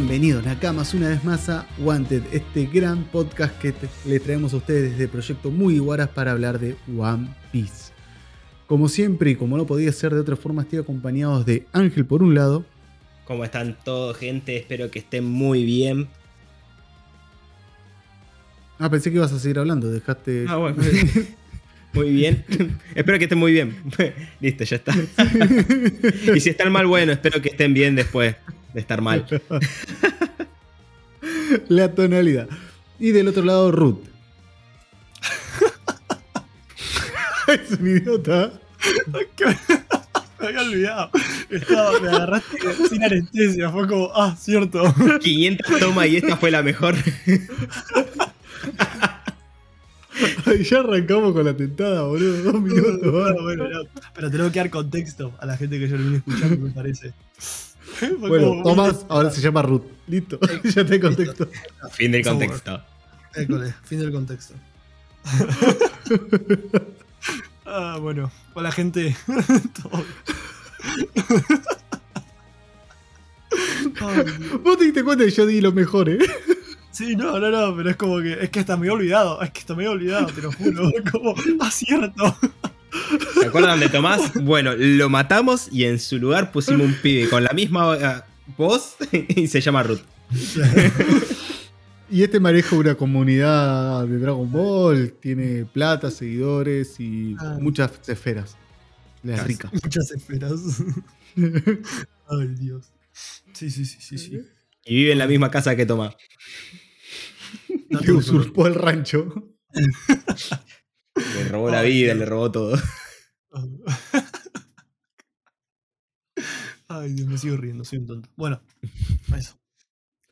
Bienvenidos Nakamas una vez más a Wanted, este gran podcast que le traemos a ustedes desde Proyecto Muy Iguaras para hablar de One Piece. Como siempre y como no podía ser de otra forma, estoy acompañados de Ángel por un lado, ¿Cómo están todos, gente? Espero que estén muy bien. Ah, pensé que ibas a seguir hablando, dejaste. Ah, bueno. Muy bien. espero que estén muy bien. Listo, ya está. y si están mal, bueno, espero que estén bien después de estar mal. La tonalidad. Y del otro lado, Ruth. es un idiota. Me había olvidado. Estaba, me agarraste sin anestesia. Fue como, ah, cierto. 500 tomas y esta fue la mejor. Ay, ya arrancamos con la tentada, boludo. Dos minutos. Bueno, bueno, no. Pero tengo que dar contexto a la gente que yo lo vine escuchando, me parece. Bueno, Tomás ahora se llama Ruth. Listo, ya te contexto. fin del contexto. École, fin del contexto. ah, bueno. Hola, gente. Vos te diste cuenta que yo di lo mejor, ¿eh? Sí, no, no, no, pero es como que. Es que hasta me he olvidado. Es que hasta me he olvidado, te lo juro. Como, ah, cierto. ¿Se acuerdan de Tomás? Bueno, lo matamos y en su lugar pusimos un pibe con la misma eh, voz y se llama Ruth. Y este maneja una comunidad de Dragon Ball, tiene plata, seguidores y Ah. muchas esferas. La es rica. Muchas esferas. Ay, Dios. Sí, sí, sí, sí, sí. Y vive en la misma casa que Tomás. No, Que usurpó el rancho. Le robó la vida, le robó todo. Ay, Dios, me sigo riendo, soy un tonto. Bueno, eso.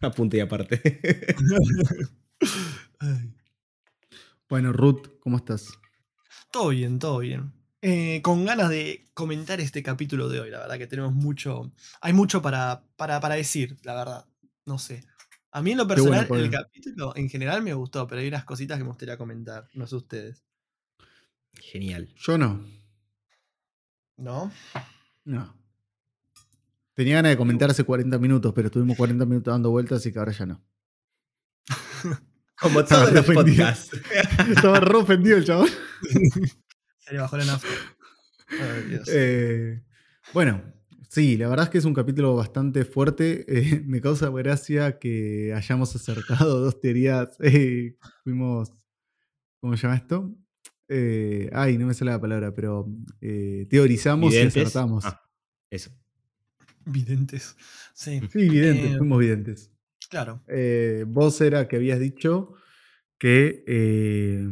A punto y aparte. Ay. Bueno, Ruth, ¿cómo estás? Todo bien, todo bien. Eh, con ganas de comentar este capítulo de hoy, la verdad que tenemos mucho. Hay mucho para, para, para decir, la verdad. No sé. A mí en lo personal, el capítulo en general me gustó, pero hay unas cositas que me gustaría comentar. No sé ustedes. Genial. Yo no. ¿No? No. Tenía ganas de comentar hace 40 minutos, pero estuvimos 40 minutos dando vueltas, así que ahora ya no. Como Estaba los ofendido. podcasts. Estaba re ofendido el chabón. Se le bajó la nafta. Dios. Eh, bueno, sí, la verdad es que es un capítulo bastante fuerte. Eh, me causa gracia que hayamos acertado dos teorías. Eh, fuimos. ¿Cómo se llama esto? Eh, ay, no me sale la palabra, pero eh, teorizamos ¿Videntes? y acertamos. Ah, eso. Videntes. Sí, Sí, videntes, Eh, fuimos videntes. claro. Eh, vos era que habías dicho que eh,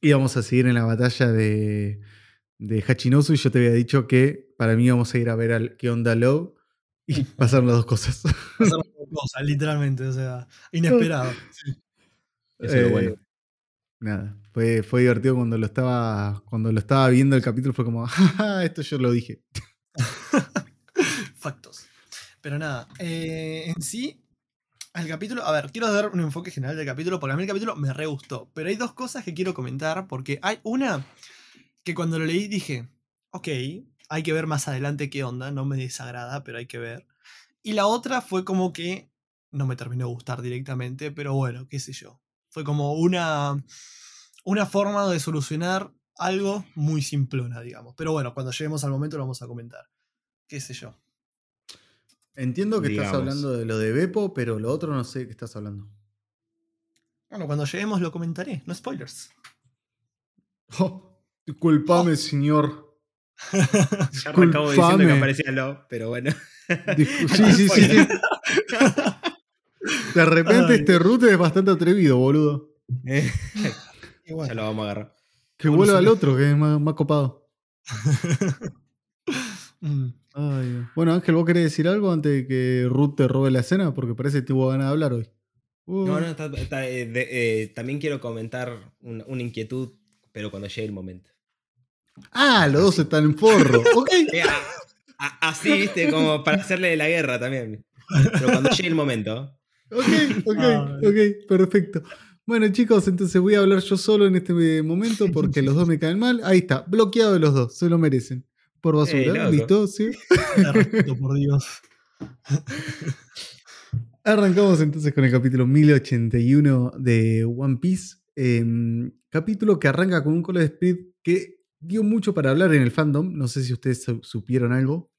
íbamos a seguir en la batalla de, de Hachinosu y yo te había dicho que para mí íbamos a ir a ver al qué onda Low y pasaron las dos cosas. Pasaron cosas, literalmente, o sea, inesperado. Sí. Eso es lo bueno. Nada, fue, divertido cuando lo estaba cuando lo estaba viendo el capítulo fue como, "Ja, esto yo lo dije. Factos. Pero nada, eh, en sí, al capítulo, a ver, quiero dar un enfoque general del capítulo, porque a mí el capítulo me re gustó. Pero hay dos cosas que quiero comentar, porque hay una que cuando lo leí dije, ok, hay que ver más adelante qué onda, no me desagrada, pero hay que ver. Y la otra fue como que no me terminó de gustar directamente, pero bueno, qué sé yo. Fue como una, una forma de solucionar algo muy simplona, digamos. Pero bueno, cuando lleguemos al momento lo vamos a comentar. Qué sé yo. Entiendo que estás hablando de lo de Beppo, pero lo otro no sé de qué estás hablando. Bueno, cuando lleguemos lo comentaré, no spoilers. Oh, disculpame, señor. Ya arrancamos diciendo que aparecía Lo, pero bueno. Discu- sí, sí, sí, sí. De repente Ay. este root es bastante atrevido, boludo. Eh, Ya lo vamos a agarrar. Que vuelva al otro, que es más, más copado. mm, Ay, bueno, Ángel, ¿vos querés decir algo antes de que Ruth te robe la escena? Porque parece que tuvo ganas de hablar hoy. Uh, No, no, está- está, eh, de- eh, también quiero comentar una, una inquietud, pero cuando llegue el momento. Ah, los dos están en forro. ok. Eh, a- a- así, viste, como para hacerle la guerra también. Pero cuando llegue el momento. Ok, ok, ok, perfecto. Bueno, chicos, entonces voy a hablar yo solo en este momento porque los dos me caen mal. Ahí está, bloqueado de los dos, se lo merecen. Por basura, Ey, loco. ¿listo? ¿Sí? respeto, por Dios. Arrancamos entonces con el capítulo 1081 de One Piece. em, capítulo que arranca con un Call of Speed que dio mucho para hablar en el fandom. No sé si ustedes su- supieron algo.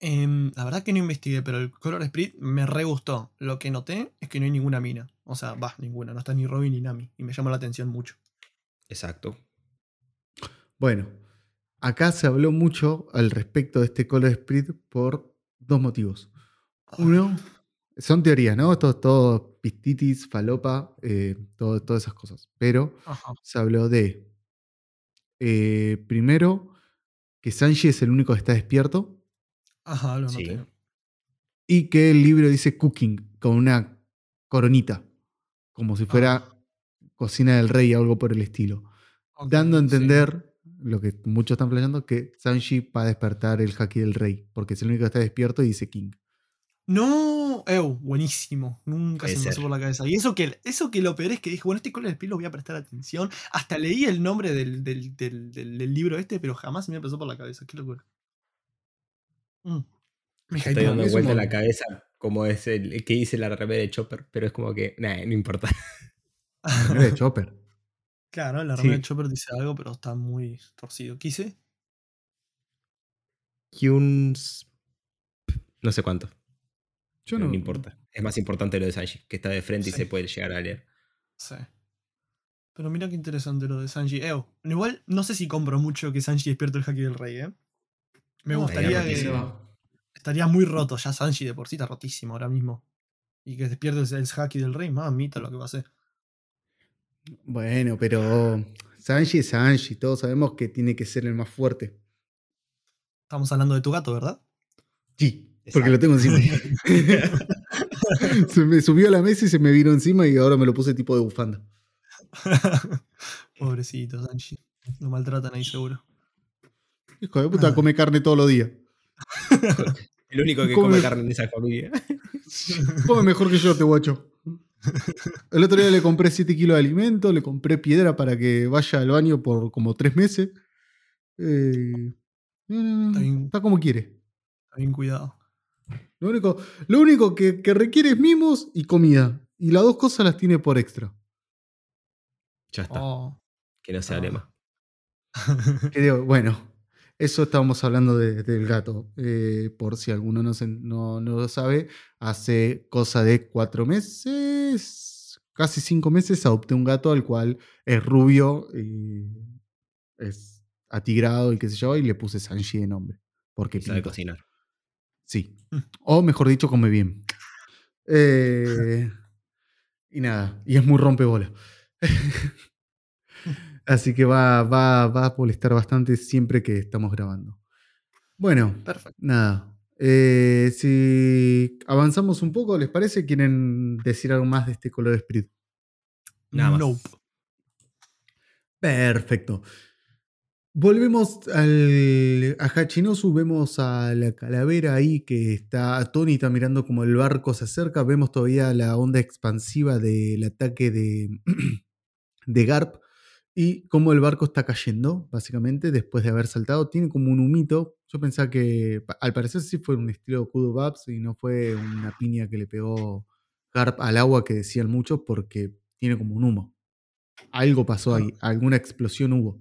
Em, la verdad que no investigué, pero el Color Split me re gustó. Lo que noté es que no hay ninguna mina. O sea, va, ninguna. No está ni Robin ni Nami. Y me llamó la atención mucho. Exacto. Bueno, acá se habló mucho al respecto de este of Speed por dos motivos. Uno, son teorías, ¿no? Esto es todo pistitis, falopa, eh, todo- todas esas cosas. Pero Ajá. se habló de, eh, primero, que Sanji es el único que está despierto Ajá, lo Sí. noté. y que el libro dice cooking con una coronita, como si fuera Ah. cocina del rey o algo por el estilo. Dando a sí. entender, lo que muchos están planeando, que Sanji va a despertar el haki del rey, porque es el único que está despierto y dice king. No, Ew, buenísimo. Nunca Puede se me pasó por la cabeza. Y eso que, eso que lo peor es que dije, bueno, este Color Split lo voy a prestar atención. Hasta leí el nombre del, del- del- del- del libro este, pero jamás se me pasó por la cabeza. Qué locura. Mm. Me Estoy dando un vuelta en la cabeza como es el, que dice la remera de Chopper, pero es como que, nah, no importa. La remera de Chopper. Claro, la Sí. remera de Chopper dice algo, pero está muy torcido. ¿Qué hice? Kyuns. No sé cuánto. Yo no, no, importa. Es más importante lo de Sanji, que está de frente y se puede llegar a leer. Sí. Pero mira qué interesante lo de Sanji. Ew, igual no sé si compro mucho que Sanji despierte el haki del rey, ¿eh? Me No, gustaría que. Estaría muy roto. Ya Sanji de por sí está rotísimo ahora mismo. Y que despierte el, el haki del rey, mamita lo que va a hacer. Bueno, pero Sanji es Sanji, todos sabemos que tiene que ser el más fuerte. Estamos hablando de tu gato, ¿verdad? Sí, porque lo tengo encima. se me subió a la mesa y se me vino encima y ahora me lo puse tipo de bufanda. Pobrecito Sanji. Lo maltratan ahí seguro. Hijo de puta, Ah. come carne todos los días. El único que ¿Cómo come me- carne en esa familia. Come mejor que yo, te guacho. El otro día le compré 7 kilos de alimento, le compré piedra para que vaya al baño por como 3 meses. Eh, Está bien. está como quiere. Está bien cuidado. Lo único, lo único que, que requiere es mimos y comida. Y las dos cosas las tiene por extra. Ya está. Oh. Que no se hable Ah. más. Que digo, bueno, eso estábamos hablando de- del gato. Eh, por si alguno no, se- no, no lo sabe, hace cosa de cuatro meses, casi cinco meses, adopté un gato al cual es rubio y es atigrado y qué sé yo, y le puse Sanji de nombre. Porque sabe pinta. cocinar. Sí. Mm. O mejor dicho, come bien. Eh, y nada, y es muy rompebola. Así que va, va, va a molestar bastante siempre que estamos grabando. Bueno, Perfecto. nada. eh, si avanzamos un poco, ¿les parece? ¿Quieren decir algo más de este color Spirit? Nada más. Nope. Perfecto. Volvemos al, a Hachinosu, vemos a la calavera ahí que está atónita mirando como el barco se acerca, vemos todavía la onda expansiva del ataque de, de Garp y cómo el barco está cayendo, básicamente, después de haber saltado. Tiene como un humito. Yo pensaba que al parecer sí fue un estilo Kudo Babs y no fue una piña que le pegó Garp al agua que decían muchos porque tiene como un humo. Algo pasó ahí, alguna explosión hubo.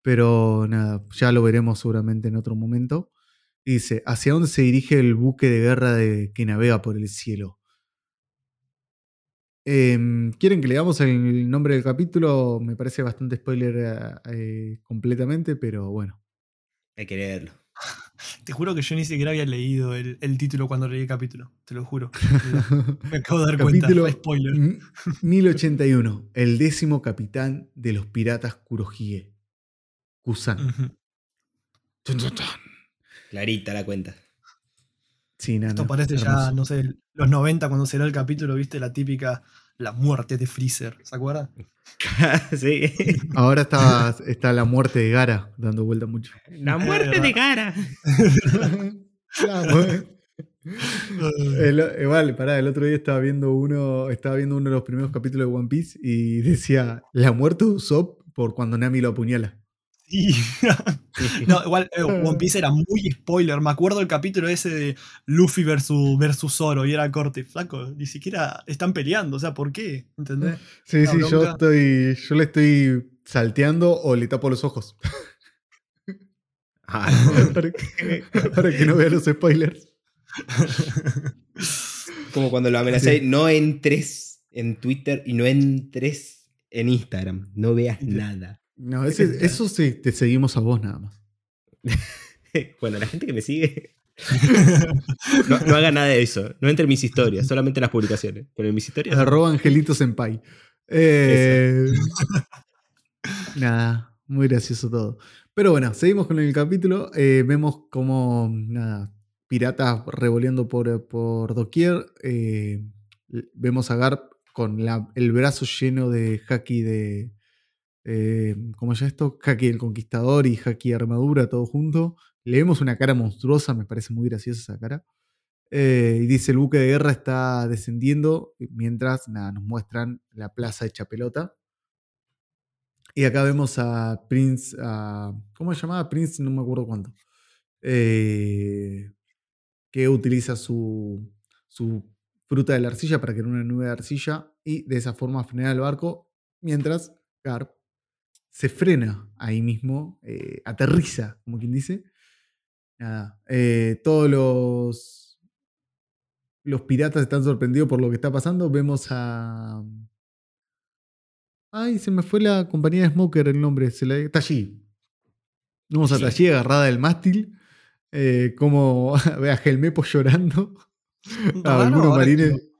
Pero nada, ya lo veremos seguramente en otro momento. Y dice, ¿hacia dónde se dirige el buque de guerra de, que navega por el cielo? Em, ¿Quieren que leamos el nombre del capítulo? Me parece bastante spoiler eh, eh, completamente, pero bueno. Hay que leerlo. Te juro que yo ni siquiera había leído el, el título cuando leí el capítulo. Te lo juro. Me acabo de dar Capítulo cuenta. Spoiler. m- 1081, el décimo capitán de los piratas Kurohige. Kusan. Clarita la cuenta. Sí, nada, Esto parece ya, no sé, los 90 cuando será el capítulo, viste, la típica, la muerte de Freezer, ¿se acuerdan? sí. Ahora está, está la muerte de Gara dando vuelta mucho. La muerte de mu- El, igual, pará, el otro día estaba viendo uno, estaba viendo uno de los primeros capítulos de One Piece y decía la muerte de Usopp por cuando Nami lo apuñala. Sí. no, igual eh, One Piece era muy spoiler. Me acuerdo el capítulo ese de Luffy versus, versus Zoro y era corte. Flaco, ni siquiera están peleando. O sea, ¿por qué? ¿Entendés? Sí, Una sí, yo estoy. Yo le estoy salteando o le tapo los ojos. Ah, para, que, para que no vea los spoilers. como cuando lo amenacé, no entres en Twitter y no entres en Instagram. No veas nada. No, ese- eso sí, te seguimos a vos nada más. Bueno, la gente que me sigue. No, no haga nada de eso. No entre en mis historias, solamente en las publicaciones. Pero en mis historias. Arroba Angelito Senpai. Eh, nada, muy gracioso todo. Pero bueno, seguimos con el capítulo. Eh, vemos como, nada, piratas revoleando por, por doquier. Eh, vemos a Garp con la- el brazo lleno de haki de. Eh, ¿Cómo llama esto? Haki del Conquistador y haki armadura, todo junto. Le vemos una cara monstruosa, me parece muy graciosa esa cara. Eh, y dice el buque de guerra está descendiendo mientras nada, nos muestran la plaza hecha pelota. Y acá vemos a Prince, ¿cómo se llamaba? Prince, no me acuerdo cuánto. Eh, que utiliza su, su fruta de la arcilla para crear una nube de arcilla y de esa forma frenar el barco mientras Garp se frena ahí mismo, eh, aterriza, como quien dice. Nada, eh, todos los, los piratas están sorprendidos por lo que está pasando. Vemos a. Ay, se me fue la compañía de Smoker el nombre. Se la... Tashi. Vemos a Sí. Tashi agarrada del mástil. eh, como ve a Gelmepo llorando. A algunos que marines.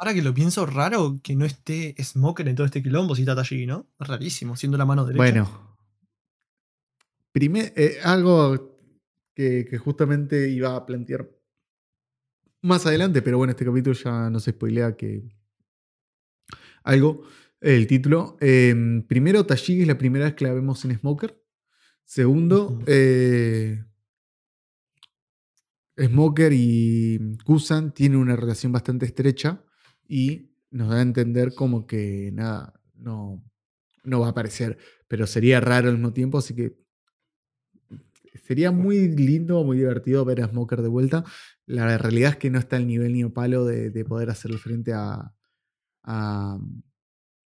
Ahora que lo pienso, raro que no esté Smoker en todo este quilombo si está allí, ¿no? Rarísimo, siendo la mano derecha. Bueno. Primer, eh, algo que, que justamente iba a plantear más adelante, pero bueno, este capítulo ya no se spoilea que. Algo. El título. Eh, primero, Tashigi es la primera vez que la vemos en Smoker. Segundo, eh, Smoker y Kusan tienen una relación bastante estrecha y nos da a entender como que nada, no, no va a aparecer, pero sería raro al mismo tiempo, así que sería muy lindo, muy divertido ver a Smoker de vuelta. La realidad es que no está al nivel ni palo de, de poder hacerle frente a, a,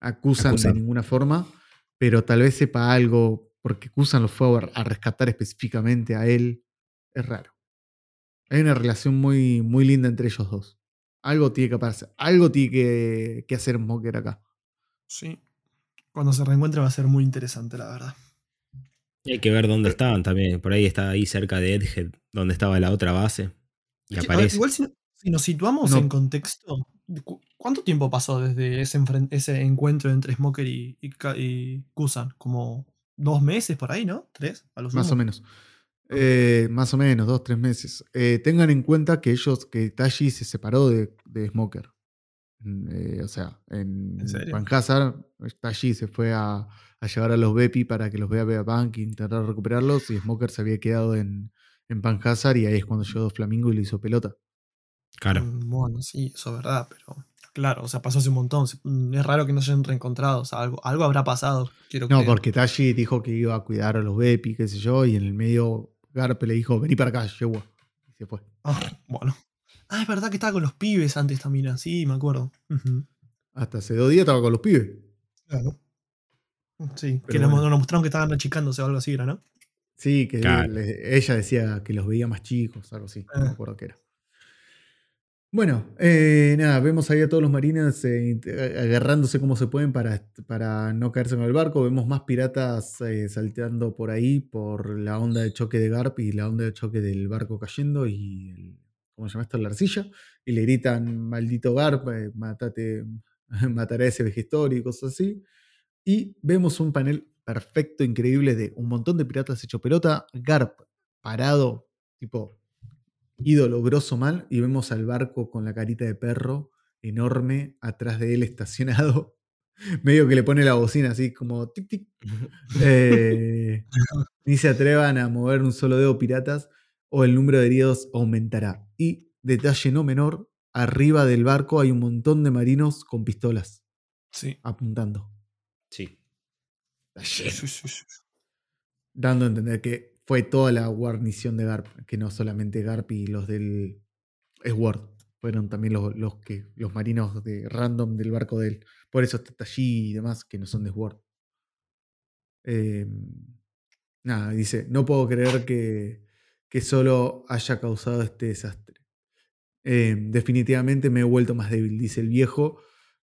a Kusan de Kusan. ninguna forma, pero tal vez sepa algo, porque Kusan lo fue a- a rescatar específicamente a él. Es raro. Hay una relación muy, muy linda entre ellos dos. Algo tiene que pasar, algo tiene que, que hacer Smoker acá. Sí. Cuando se reencuentre va a ser muy interesante, la verdad. Y hay que ver dónde estaban también. Por ahí está ahí cerca de Edgehead, donde estaba la otra base. Y ver, igual si, si nos situamos No. en contexto, ¿cu- ¿cuánto tiempo pasó desde ese, ese encuentro entre Smoker y, y, y Kusan? Como dos meses por ahí, ¿no? ¿Tres? A lo Más o menos. Eh, más o menos, dos, tres meses. Eh, tengan en cuenta que ellos, que Tashi se separó de, de Smoker. Mm, eh, o sea, en, ¿En? Panhazard, Tashi se fue a, a llevar a los Bepi para que los vea Bea Bank e intentar recuperarlos. Y Smoker se había quedado en, en Panhazard y ahí es cuando llegó Flamingo y le hizo pelota. Claro. Mm, Bueno, sí, eso es verdad, pero claro, o sea, pasó hace un montón. mm, Es raro que no se hayan reencontrado, o sea, algo, algo habrá pasado. Quiero No, creer. porque Tashi dijo que iba a cuidar a los Bepi, qué sé yo, y en el medio Garp le dijo, vení para acá, yegua. Y se fue. Ah, bueno. Ah, es verdad que estaba con los pibes antes también, sí, me acuerdo. Hasta hace dos días estaba con los pibes. Claro. Sí, que Pero nos, bueno. nos mostraron que estaban achicándose o algo así, era, ¿no? Sí, que Claro. le- ella decía que los veía más chicos, algo así, no me Ah. acuerdo qué era. Bueno, eh, nada, vemos ahí a todos los marines eh, int- agarrándose como se pueden para, para no caerse en el barco. Vemos más piratas eh, salteando por ahí por la onda de choque de Garp y la onda de choque del barco cayendo y el, ¿cómo se llama esto? La arcilla. Y le gritan, maldito Garp, eh, matate, mataré a ese vejestor y cosas así. Y vemos un panel perfecto, increíble, de un montón de piratas hecho pelota, Garp parado, tipo ídolo grosso mal, y vemos al barco con la carita de perro enorme atrás de él estacionado, medio que le pone la bocina así como tic tic. Eh, ni se atrevan a mover un solo dedo piratas o el número de heridos aumentará. Y detalle no menor, arriba del barco hay un montón de marinos con pistolas Sí. apuntando. Sí. Dando a entender que fue toda la guarnición de Garp, que no solamente Garp y los del Sword, fueron también los, los, que, los marinos de random del barco de él. Por eso está allí y demás, que no son de Sword. Em, nada, dice, no puedo creer que, que solo haya causado este desastre. Em, definitivamente me he vuelto más débil, dice el viejo,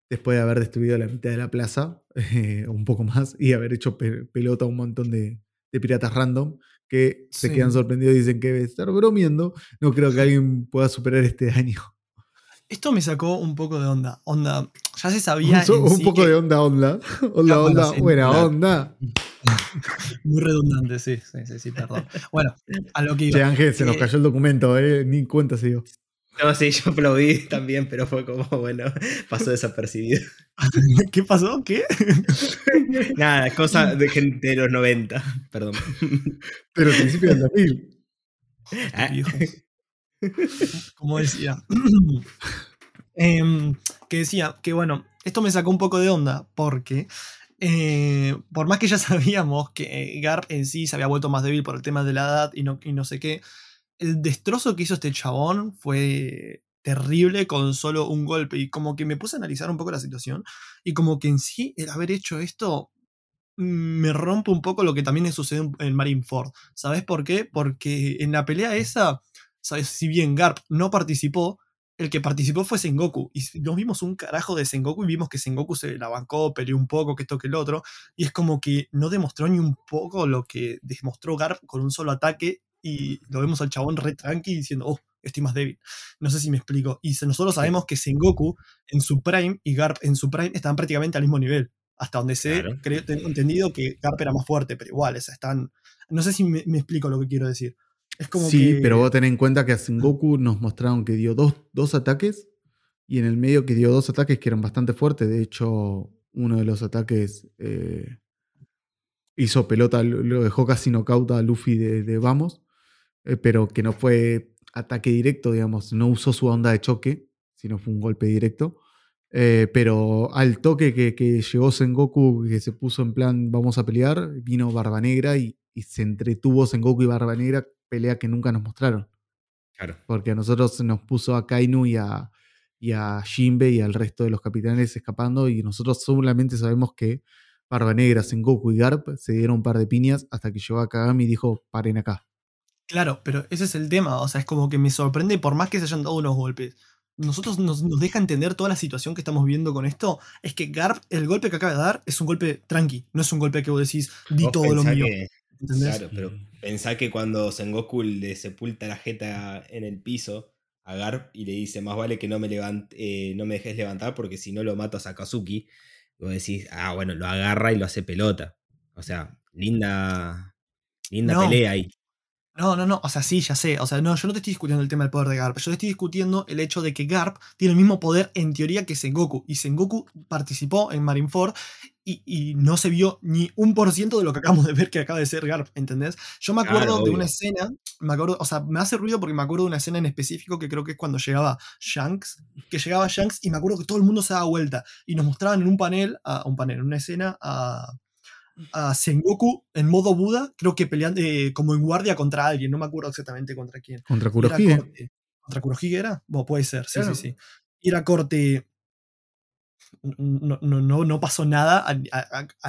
después de haber destruido la mitad de la plaza, un poco más, y haber hecho pelota a un montón de, piratas random que se quedan sorprendidos y dicen que debe estar bromeando. No creo que alguien pueda superar este daño. Esto me sacó un poco de onda. Onda, ya se sabía. Un, poco de onda, onda. Onda, onda, buena onda. Muy redundante, sí, sí, sí, perdón. Bueno, a lo que iba. Che, Ángel, se nos eh, cayó el documento, eh, ni cuenta se dio. No, sí, yo aplaudí también, pero fue como, bueno, pasó desapercibido. ¿Qué pasó? ¿Qué? Nada, cosa de gente de los 90, perdón. Pero al principio del 2000. Ah. Como decía. Em, que decía que, bueno, esto me sacó un poco de onda porque eh, por más que ya sabíamos que Garp en sí se había vuelto más débil por el tema de la edad y no, y no sé qué, el destrozo que hizo este chabón fue terrible con solo un golpe. Y como que me puse a analizar un poco la situación. Y como que en sí, el haber hecho esto mm, me rompe un poco lo que también le sucedió en Marineford. ¿Sabes por qué? Porque en la pelea esa, ¿sabes? Si bien Garp no participó, el que participó fue Sengoku. Y nos vimos un carajo de Sengoku y vimos que Sengoku se la bancó, peleó un poco, que esto, que el otro. Y es como que no demostró ni un poco lo que demostró Garp con un solo ataque y lo vemos al chabón re tranqui diciendo, oh, estoy más débil. No sé si me explico. Y nosotros sabemos que Sengoku en su prime y Garp en su prime estaban prácticamente al mismo nivel. Hasta donde sé, creo, tengo entendido que Garp era más fuerte, pero igual, están. No sé si me, explico lo que quiero decir. Es como sí, pero vos tenés en cuenta que a Sengoku nos mostraron que dio dos, dos ataques y en el medio que dio dos ataques que eran bastante fuertes. De hecho, uno de los ataques eh, hizo pelota, lo dejó casi nocauta a Luffy de Vamos. Eh, pero que no fue ataque directo, digamos, no usó su onda de choque, sino fue un golpe directo. Eh, pero al toque que, que, llegó Sengoku, que se puso en plan vamos a pelear, vino Barba Negra y, se entretuvo Sengoku y Barba Negra, pelea que nunca nos mostraron. Claro. Porque a nosotros nos puso a Kainu y a, y a Jinbe y al resto de los capitanes escapando y nosotros solamente sabemos que Barba Negra, Sengoku y Garp se dieron un par de piñas hasta que llegó a Kagami y dijo paren acá. Claro, pero ese es el tema. O sea, es como que me sorprende por más que se hayan dado unos golpes. Nosotros nos, deja entender toda la situación que estamos viendo con esto. Es que Garp, el golpe que acaba de dar, es un golpe tranqui. No es un golpe que vos decís, di todo lo mío. claro, pero pensá que cuando Sengoku le sepulta la jeta en el piso a Garp y le dice, más vale que no me, levante, eh, no me dejes levantar porque si no lo mato a Sakazuki. Vos decís, ah, bueno, lo agarra y lo hace pelota. O sea, linda, linda pelea ahí. No, no, no, o sea, sí, ya sé. O sea, no, yo no te estoy discutiendo el tema del poder de Garp. Yo te estoy discutiendo el hecho de que Garp tiene el mismo poder en teoría que Sengoku. Y Sengoku participó en Marineford y, y no se vio ni un por ciento de lo que acabamos de ver que acaba de ser Garp, ¿entendés? Yo me acuerdo de una escena, me acuerdo, o sea, me hace ruido porque me acuerdo de una escena en específico que creo que es cuando llegaba Shanks, que llegaba Shanks y me acuerdo que todo el mundo se daba vuelta y nos mostraban en un panel, a, un panel, en una escena a a Sengoku en modo Buda, creo que peleando eh, como en guardia contra alguien, no me acuerdo exactamente contra quién. Contra Kurohige. ¿Contra Kurohige era? Bueno, puede ser, sí, sí, sí. Y era corte. No, no, no, pasó nada,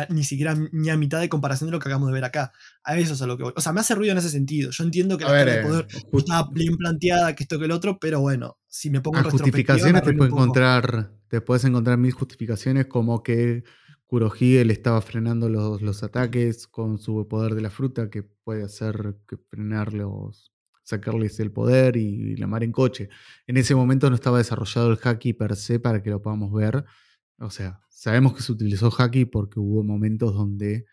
ni siquiera ni a mitad de comparación de lo que acabamos de ver acá. A eso es a lo que voy. O sea, me hace ruido en ese sentido. Yo entiendo que la ver, de eh, poder estaba bien planteada, que esto que el otro, pero bueno, si me pongo en justificaciones te puedes encontrar, te puedes encontrar mil justificaciones como que Kurohige le estaba frenando los, los, ataques con su poder de la fruta, que puede hacer que frenarlos, sacarles el poder y, la mar en coche. En ese momento no estaba desarrollado el haki per se para que lo podamos ver. O sea, sabemos que se utilizó haki porque hubo momentos donde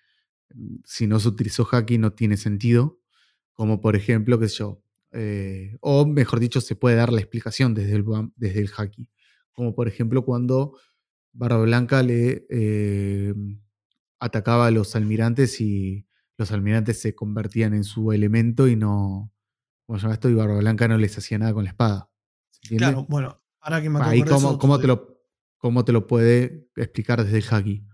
mm, si no se utilizó haki no tiene sentido. Como por ejemplo, qué sé yo. Eh, o mejor dicho, se puede dar la explicación desde el, desde el haki. Como por ejemplo cuando Barba Blanca le eh, atacaba a los almirantes y los almirantes se convertían en su elemento y no. ¿Cómo se llama esto? Y Barba Blanca no les hacía nada con la espada. Claro, bueno, ahora que me acuerdo Ahí, cómo, cómo te lo, ¿cómo te lo puede explicar desde el haki?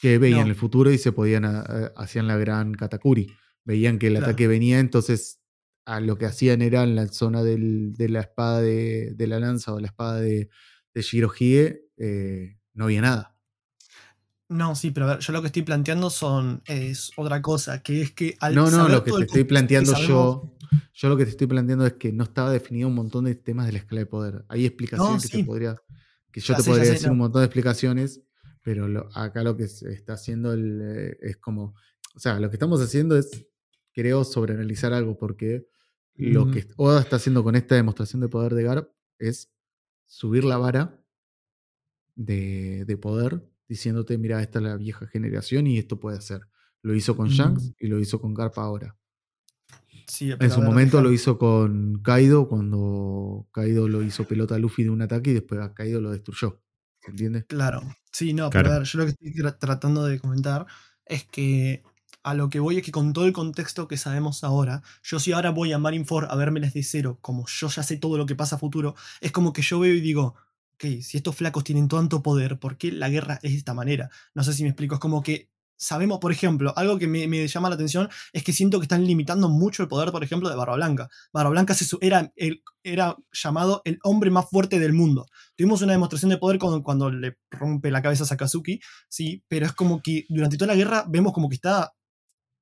Que veían el futuro y se podían, eh, hacían la gran Katakuri. Veían que el Claro. ataque venía, entonces a lo que hacían era en la zona del- de la espada de, de la lanza o la espada de, de Shirohige, eh, no había nada. No, sí, pero a ver, yo lo que estoy planteando son es otra cosa, que es que al No, no, lo que te estoy planteando sabemos- yo, yo lo que te estoy planteando es que no estaba definido un montón de temas de la escala de poder. Hay explicaciones que sí. te podría, que yo Ya te sé, podría sé, decir no. un montón de explicaciones, pero lo- acá lo que se está haciendo el, eh, es como, o sea, lo que estamos haciendo es, creo, sobreanalizar algo, porque lo que Oda está haciendo con esta demostración de poder de Garp es subir la vara de, de poder, diciéndote, mira, esta es la vieja generación y esto puede hacer. Lo hizo con Mm. Shanks y lo hizo con Garp ahora. Sí, En su momento lo hizo con Kaido, cuando Kaido lo hizo pelota a Luffy de un ataque y después a Kaido lo destruyó. ¿Se entiende? Claro, sí, no, pero a ver, yo lo que estoy tra- tratando de comentar es que a lo que voy es que con todo el contexto que sabemos ahora, yo si ahora voy a Marineford a verme desde cero, como yo ya sé todo lo que pasa a futuro, es como que yo veo y digo, si estos flacos tienen tanto poder, ¿por qué la guerra es de esta manera? No sé si me explico, es como que sabemos, por ejemplo, algo que me, llama la atención es que siento que están limitando mucho el poder, por ejemplo, de Barba Blanca. Barba Blanca se era, era llamado el hombre más fuerte del mundo. Tuvimos una demostración de poder cuando, cuando le rompe la cabeza a Sakazuki, sí, pero es como que durante toda la guerra vemos como que está.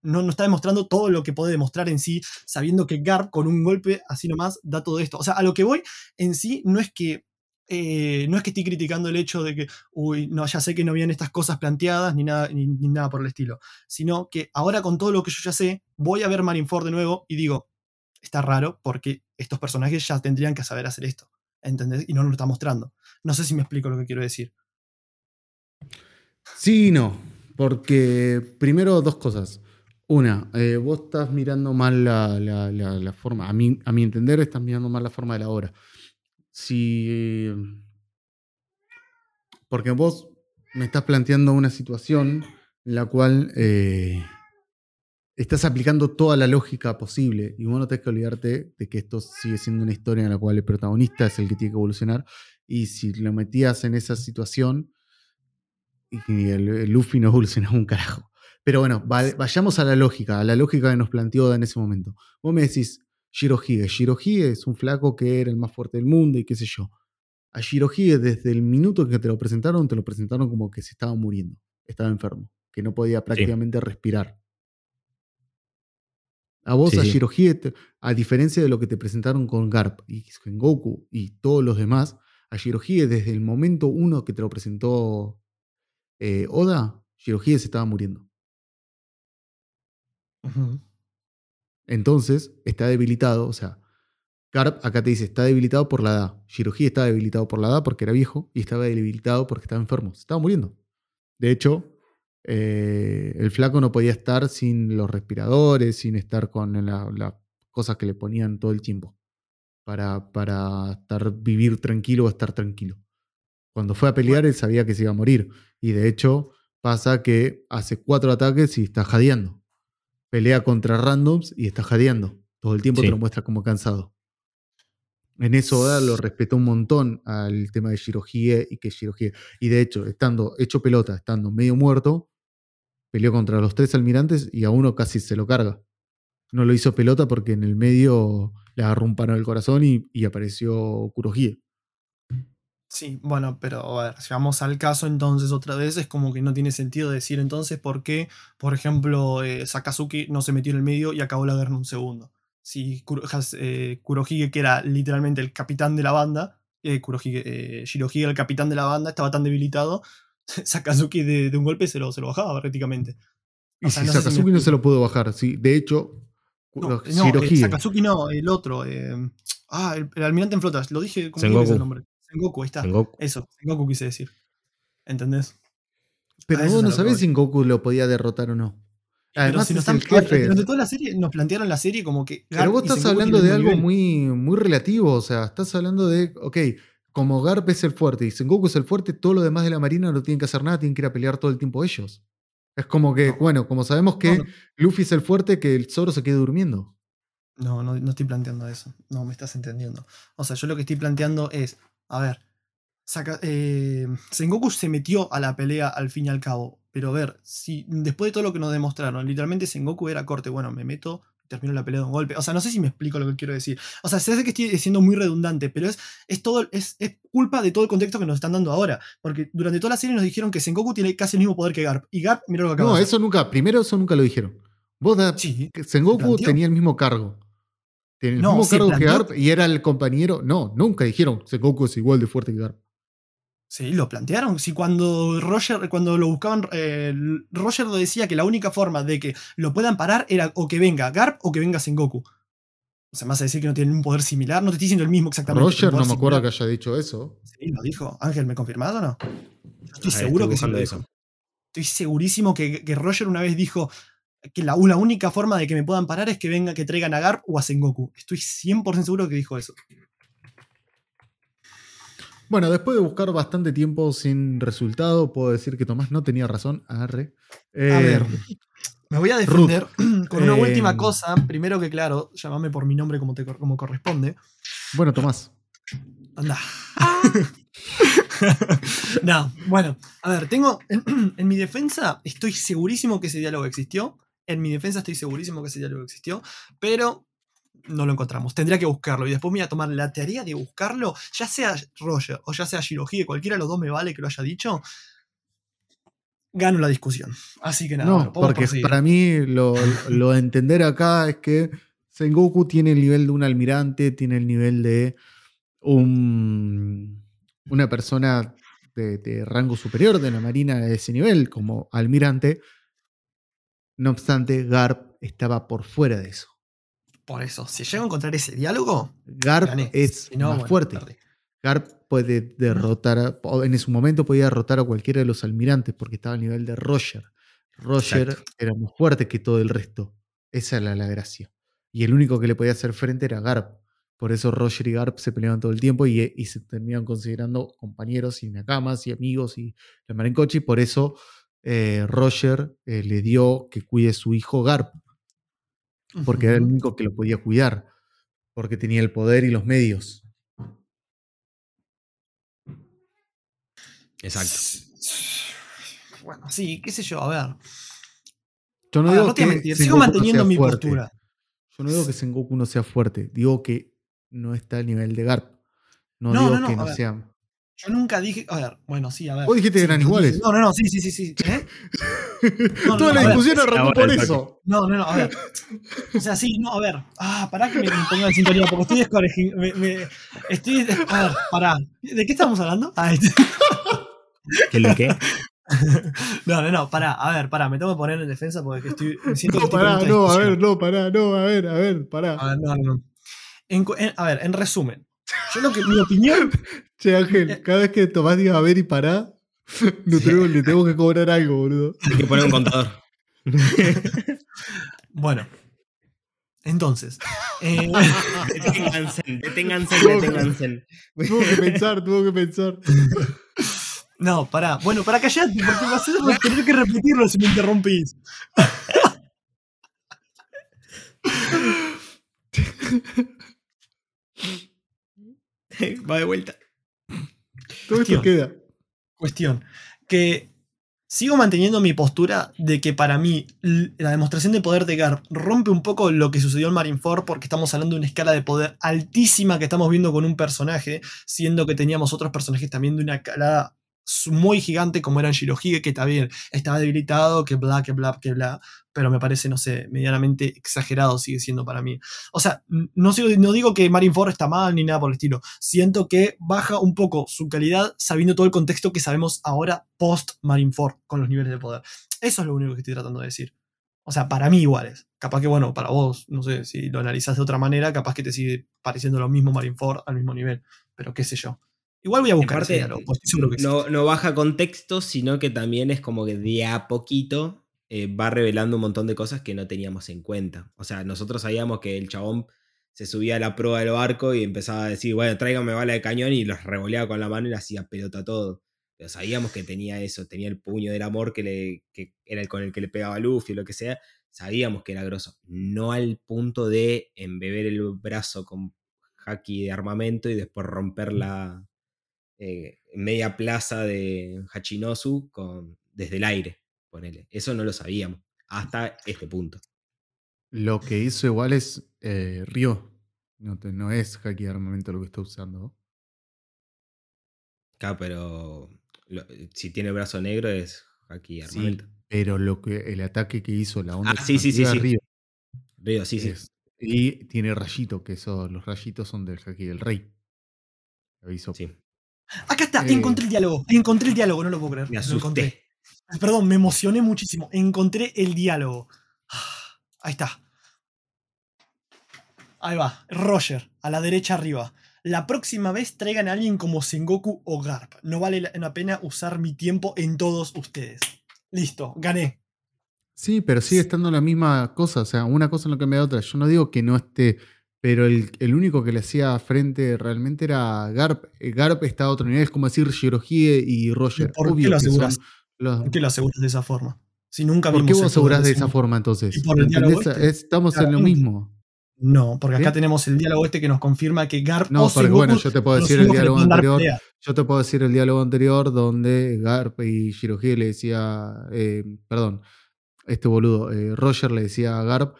No, no está demostrando todo lo que puede demostrar en sí, sabiendo que Garp con un golpe así nomás da todo esto. O sea, a lo que voy en sí no es que. Eh, no es que estoy criticando el hecho de que, uy, no, ya sé que no habían estas cosas planteadas ni nada, ni, nada por el estilo, sino que ahora con todo lo que yo ya sé, voy a ver Marineford de nuevo y digo, está raro porque estos personajes ya tendrían que saber hacer esto, ¿entendés? Y no lo está mostrando. No sé si me explico lo que quiero decir. Sí y no. Porque primero dos cosas. Una, eh, vos estás mirando mal la forma. A mi, a mi entender, estás mirando mal la forma de la obra. Si. Porque vos me estás planteando una situación en la cual eh, estás aplicando toda la lógica posible. Y vos no tenés que olvidarte de que esto sigue siendo una historia en la cual el protagonista es el que tiene que evolucionar. Y si lo metías en esa situación, y el, el Luffy no evolucionaba un carajo. Pero bueno, va- vayamos a la lógica, a la lógica que nos planteó en ese momento. Vos me decís, Shirohige. Shirohige es un flaco que era el más fuerte del mundo y qué sé yo. A Shirohige, desde el minuto que te lo presentaron, te lo presentaron como que se estaba muriendo. Estaba enfermo. Que no podía prácticamente respirar. A vos, Sí, a. Shirohige, te- a diferencia de lo que te presentaron con Garp y Goku y todos los demás, a Shirohige, desde el momento uno que te lo presentó eh, Oda, Shirohige se estaba muriendo. Ujú. Entonces, está debilitado, o sea, Garp acá te dice, está debilitado por la edad. Shirohige estaba debilitado por la edad porque era viejo y estaba debilitado porque estaba enfermo, se estaba muriendo. De hecho, eh, el flaco no podía estar sin los respiradores, sin estar con la- las cosas que le ponían todo el tiempo para, para estar, vivir tranquilo o estar tranquilo. Cuando fue a pelear, él sabía que se iba a morir. Y de hecho, pasa que hace cuatro ataques y está jadeando. Pelea contra randoms y está jadeando. Todo el tiempo Sí. te lo muestra como cansado. En eso Oda lo respetó un montón al tema de Shirohige y que Shirohige. Y de hecho, estando hecho pelota, estando medio muerto, peleó contra los tres almirantes y a uno casi se lo carga. No lo hizo pelota porque en el medio le agarró un pano del corazón y, y apareció Kurohige. Sí, bueno, pero a ver, si vamos al caso entonces otra vez, es como que no tiene sentido decir entonces por qué, por ejemplo, eh, Sakazuki no se metió en el medio y acabó la guerra en un segundo. Si Kuro- eh, Kurohige, que era literalmente el capitán de la banda, eh, Kurohige, eh, Shirohige, el capitán de la banda, estaba tan debilitado, Sakazuki de, de un golpe se lo, se lo bajaba prácticamente. Y O sea, si no sé si me Sakazuki no se lo pudo bajar, sí. De hecho, No, no. Sakazuki no, el otro. ah, el, el almirante en flotas, lo dije como Sengoku. es el nombre. Sengoku, ahí está. Sengoku. Eso, Sengoku quise decir. ¿Entendés? Pero vos no sabés si Goku lo podía derrotar o no. Pero Además, si es el jefe. Durante toda la serie nos plantearon la serie como que. Pero Garp vos y estás hablando de algo nivel. muy, muy relativo. O sea, estás hablando de, ok, como Garp es el fuerte y Sengoku es el fuerte, todo lo demás de la marina no tienen que hacer nada, tienen que ir a pelear todo el tiempo ellos. Es como que, No. bueno, como sabemos que No, no. Luffy es el fuerte, que el Zoro se quede durmiendo. No, no, no estoy planteando eso. No, me estás entendiendo. O sea, yo lo que estoy planteando es, a ver, Saka- eh, Sengoku se metió a la pelea al fin y al cabo. Pero a ver, si después de todo lo que nos demostraron, literalmente Sengoku era corte, bueno, me meto, termino la pelea de un golpe. O sea, no sé si me explico lo que quiero decir. O sea, sé que estoy siendo muy redundante, pero es, es todo, es, es, culpa de todo el contexto que nos están dando ahora. Porque durante toda la serie nos dijeron que Sengoku tiene casi el mismo poder que Garp. Y Garp, mira lo que acaba No, de eso nunca, primero eso nunca lo dijeron. Vos da, Sí, Sengoku tenía el mismo cargo. Tenía el No, mismo cargo que planteó- Garp y era el compañero. No, nunca dijeron Sengoku es igual de fuerte que Garp. Sí, lo plantearon. Si cuando Roger, cuando lo buscaban, eh, Roger lo decía que la única forma de que lo puedan parar era o que venga Garp o que venga Sengoku. O sea, vas a decir que no tienen un poder similar. No te estoy diciendo el mismo exactamente. Roger no me acuerdo que similar. haya dicho eso. Sí, lo dijo. Ángel, ¿me confirmás o no? Yo estoy seguro estoy que sí lo dijo. eso. Estoy segurísimo que, que Roger una vez dijo que la, la única forma de que me puedan parar es que venga que traigan a Garp o a Sengoku. Estoy 100% seguro que dijo eso. Bueno, después de buscar bastante tiempo sin resultado, puedo decir que Tomás no tenía razón. Arre. Eh, A ver, me voy a defender con una eh, última cosa. Primero que, claro, llámame por mi nombre como, te, como corresponde. Bueno, Tomás. Anda. no, bueno, a ver, tengo. En, en mi defensa, estoy segurísimo que ese diálogo existió. En mi defensa, estoy segurísimo que ese diálogo existió. Pero no lo encontramos. Tendría que buscarlo. Y después me voy a tomar la tarea de buscarlo. Ya sea Roger o ya sea Shirohige, cualquiera de los dos me vale que lo haya dicho. Gano la discusión. Así que nada, no, porque proseguir. para mí lo, lo de entender acá es que Sengoku tiene el nivel de un almirante, tiene el nivel de un, una persona de, de rango superior de la marina de ese nivel, como almirante. No obstante, Garp estaba por fuera de eso. Por eso, si llego a encontrar ese diálogo, Garp gané. es Si no, más bueno, fuerte. perdí. Garp puede derrotar, a- en su momento podía derrotar a cualquiera de los almirantes porque estaba al nivel de Roger. Roger Exacto. era más fuerte que todo el resto. Esa era la gracia. Y el único que le podía hacer frente era Garp. Por eso Roger y Garp se peleaban todo el tiempo y, y se terminaban considerando compañeros y nakamas y amigos y la marencoche. Y por eso eh, Roger eh, le dio que cuide su hijo Garp, porque era el único que lo podía cuidar, porque tenía el poder y los medios. Exacto. Bueno, sí, qué sé yo, a ver. Yo no digo no te que mentir, sigo Sengoku no manteniendo sea mi fuerte. postura. Yo no digo que Sengoku no sea fuerte, digo que no está al nivel de Garp. No, No, digo no, no, que no ver. sea. Yo nunca dije. A ver, bueno, sí, a ver. Vos dijiste que Sí, eran iguales. dije- No, no, no, sí, sí, sí, sí. ¿eh? No, Toda no, la discusión arrancó por eso. No, no, no, a ver. O sea, sí, no, a ver. Ah, pará que me, me ponga en sintonía, porque estoy descorregi- me, me- Estoy. A ver, pará. ¿De qué estamos hablando? Ah, este- ¿Qué es lo que? No, no, no, pará, a ver, pará, me tengo que poner en defensa porque estoy. Me siento No, pará, no, a ver, no, pará, no, a ver, a ver, pará. A ver, no, no, no. En cu- en- a ver, en resumen. Yo lo que. Mi opinión. Che, Ángel, cada vez que Tomás diga a ver y pará, no tengo- le tengo que cobrar algo, boludo. Hay que poner un contador. Bueno. Entonces. eh, Deténganse, deténganse, deténganse. Tuvo que pensar, tuvo que pensar. no, pará. Bueno, para callarte, porque vas a tener que repetirlo si me interrumpís. Va de vuelta. Todo esto Cuestión. queda. Cuestión. Que sigo manteniendo mi postura de que para mí la demostración de poder de Garp rompe un poco lo que sucedió en Marineford porque estamos hablando de una escala de poder altísima que estamos viendo con un personaje, siendo que teníamos otros personajes también de una escala su- muy gigante como eran Shirohige, que también estaba debilitado, que bla, que bla, que bla, pero me parece, no sé, medianamente exagerado sigue siendo para mí. O sea, no, no digo que Marineford está mal ni nada por el estilo, siento que baja un poco su calidad sabiendo todo el contexto que sabemos ahora post Marineford con los niveles de poder. Eso es lo único que estoy tratando de decir. O sea, para mí iguales. Capaz que, bueno, para vos, no sé, si lo analizás de otra manera, capaz que te sigue pareciendo lo mismo Marineford al mismo nivel. Pero qué sé yo. Igual voy a buscar Aparte, ese diálogo, pues estoy seguro que sí. No, no baja contexto, sino que también es como que de a poquito eh, va revelando un montón de cosas que no teníamos en cuenta. O sea, nosotros sabíamos que el chabón se subía a la prueba del barco y empezaba a decir, bueno, tráigame bala de cañón y los revoleaba con la mano y le hacía pelota todo. Pero sabíamos que tenía eso, tenía el puño del amor que, le, que era el con el que le pegaba a Luffy o lo que sea. Sabíamos que era grosso. No al punto de embeber el brazo con haki de armamento y después romper la eh, media plaza de Hachinosu con, desde el aire. Ponele. Eso no lo sabíamos hasta este punto. Lo que hizo igual es eh, Ryo. No, te- no es haki de armamento lo que está usando. Claro, pero lo- si tiene brazo negro es aquí Sí, armamento. pero lo que, el ataque que hizo la onda Ah, sí, sí, sí, expansiva sí. Ryo Río, sí, sí. y tiene rayito, que eso, los rayitos son del haki del rey. Aviso. sí. Acá está, Eh. encontré el diálogo. Encontré el diálogo, no lo puedo creer. Me Lo encontré. asusté. Perdón, me emocioné muchísimo. Encontré el diálogo. Ah, Ahí está. Ahí va. Roger, a la derecha arriba. La próxima vez traigan a alguien como Sengoku o Garp. No vale la pena usar mi tiempo en todos ustedes. Listo, gané. Sí, pero sigue estando la misma cosa. O sea, una cosa no cambia de otra. Yo no digo que no esté. Pero el, el único que le hacía frente realmente era Garp. Eh, Garp está a otro nivel. Es como decir Shirohige y Roger. ¿Por qué Obvio lo que son aseguras? los- ¿Por qué lo aseguras de esa forma? Si nunca ¿Por qué vos asegurás de esa forma entonces? ¿Y por el este? Estamos en lo mismo. No, porque acá ¿Qué? tenemos el diálogo este que nos confirma que Garp No, porque bueno, yo te puedo decir el diálogo anterior. Yo te puedo decir el diálogo anterior donde Garp y Shirohige le decía, eh, perdón, este boludo, eh, Roger le decía a Garp,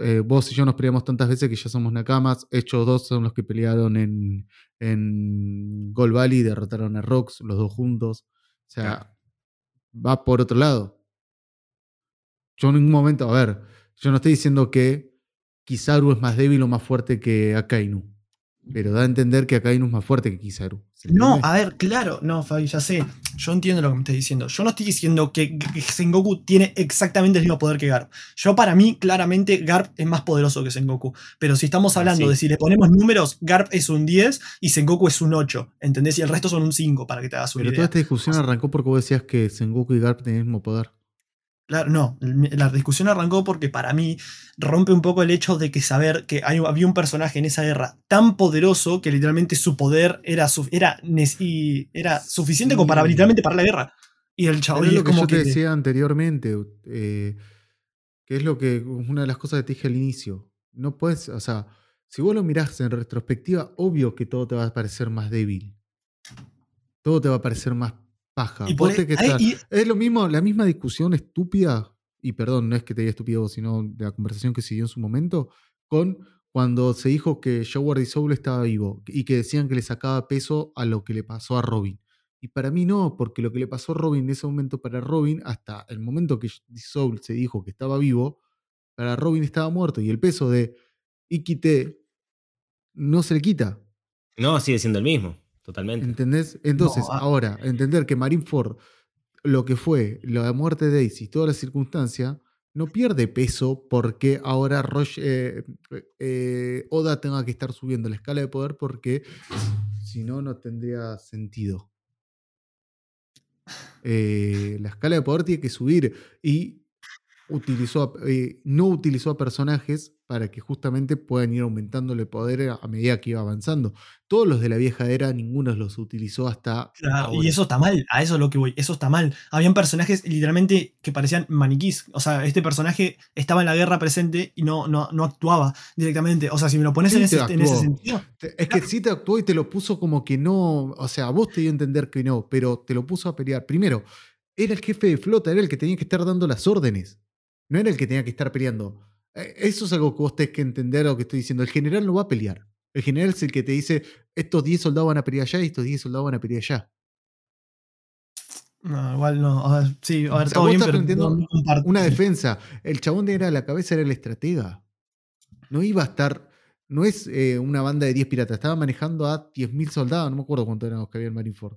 eh, vos y yo nos peleamos tantas veces que ya somos nakamas, hechos dos son los que pelearon en, en Gold Valley, derrotaron a Rox, los dos juntos. O sea, va por otro lado. Yo en ningún momento, a ver, yo no estoy diciendo que Kizaru es más débil o más fuerte que Akainu. Pero da a entender que Akainu es más fuerte que Kizaru. ¿Se No, a ver, claro, no, Fabi, ya sé. Yo entiendo lo que me estás diciendo. Yo no estoy diciendo que Sengoku tiene exactamente el mismo poder que Garp. Yo, para mí, claramente, Garp es más poderoso que Sengoku. Pero si estamos Ah, hablando sí. de si le ponemos números, Garp es un 10 y Sengoku es un 8. ¿Entendés? Y el resto son un 5, para que te hagas una Pero toda idea. esta discusión arrancó porque vos decías que Sengoku y Garp tenían el mismo poder. Claro, no, la discusión arrancó porque para mí rompe un poco el hecho de que saber que hay- había un personaje en esa guerra tan poderoso que literalmente su poder era, su- era, nes- y era suficiente como para literalmente parar la guerra. Y el chabón es lo es que como yo te que... decía anteriormente, eh, que es lo que una de las cosas que te dije al inicio. No puedes, o sea, si vos lo mirás en retrospectiva, obvio que todo te va a parecer más débil. Todo te va a parecer más paja. y por Vos tenés que ahí- estar- y- Es lo mismo, la misma discusión estúpida, y perdón, no es que te diga estúpido, vos, sino de la conversación que siguió en su momento, con cuando se dijo que Howard y Soul estaba vivo y que decían que le sacaba peso a lo que le pasó a Robin. Y para mí no, porque lo que le pasó a Robin en ese momento para Robin, hasta el momento que Soul se dijo que estaba vivo, para Robin estaba muerto y el peso de Ikite no se le quita. No, sigue siendo el mismo, totalmente. ¿Entendés? Entonces, ah. ahora, entender que Marineford, lo que fue la muerte de Daisy, toda la circunstancia, no pierde peso porque ahora Roche- eh, eh, Oda tenga que estar subiendo la escala de poder porque si no, no tendría sentido. Eh, la escala de poder tiene que subir y utilizó eh, no utilizó a personajes para que justamente puedan ir aumentándole poder a, medida que iba avanzando. Todos los de la vieja era, ninguno los utilizó hasta Claro, y eso está mal, a eso es lo que voy, eso está mal. Habían personajes literalmente que parecían maniquís. O sea, este personaje estaba en la guerra presente y no, no, no actuaba directamente. O sea, si me lo pones Sí en, ese, en ese sentido. Es que sí te actuó y te lo puso como que no. O sea, vos te dio a entender que no, pero te lo puso a pelear. Primero, era el jefe de flota, era el que tenía que estar dando las órdenes. No era el que tenía que estar peleando. Eh, Eso es algo que vos tenés que entender lo que estoy diciendo. El general no va a pelear. El general es el que te dice: estos 10 soldados van a pelear allá y estos 10 soldados van a pelear allá. No, igual no. A ver, sí, a ver, O sea, todo bien, pero no-. Una defensa. El chabón era la cabeza, era el estratega. No iba a estar. No es eh, una banda de 10 piratas. Estaba manejando a 10.000 soldados. No me acuerdo cuántos eran los que había en Marineford.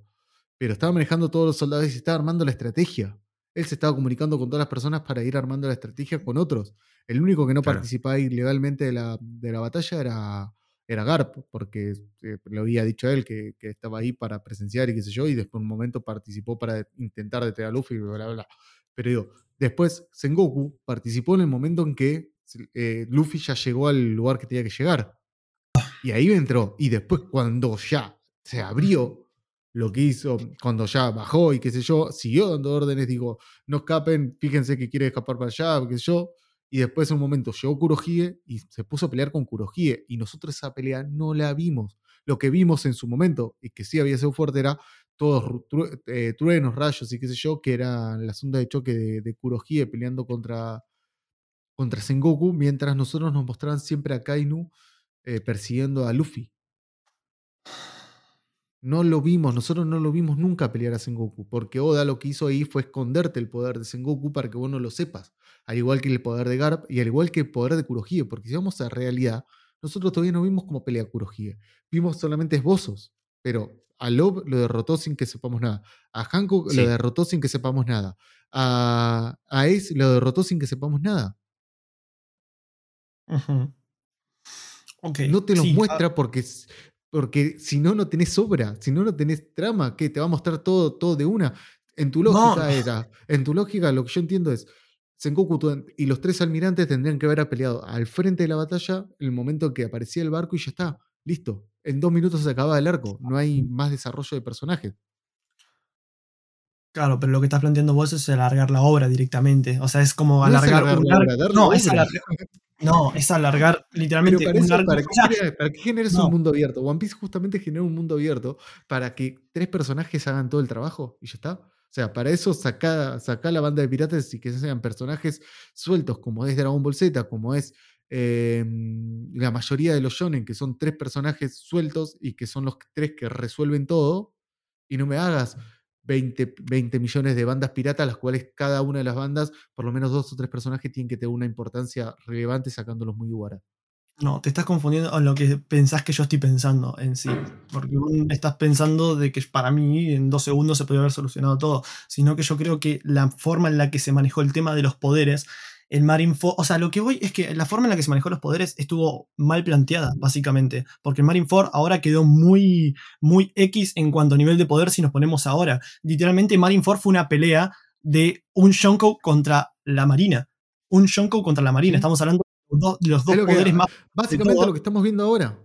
Pero estaba manejando todos los soldados y se estaba armando la estrategia. Él se estaba comunicando con todas las personas para ir armando la estrategia con otros. El único que no Claro. participaba ilegalmente de la, de la batalla era, era Garp, porque eh, lo había dicho él que, que estaba ahí para presenciar y qué sé yo, y después un momento participó para intentar detener a Luffy y bla, bla, bla. Pero digo, después Sengoku participó en el momento en que eh, Luffy ya llegó al lugar que tenía que llegar. Y ahí entró. Y después cuando ya se abrió lo que hizo, cuando ya bajó y qué sé yo, siguió dando órdenes, digo, no escapen, fíjense que quiere escapar para allá, qué sé yo. Y después en un momento llegó Kurohige y se puso a pelear con Kurohige. Y nosotros esa pelea no la vimos. Lo que vimos en su momento, y que sí había sido fuerte, era todos eh, truenos, rayos y qué sé yo, que era la sonda de choque de, de Kurohige peleando contra, contra Sengoku, mientras nosotros nos mostraban siempre a Kainu eh, persiguiendo a Luffy. No lo vimos, nosotros no lo vimos nunca pelear a Sengoku, porque Oda lo que hizo ahí fue esconderte el poder de Sengoku para que vos no lo sepas, al igual que el poder de Garp y al igual que el poder de Kurohige, porque si vamos a realidad, nosotros todavía no vimos cómo pelea Kurohige, vimos solamente esbozos, pero a Love lo derrotó sin que sepamos nada, a Hancock lo derrotó sin que sepamos nada, a, Ace lo derrotó sin que sepamos nada. no te ah muestra porque, porque si no, no tenés obra, si no, no tenés trama, que te va a mostrar todo, todo de una. En tu lógica era, en tu lógica lo que yo entiendo es, Sengoku y los tres almirantes tendrían que haber peleado al frente de la batalla el momento que aparecía el barco y ya está, listo. En dos minutos se acaba el arco, no hay más desarrollo de personajes. Claro, pero lo que estás planteando vos es alargar la obra directamente. O sea, es como alargar, no, es alargar, no, es alargar literalmente para, un para, que, generes un mundo abierto. One Piece justamente genera un mundo abierto para que tres personajes hagan todo el trabajo y ya está. O sea, para eso saca, saca la banda de piratas y que sean personajes sueltos, como es Dragon Ball Z, como es em, la mayoría de los shonen, que son tres personajes sueltos y que son los tres que resuelven todo. Y no me hagas 20, 20, millones de bandas piratas, las cuales cada una de las bandas, por lo menos dos o tres personajes, tienen que tener una importancia relevante sacándolos muy igual. No, te estás confundiendo con lo que pensás que yo estoy pensando en sí. Porque estás pensando de que para mí en dos segundos se podría haber solucionado todo. Sino que yo creo que la forma en la que se manejó el tema de los poderes el Marineford, o sea, lo que voy es que la forma en la que se manejó los poderes estuvo mal planteada, básicamente, porque el Marineford ahora quedó muy, muy X en cuanto a nivel de poder si nos ponemos ahora. Literalmente Marineford fue una pelea de un Shonko contra la Marina. Un Shonko contra la Marina, estamos hablando de los dos, poderes más... Básicamente lo que estamos viendo ahora.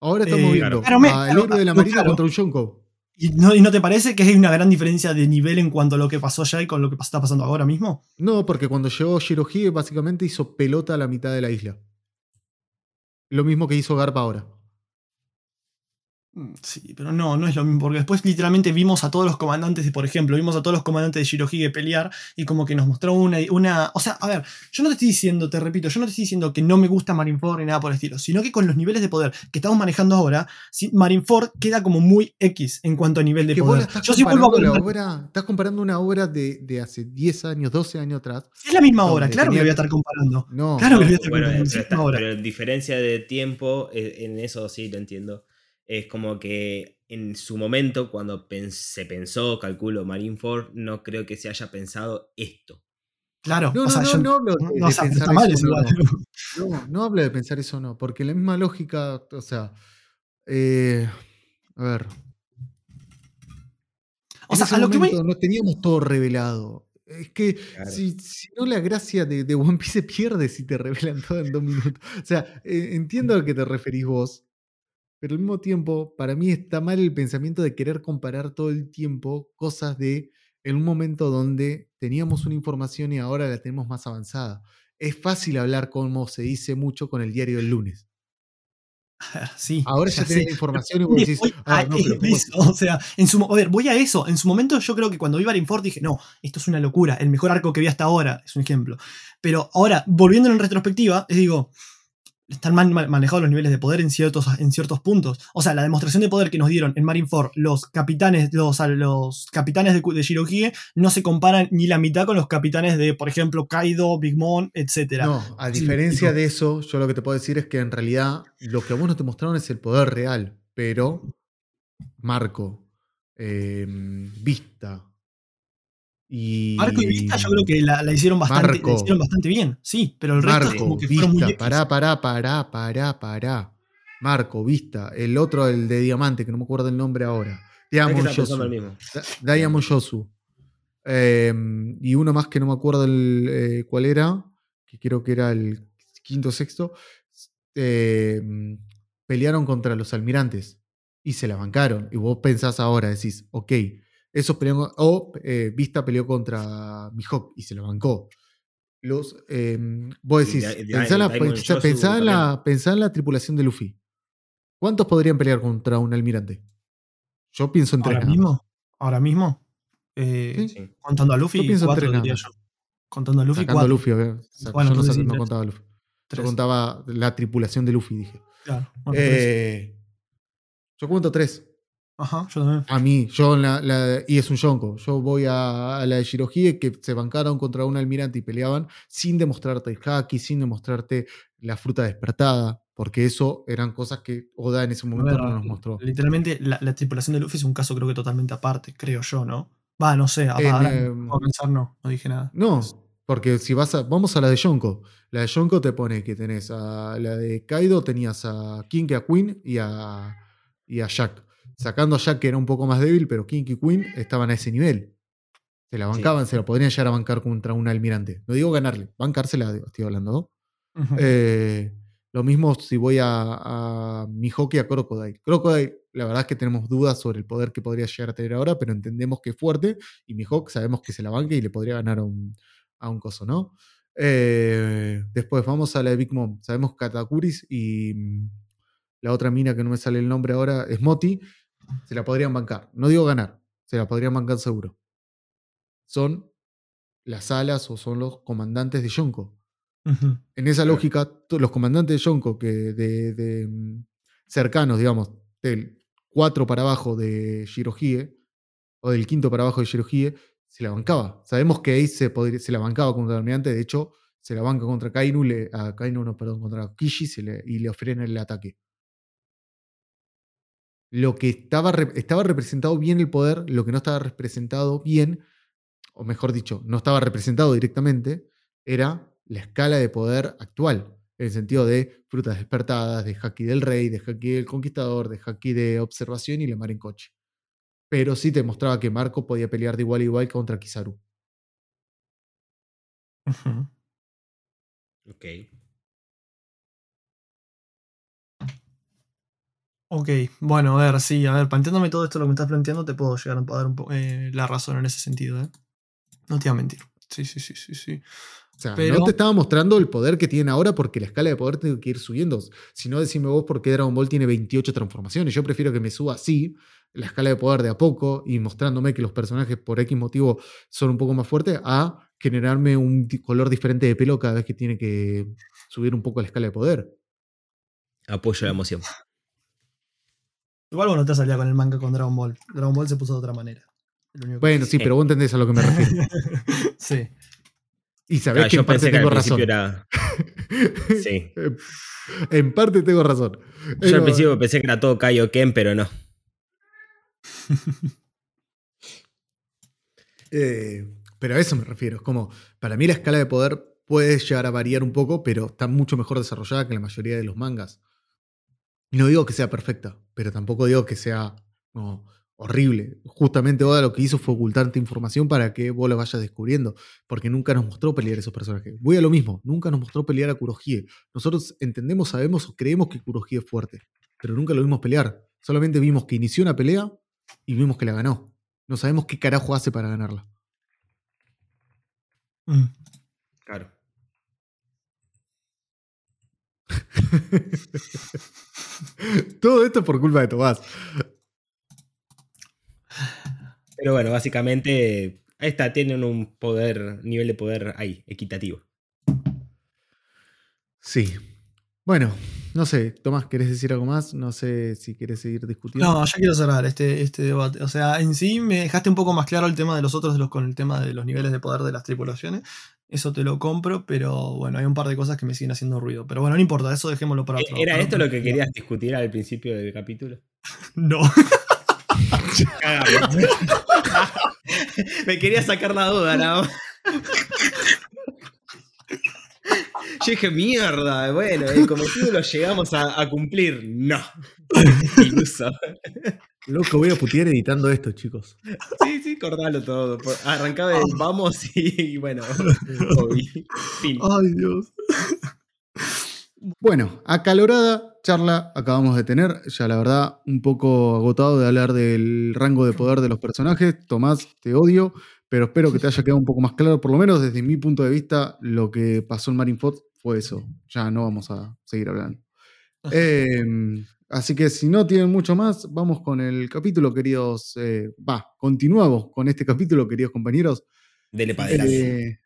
Ahora estamos eh, viendo el héroe de la Marina contra un Shonko. ¿Y no, te parece que hay una gran diferencia de nivel en cuanto a lo que pasó ya y con lo que está pasando ahora mismo? No, porque cuando llegó Shirohige básicamente hizo pelota a la mitad de la isla. Lo mismo que hizo Garpa ahora. Mm, sí, pero no, no es lo mismo, porque después literalmente vimos a todos los comandantes, por ejemplo, vimos a todos los comandantes de Shirohige pelear y como que nos mostró una, una... O sea, a ver, yo no te estoy diciendo, te repito, yo no te estoy diciendo que no me gusta Marineford ni nada por el estilo, sino que con los niveles de poder que estamos manejando ahora, Marineford queda como muy X en cuanto a nivel de poder. yo sí vuelvo a la obra, Estás comparando una obra de, hace 10 años, 12 años atrás. Es la misma obra, claro que voy a estar comparando. No, claro que voy a estar comparando. Pero, pero diferencia de tiempo, eh, en eso sí lo entiendo es como que en su momento, cuando se pensó, calculo, Marineford, no creo que se haya pensado esto. Claro, no, no, no, no, hablo de, pensar eso. No, no, hablo de pensar eso, no, porque la misma lógica, o sea, eh, a ver. O sea, a lo que no teníamos todo revelado. Es que si, no la gracia de, de, One Piece se pierde si te revelan todo en dos minutos. O sea, eh, entiendo a qué te referís vos, pero al mismo tiempo, para mí está mal el pensamiento de querer comparar todo el tiempo cosas de en un momento donde teníamos una información y ahora la tenemos más avanzada. Es fácil hablar como se dice mucho con el diario del lunes. Sí, ahora ya, tenés información y vos decís, ah, no, o sea, en su, a ver, voy a eso. En su momento yo creo que cuando vi Marineford dije, no, esto es una locura, el mejor arco que vi hasta ahora, es un ejemplo. Pero ahora, volviendo en retrospectiva, les digo, están mal manejados los niveles de poder en ciertos, en ciertos puntos. O sea, la demostración de poder que nos dieron en Marineford los capitanes, los, los capitanes de, de no se comparan ni la mitad con los capitanes de, por ejemplo, Kaido, Big Mom, etc. No, a diferencia de eso, yo lo que te puedo decir es que en realidad lo que a vos no te mostraron es el poder real, pero Marco, eh, Vista, y Marco y Vista yo creo que la, hicieron, bastante, bastante bien, sí, pero el resto es como que Vista, fueron muy pará, pará, pará, pará, pará. Marco, Vista, el otro, el de Diamante, que no me acuerdo el nombre ahora. Diamond Yosu. Diamond Yosu. Em, y uno más que no me acuerdo el, eh, cuál era, que creo que era el quinto sexto. Em, pelearon contra los almirantes y se la bancaron. Y vos pensás ahora, decís, ok, esos pelearon, o eh, Vista peleó contra Mihawk y se lo bancó. Los, em, vos decís, pensá, en la, la, tripulación de Luffy. ¿Cuántos podrían pelear contra un almirante? Yo pienso en tres. ¿Ahora nada mismo? ¿Ahora mismo? Eh, Sí. Contando a Luffy, Yo pienso en cuatro, tres nada diría más. yo. Contando a Luffy, Sacando a cuatro. Luffy, ok. Sac- Bueno, yo no, contaba a Luffy. Yo contaba la tripulación de Luffy, dije. Claro, bueno, tres. Eh, yo cuento tres. Ajá, yo también. A mí, yo en la, la- y es un Yonko. Yo voy a, a la de Shirohige que se bancaron contra un almirante y peleaban sin demostrarte el haki, sin demostrarte la fruta despertada, porque eso eran cosas que Oda en ese A momento ver, no nos mostró. Literalmente, la, la tripulación de Luffy es un caso creo que totalmente aparte, creo yo, ¿no? Va, no sé, En, ahora eh, puedo pensar, no, no dije nada. No, porque si vas a. Vamos a la de Yonko. La de Yonko te pone que tenés a la de Kaido, tenías a King, a Queen y a, y a Jack. Sacando a Jack, que era un poco más débil, pero King y Queen estaban a ese nivel. Se la bancaban, se la podrían llegar a bancar contra un almirante. No digo ganarle, bancársela, estoy hablando. ¿no? Ujú. Eh, lo mismo si voy a, a Mihawk y a Crocodile. Crocodile, la verdad es que tenemos dudas sobre el poder que podría llegar a tener ahora, pero entendemos que es fuerte. Y Mihawk sabemos que se la banca y le podría ganar a un, a un coso, ¿no? Eh, después vamos a la de Big Mom. Sabemos Katakuris y mm, la otra mina que no me sale el nombre ahora es Moti. Se la podrían bancar. No digo ganar, se la podrían bancar seguro. Son las alas o son los comandantes de Yonko. En esa lógica, los comandantes de Yonko, que de, de, mm, cercanos, digamos, del 4 para abajo de Shirohige, o del quinto para abajo de Shirohige, se la bancaba. Sabemos que Ace se, podría- se la bancaba contra el almirante, de hecho, se la banca contra Kainu, le, a Kainu no, perdón, contra Kishi se le- y le frena el ataque. Lo que estaba, estaba representado bien el poder, lo que no estaba representado bien, o mejor dicho, no estaba representado directamente, era la escala de poder actual. En el sentido de frutas despertadas, de haki del rey, de haki del conquistador, de haki de observación y la mar en coche. Pero sí te mostraba que Marco podía pelear de igual a igual contra Kizaru. Ujú. Ok. Ok, bueno, a ver, sí, a ver, planteándome todo esto lo que me estás planteando, te puedo llegar a dar un po- eh, la razón en ese sentido, ¿eh? No te voy a mentir. Sí, sí, sí, sí, sí. O sea, Pero- no te estaba mostrando el poder que tienen ahora porque la escala de poder tiene que ir subiendo. Si no, decime vos por qué Dragon Ball tiene 28 transformaciones. Yo prefiero que me suba así, la escala de poder de a poco y mostrándome que los personajes por X motivo son un poco más fuertes, a generarme un color diferente de pelo cada vez que tiene que subir un poco la escala de poder. Apoyo la emoción. Igual vos no te salía con el manga con Dragon Ball. Dragon Ball se puso de otra manera. Que- Bueno, sí, pero vos entendés a lo que me refiero. sí. Y sabés Ah, que yo en parte pensé que al tengo razón. principio era. Sí. en parte tengo razón. Yo al principio pensé que era todo Kaioken, pero no. Eh, pero a eso me refiero. Es como, para mí la escala de poder puede llegar a variar un poco, pero está mucho mejor desarrollada que la mayoría de los mangas. No digo que sea perfecta, pero tampoco digo que sea no, horrible. Justamente Oda lo que hizo fue ocultarte información para que vos lo vayas descubriendo, porque nunca nos mostró pelear a esos personajes. Voy a lo mismo, nunca nos mostró pelear a Kurohige. Nosotros entendemos, sabemos o creemos que Kurohige es fuerte, pero nunca lo vimos pelear. Solamente vimos que inició una pelea y vimos que la ganó. No sabemos qué carajo hace para ganarla. Mm. Claro. Todo esto es por culpa de Tomás. Pero bueno, básicamente. Ahí está, tienen un poder, nivel de poder ahí, equitativo. Sí. Bueno, no sé, Tomás, ¿querés decir algo más? No sé si querés seguir discutiendo. No, ya quiero cerrar este, este debate. O sea, en sí me dejaste un poco más claro el tema de los otros de los, con el tema de los niveles de poder de las tripulaciones. Eso te lo compro, pero bueno, hay un par de cosas que me siguen haciendo ruido. Pero bueno, no importa, eso dejémoslo para otro. ¿Era para esto lo que querías discutir al principio del capítulo? No. Me quería sacar la duda, nada más. Yo dije, mierda, bueno, el cometido lo llegamos a, a cumplir. No. Iluso. Loco, voy a putear editando esto, chicos. Sí, sí, cortalo todo. Por- Arrancaba el vamos y, y bueno. Fin. Ay, Dios. Bueno, acalorada charla acabamos de tener. Ya la verdad, un poco agotado de hablar del rango de poder de los personajes. Tomás, te odio, pero espero que te haya quedado un poco más claro. Por lo menos desde mi punto de vista, lo que pasó en Marineford fue eso. Ya no vamos a seguir hablando. Em, así que si no tienen mucho más, vamos con el capítulo, queridos. eh, Va, continuamos con este capítulo, queridos compañeros. Dele para adelante. Eh,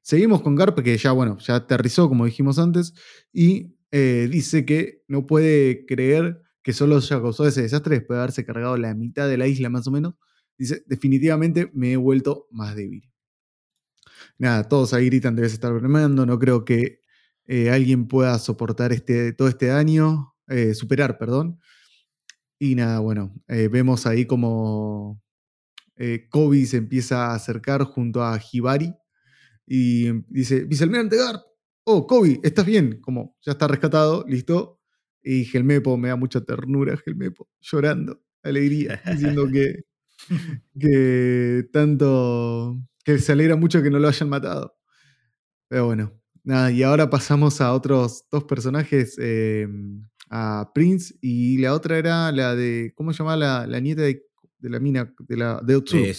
seguimos con Garp, que ya, bueno, ya aterrizó, como dijimos antes, y eh, dice que no puede creer que solo ya causó ese desastre después de haberse cargado la mitad de la isla, más o menos. Dice, definitivamente me he vuelto más débil. Nada, todos ahí gritan, debes estar bromeando, no creo que eh, alguien pueda soportar este, todo este daño, eh, superar, perdón. Y nada, bueno, eh, vemos ahí como Kobe se empieza a acercar junto a Hibari y dice, vicealmirante Garp, oh, Kobe, ¿estás bien? Como ya está rescatado, listo. Y Gelmepo me da mucha ternura, Gelmepo, llorando, alegría, diciendo que, que tanto, que se alegra mucho que no lo hayan matado. Pero bueno, nada, y ahora pasamos a otros dos personajes, eh, a Prince y la otra era la de, ¿cómo se llamaba la, la nieta de, de la mina, de, la, de Otsuru? Eh.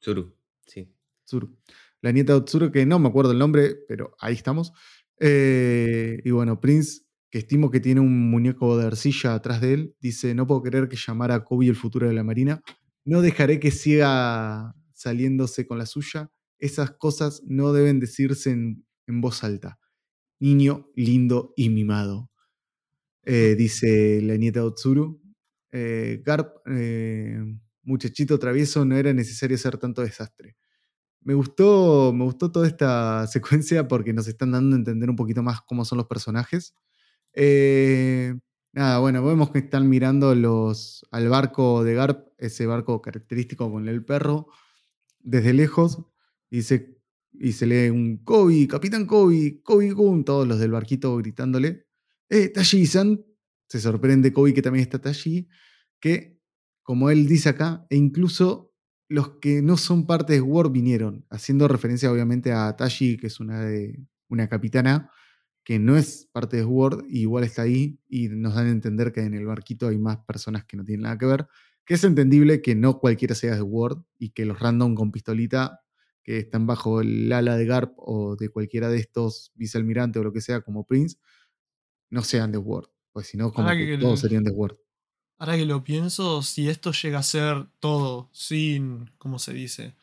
Tsuru. Sí. Tsuru. La nieta de Otsuru, que no me acuerdo el nombre, pero ahí estamos. Eh, y bueno, Prince, que estimo que tiene un muñeco de arcilla atrás de él, dice, no puedo creer que llamara a Kobe el futuro de la Marina. No dejaré que siga saliéndose con la suya. Esas cosas no deben decirse en, en voz alta. Niño lindo y mimado. Eh, dice la nieta Otsuru. Eh, Garp, eh, muchachito travieso, no era necesario hacer tanto desastre. Me gustó, me gustó toda esta secuencia porque nos están dando a entender un poquito más cómo son los personajes. Eh, nada, bueno, vemos que están mirando los, al barco de Garp, ese barco característico con el perro, desde lejos, y se, y se lee un Kobe, Capitán Kobe, Kobe Gun, todos los del barquito gritándole. ¡Eh, Tashi-san! Se sorprende Kobe que también está Tashi, que, como él dice acá, e incluso los que no son parte de War vinieron, haciendo referencia obviamente a Tashi, que es una, de, una capitana que no es parte de Sword, igual está ahí y nos dan a entender que en el barquito hay más personas que no tienen nada que ver, que es entendible que no cualquiera sea de Word y que los random con pistolita que están bajo el ala de Garp o de cualquiera de estos vicealmirante o lo que sea como Prince, no sean de Word, pues si no, como Ahora que que todos serían de Word. Ahora que lo pienso, si esto llega a ser todo sin, ¿cómo se dice?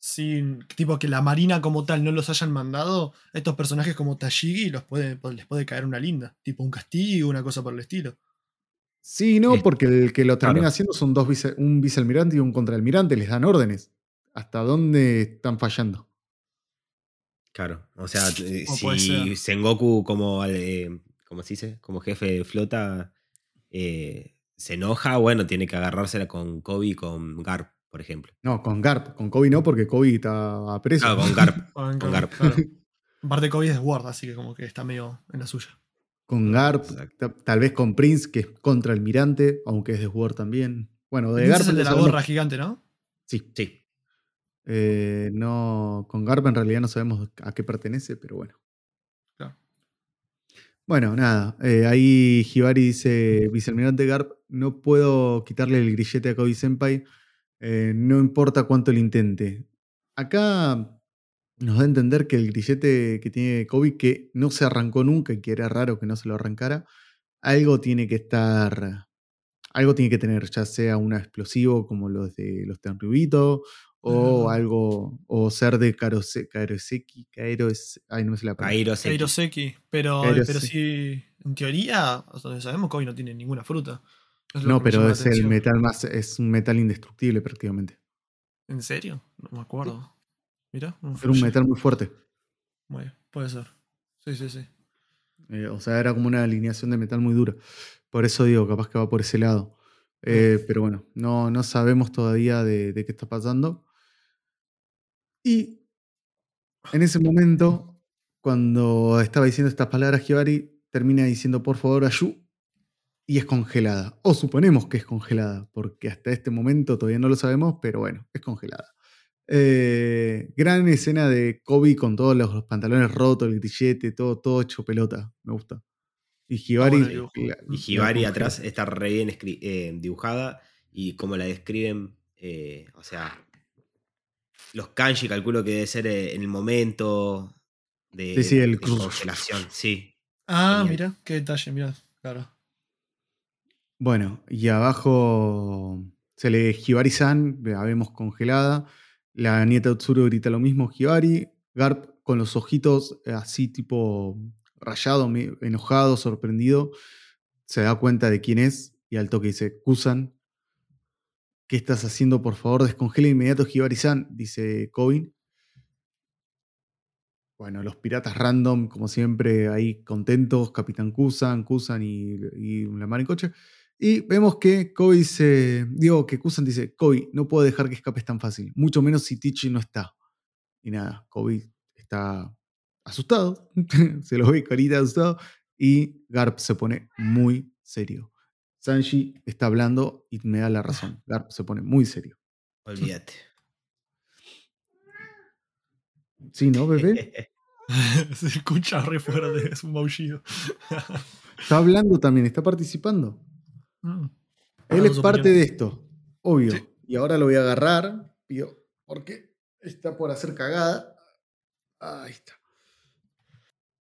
Sin, tipo que la marina como tal no los hayan mandado, estos personajes como Tashigi los puede, les puede caer una linda, tipo un castigo, una cosa por el estilo. Sí, no, porque el que lo termina claro. haciendo son dos vice- un vicealmirante y un contraalmirante, les dan órdenes. ¿Hasta dónde están fallando? Claro. O sea, eh, O si ser. Sengoku como, eh, ¿cómo se dice? Como jefe de flota eh, se enoja, bueno, tiene que agarrársela con Kobe y con Garp, por ejemplo. No, con Garp, con Kobe no, porque Kobe está preso. Claro, con Garp. Con- Con Garp. claro. Aparte Kobe es de Ward, así que como que está medio en la suya. Con Garp, tal vez con Prince, que es contraalmirante, aunque es de War también. Bueno, de Garp es el no de la sabemos- gorra gigante, ¿no? Sí, Sí. eh, no, con Garp en realidad no sabemos a qué pertenece, pero bueno. Claro. Bueno, nada. eh, ahí Hibari dice: Vicealmirante Garp, no puedo quitarle el grillete a Kobe Senpai. Eh, no importa cuánto lo intente. Acá nos da a entender que el grillete que tiene Kobe, que no se arrancó nunca y que era raro que no se lo arrancara, algo tiene que estar. Algo tiene que tener, ya sea un explosivo como los de los Tenryubito, o Ah. algo, o ser de Karose, Karoseki, Kairos, ay, no me sé la palabra. Kairo Seki. Kairoseki. Pero, Kairoseki. pero sí, en teoría, hasta donde sabemos, Kobe no tiene ninguna fruta. No, pero es el metal más, es un metal indestructible prácticamente. ¿En serio? No me acuerdo. Mira, un Era un metal muy fuerte. Bueno, puede ser. Sí, sí, sí. Eh, o sea, era como una alineación de metal muy dura. Por eso digo, capaz que va por ese lado. Eh, pero bueno, no, no sabemos todavía de, de qué está pasando. Y en ese momento, cuando estaba diciendo estas palabras, Hibari termina diciendo por favor a Yu y es congelada. O suponemos que es congelada, porque hasta este momento todavía no lo sabemos, pero bueno, es congelada. Eh, gran escena de Kobe con todos los pantalones rotos, el grillete, todo, todo hecho pelota. Me gusta. Y Hibari. bueno Y atrás está re bien eh, dibujada y como la describen, eh, o sea, los kanji calculo que debe ser en el momento de, Sí, sí, el de congelación, sí. Ah, Genial. mira, qué detalle, mira. Claro. Bueno, y abajo se le Hibari-san, la vemos congelada. La nieta de Tsuru grita lo mismo, Hibari. Garp con los ojitos así tipo rayado, enojado, sorprendido, se da cuenta de quién es y al toque dice, Kusan, ¿qué estás haciendo? Por favor, descongela inmediato Hibari-san, dice Kobin. Bueno, los piratas random, como siempre, ahí contentos, Capitán Kusan, Kusan y, y la mar en coche. Y vemos que Kobe dice, digo que Kusan dice, Kobe, no puedo dejar que escapes tan fácil, mucho menos si Tichi no está. Y nada, Kobe está asustado, se lo ve carita de asustado, y Garp se pone muy serio. Sanji está hablando y me da la razón. Garp se pone muy serio. Olvídate. Sí, ¿no, bebé? Se escucha re fuerte, es un maullido. Está hablando también, está participando. Mm. Él es parte de esto, obvio. Sí. Y ahora lo voy a agarrar, tío, porque está por hacer cagada. Ahí está.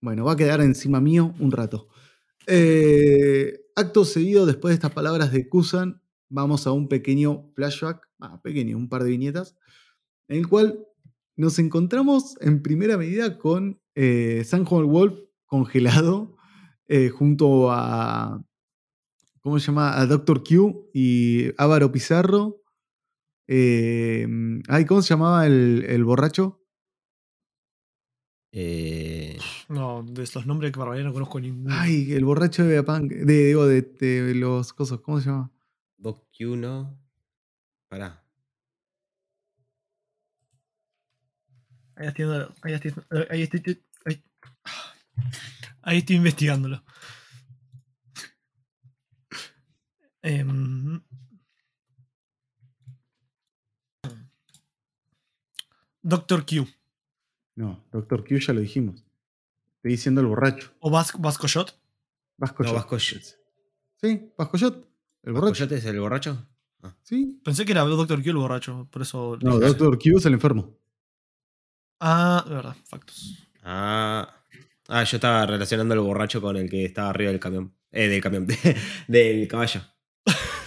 Bueno, va a quedar encima mío un rato. Eh, acto seguido, después de estas palabras de Kusan, vamos a un pequeño flashback, ah, pequeño, un par de viñetas, en el cual nos encontramos en primera medida con eh, Sanjo el Wolf congelado eh, junto a, ¿cómo se llama? A Doctor Q y Ávaro Pizarro. Eh, ay, ¿Cómo se llamaba el, el borracho? Eh, No, de los nombres que barbaridad no conozco ninguno. Ay, el borracho de Vegapunk, de, digo, de, de los cosas, ¿cómo se llama? Doc Q, ¿no? Pará. Ahí estoy, ahí estoy, ahí estoy, ahí- ahí estoy investigándolo. Em, Doctor Q. No, Doctor Q ya lo dijimos. Estoy diciendo el borracho. ¿O Vas Vasco Shot? Vasco No, Shot. Vasco Shot. Sí, Vasco Shot. El borracho. ¿Coyote es el borracho? Sí. Pensé que era Doctor Q el borracho, por eso. No, Doctor Q es el enfermo. Ah, de verdad, factos. Ah. Ah, yo estaba relacionando el borracho con el que estaba arriba del camión. Eh, del camión. del caballo.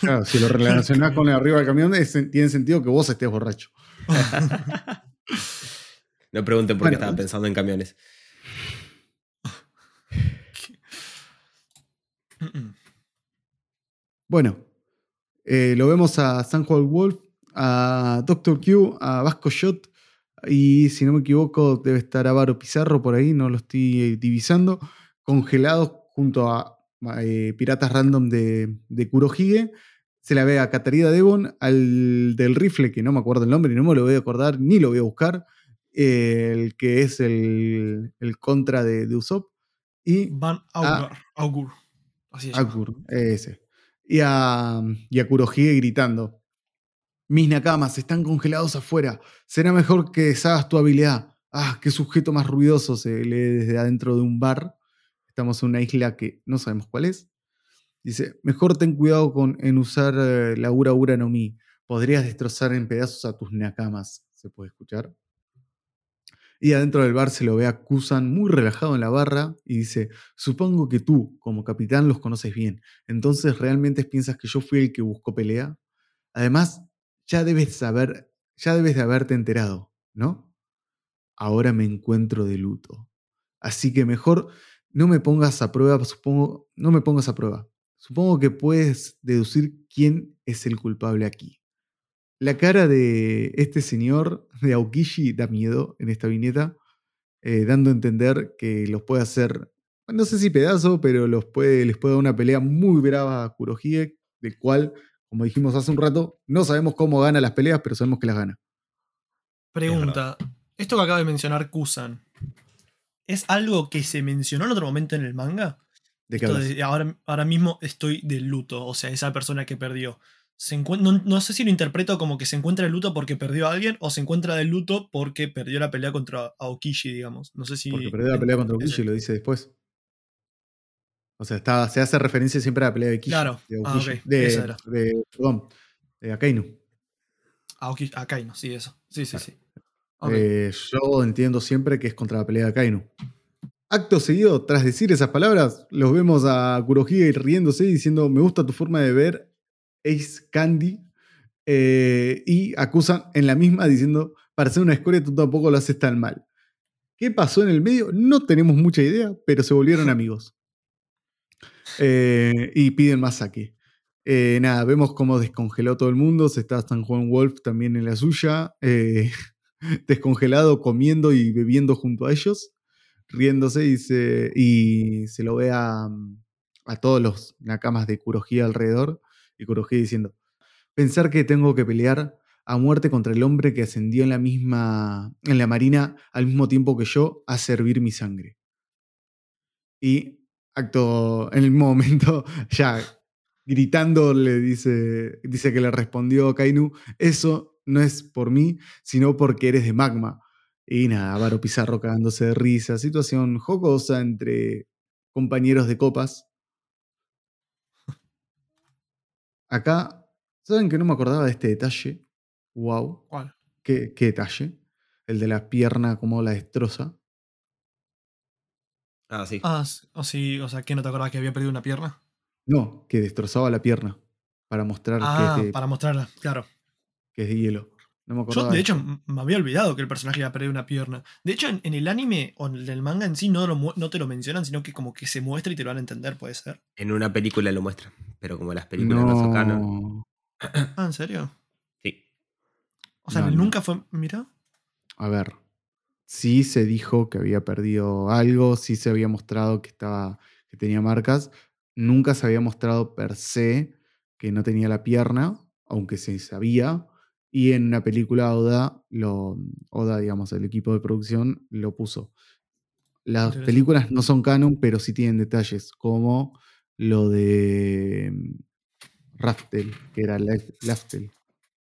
Claro, si lo relacionás con el arriba del camión, es- tiene sentido que vos estés borracho. No pregunten por Bueno, qué estaba pensando en camiones. Bueno, eh, lo vemos a San Juan Wolf, a Doctor Q, a Vasco Shot y si no me equivoco debe estar Avaro Pizarro por ahí, no lo estoy divisando, congelados junto a eh, piratas random de, de Kurohige. Se la ve a Katarina Devon, al del rifle, que no me acuerdo el nombre, no me lo voy a acordar, ni lo voy a buscar, eh, el que es el, el contra de, de Usopp, y Van Augur. Augur. Así. Akur, ese. Y a, y a Kurohige gritando: Mis nakamas están congelados afuera. Será mejor que deshagas tu habilidad. Ah, qué sujeto más ruidoso se lee desde adentro de un bar. Estamos en una isla que no sabemos cuál es. Dice: Mejor ten cuidado con, en usar eh, la Ura Ura no Mi. Podrías destrozar en pedazos a tus nakamas. Se puede escuchar. Y adentro del bar se lo ve a Kusan muy relajado en la barra y dice: Supongo que tú, como capitán, los conoces bien. Entonces, ¿realmente piensas que yo fui el que buscó pelea? Además, ya debes saber, ya debes de haberte enterado, ¿no? Ahora me encuentro de luto. Así que mejor no me pongas a prueba, supongo, no me pongas a prueba. Supongo que puedes deducir quién es el culpable aquí. La cara de este señor de Aokishi da miedo en esta viñeta, eh, dando a entender que los puede hacer, no sé si pedazo, pero los puede, les puede dar una pelea muy brava a Kurohige, del cual, como dijimos hace un rato, no sabemos cómo gana las peleas, pero sabemos que las gana. Pregunta. Esto que acaba de mencionar Kusan, ¿es algo que se mencionó en otro momento en el manga? De, ahora, ahora mismo estoy de luto, o sea, esa persona que perdió. Se no, no sé si lo interpreto como que se encuentra de luto porque perdió a alguien o se encuentra de luto porque perdió la pelea contra Aokishi, digamos. No sé si. Porque perdió la pelea contra. Aokishi, lo dice después. O sea, está, se hace referencia siempre a la pelea de Kishi. Claro. De Ah, Aokishi. ok. de, Esa era. de- perdón, de Akainu. Aokishi, Akainu, sí, eso. Sí, sí, Claro. sí. Eh, yo entiendo siempre que es contra la pelea de Akainu. Acto seguido, tras decir esas palabras, los vemos a Kurohige riéndose y diciendo, me gusta tu forma de ver Ace Candy. eh, y acusan en la misma diciendo, para ser una escoria tú tampoco lo haces tan mal. ¿Qué pasó en el medio? No tenemos mucha idea, pero se volvieron amigos. Eh, y piden más saque. Eh, nada, vemos cómo descongeló todo el mundo. Se está San Juan Wolf también en la suya. descongelado, comiendo y bebiendo junto a ellos. Riéndose y se, y se lo ve a, a todos los nakamas de Kurohige alrededor. Y Kurohige diciendo: Pensar que tengo que pelear a muerte contra el hombre que ascendió en la misma. en la marina al mismo tiempo que yo a servir mi sangre. Y acto en el momento, ya gritando, le dice, dice que le respondió Kainu, eso no es por mí, sino porque eres de magma. Y nada, Varo Pizarro cagándose de risa, situación jocosa entre compañeros de copas. Acá, ¿saben que no me acordaba de este detalle? Wow, ¿Cuál? qué, qué detalle. El de la pierna, como la destroza. Ah, sí. Ah, o sí, o sea, ¿qué no te acordabas que había perdido una pierna? No, que destrozaba la pierna. Para mostrar Ah, que, es de, para mostrarla, claro. que es de hielo. No me Yo, de hecho, me había olvidado que el personaje había perdido una pierna. De hecho, en, en el anime o en el manga en sí no, lo no te lo mencionan, sino que como que se muestra y te lo van a entender, puede ser. En una película lo muestra. Pero como las películas no, son canon. No. Ah, ¿en serio? Sí. O sea, No, no. nunca fue. Mira. A ver. Sí se dijo que había perdido algo, sí se había mostrado que estaba. que tenía marcas. Nunca se había mostrado per se que no tenía la pierna, aunque se sabía. Y en una película Oda, lo, Oda, digamos, el equipo de producción, lo puso. Las películas no son canon, pero sí tienen detalles, como lo de mm, Raftel, que era Laf- Laftel.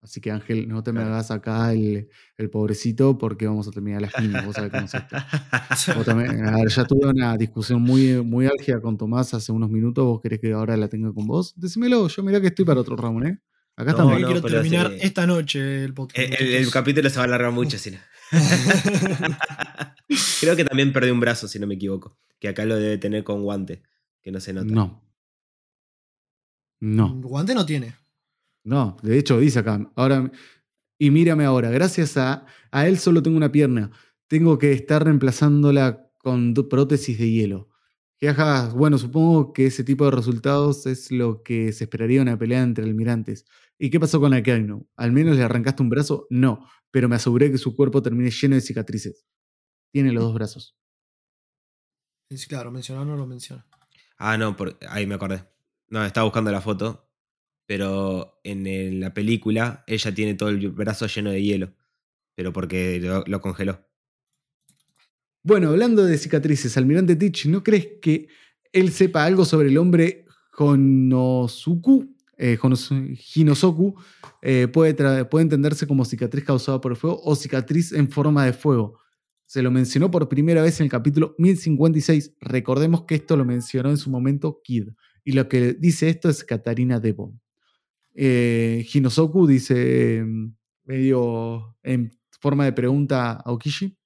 Así que Ángel, no te me hagas acá el, el pobrecito porque vamos a terminar las piñas, vos sabés cómo es esto. También- a ver, ya tuve una discusión muy, muy álgida con Tomás hace unos minutos, vos querés que ahora la tenga con vos. Decímelo, yo mirá que estoy para otro round, ¿eh? Acá No, estamos. No, quiero terminar sí. esta noche el podcast. El, el- el muchachos. capítulo se va a alargar mucho, si no. Creo que también perdió un brazo, si no me equivoco. Que acá lo debe tener con guante, que no se nota. No. No. Guante no tiene. No, de hecho dice acá, ahora, y mírame ahora, gracias a, a él solo tengo una pierna, tengo que estar reemplazándola con prótesis de hielo. Jaja, bueno, supongo que ese tipo de resultados es lo que se esperaría en una pelea entre almirantes. ¿Y qué pasó con la Kaino? ¿Al menos le arrancaste un brazo? No, pero me aseguré que su cuerpo termine lleno de cicatrices. Tiene los dos brazos. Sí, claro, mencionar no lo menciona. Ah, no, por, ahí me acordé. No, estaba buscando la foto. Pero en el- la película ella tiene todo el brazo lleno de hielo. Pero porque lo, lo congeló. Bueno, hablando de cicatrices, Almirante Teach, ¿no crees que él sepa algo sobre el hombre Honosuku? Eh, Hinosoku eh, puede, entenderse como cicatriz causada por el fuego o cicatriz en forma de fuego. Se lo mencionó por primera vez en el capítulo 1056. Recordemos que esto lo mencionó en su momento Kid. Y lo que dice esto es Katarina Devon. Eh, Hinosoku dice, eh, medio en forma de pregunta a Okishi.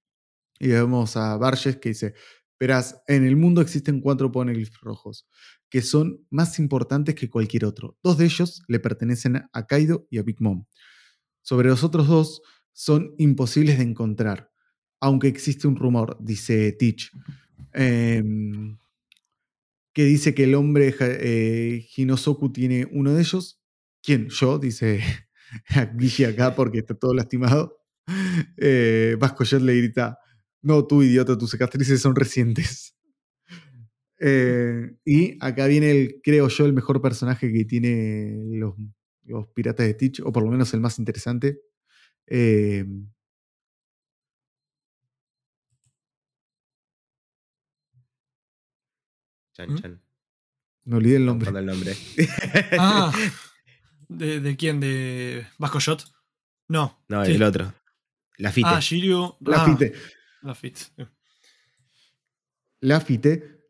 Y vemos a Barges que dice, verás, en el mundo existen cuatro poneglyphs rojos, que son más importantes que cualquier otro. Dos de ellos le pertenecen a Kaido y a Big Mom. Sobre los otros dos, son imposibles de encontrar, aunque existe un rumor, dice Teach, em, que dice que el hombre eh, Hinosoku tiene uno de ellos. ¿Quién? Yo, dice Gishi acá porque está todo lastimado. Eh, Vasco le grita, no, tú idiota, tus cicatrices son recientes. Eh, y acá viene el, creo yo, el mejor personaje que tiene los, los piratas de Stitch, o por lo menos el más interesante. Eh, Chan, ¿Mm? chan. me olvidé el nombre. buscando el nombre. Ah, ¿de, de quién? ¿De Vasco Shot? No. no, sí. el otro. La Fite. Ah, Shiryu. Lafite. Ah, Lafite. Lafite.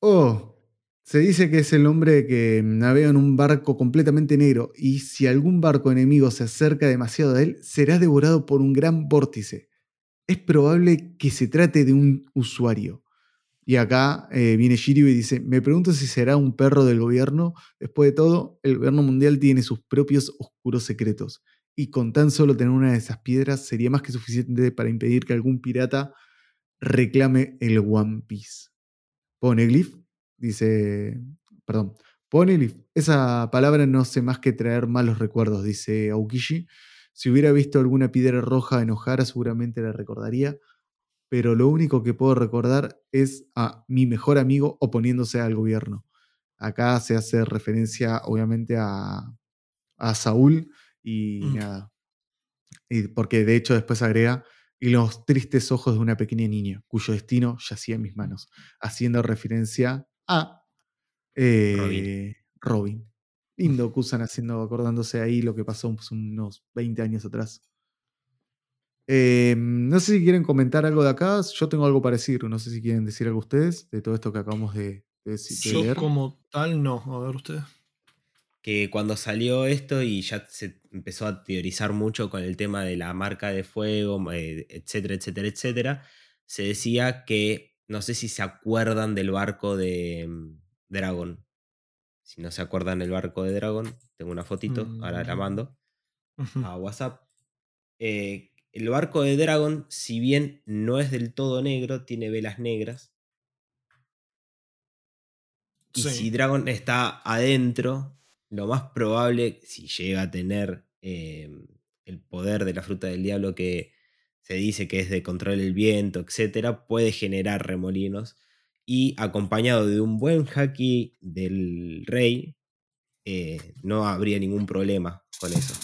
Oh, se dice que es el hombre que navega en un barco completamente negro y si algún barco enemigo se acerca demasiado a él, será devorado por un gran vórtice. Es probable que se trate de un usuario. Y acá eh, viene Shiryu y dice, me pregunto si será un perro del gobierno. Después de todo, el gobierno mundial tiene sus propios oscuros secretos. Y con tan solo tener una de esas piedras sería más que suficiente para impedir que algún pirata reclame el One Piece. Poneglyph, dice, perdón, Poneglyph, esa palabra no sé más que traer malos recuerdos, dice Aokishi. Si hubiera visto alguna piedra roja enojara, seguramente la recordaría pero lo único que puedo recordar es a mi mejor amigo oponiéndose al gobierno. Acá se hace referencia, obviamente, a, Saúl y mm. nada. Y porque de hecho después agrega, y los tristes ojos de una pequeña niña, cuyo destino yacía en mis manos, haciendo referencia a eh, Robin. Lindo Kusan haciendo, acordándose ahí lo que pasó unos 20 años atrás. Eh, no sé si quieren comentar algo de acá. Yo tengo algo para decir. No sé si quieren decir algo ustedes de todo esto que acabamos de, decir. Yo como tal no. A ver ustedes. Que cuando salió esto y ya se empezó a teorizar mucho con el tema de la marca de fuego, eh, etcétera, etcétera, etcétera, se decía que, no sé si se acuerdan del barco de mm, Dragon. Si no se acuerdan del barco de Dragon, tengo una fotito, ahora la mm. mando a WhatsApp. Eh, el barco de Dragon, si bien no es del todo negro, tiene velas negras. Y si Dragon está adentro, lo más probable, si llega a tener em, el poder de la fruta del diablo que se dice que es de control del viento, etc., puede generar remolinos. Y acompañado de un buen haki del rey, eh, no habría ningún problema con eso.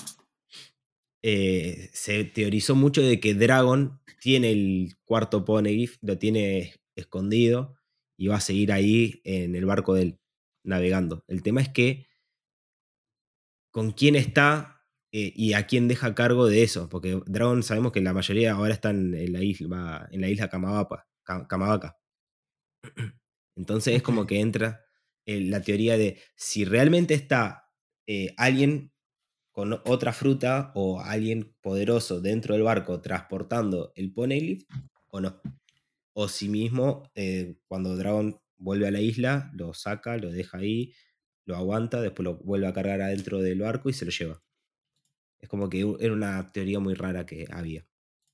Eh, se teorizó mucho de que Dragon tiene el cuarto Poneglyph, lo tiene escondido y va a seguir ahí en el barco de él, navegando. El tema es que con quién está eh, y a quién deja cargo de eso, porque Dragon sabemos que la mayoría ahora están en la isla, en la isla Kamabaka. Entonces es como que entra la teoría de si realmente está eh, alguien con otra fruta o alguien poderoso dentro del barco transportando el Poneglyph o no. O si mismo, eh, cuando Dragon vuelve a la isla, lo saca, lo deja ahí, lo aguanta, después lo vuelve a cargar adentro del barco y se lo lleva. Es como que era una teoría muy rara que había.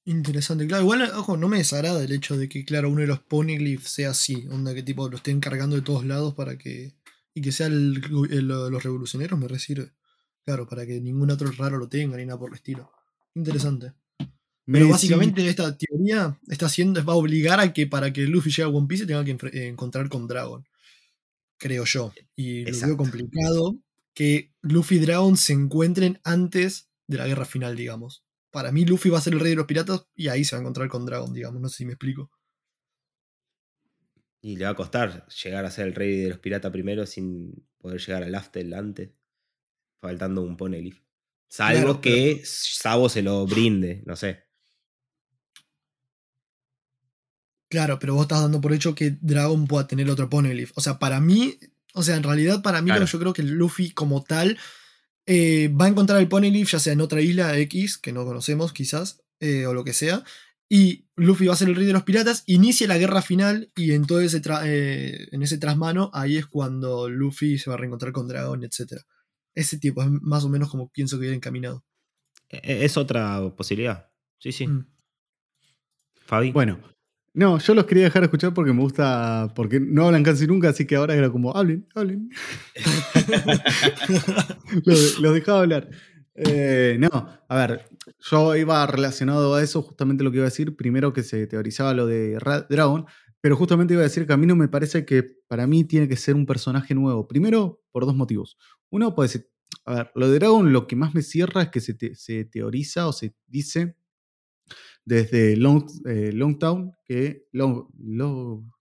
Interesante, claro. Igual, ojo, no me desagrada el hecho de que, claro, uno de los Poneglyphs sea así, onda que tipo lo estén cargando de todos lados para que. y que sean los revolucionarios, me recibe. Claro, para que ningún otro raro lo tenga ni nada por el estilo. Interesante. Pero básicamente esta teoría está haciendo, va a obligar a que para que Luffy llegue a One Piece tenga que encontrar con Dragon. Creo yo. Y lo veo complicado que Luffy y Dragon se encuentren antes de la guerra final, digamos. Para mí Luffy va a ser el rey de los piratas y ahí se va a encontrar con Dragon, digamos. No sé si me explico. Y le va a costar llegar a ser el rey de los piratas primero sin poder llegar al Aftel antes faltando un Poneglyph. Salvo que Sabo se lo brinde, no sé. Claro, pero vos estás dando por hecho que Dragon pueda tener otro Poneglyph. O sea, para mí, o sea, en realidad para mí yo creo que Luffy como tal eh, va a encontrar el Poneglyph ya sea en otra isla X, que no conocemos quizás, eh, o lo que sea. Y Luffy va a ser el rey de los piratas, inicia la guerra final y en todo ese, eh, en ese trasmano ahí es cuando Luffy se va a reencontrar con Dragon, etc. Ese tipo es más o menos como pienso que viene encaminado. E, e, es otra posibilidad. Sí, sí. Mm. Fabi. Bueno, no, yo los quería dejar escuchar porque me gusta, porque no hablan casi nunca, así que ahora era como, hablen, hablen. los, dejaba hablar. Eh, no, a ver, yo iba relacionado a eso, justamente lo que iba a decir, primero que se teorizaba lo de Dragon, pero justamente iba a decir que a mí no me parece que para mí tiene que ser un personaje nuevo. Primero, por dos motivos. Uno puede ser, a ver, lo de Dragon lo que más me cierra es que se, teoriza o se dice desde Long, eh, Longtown que... Long,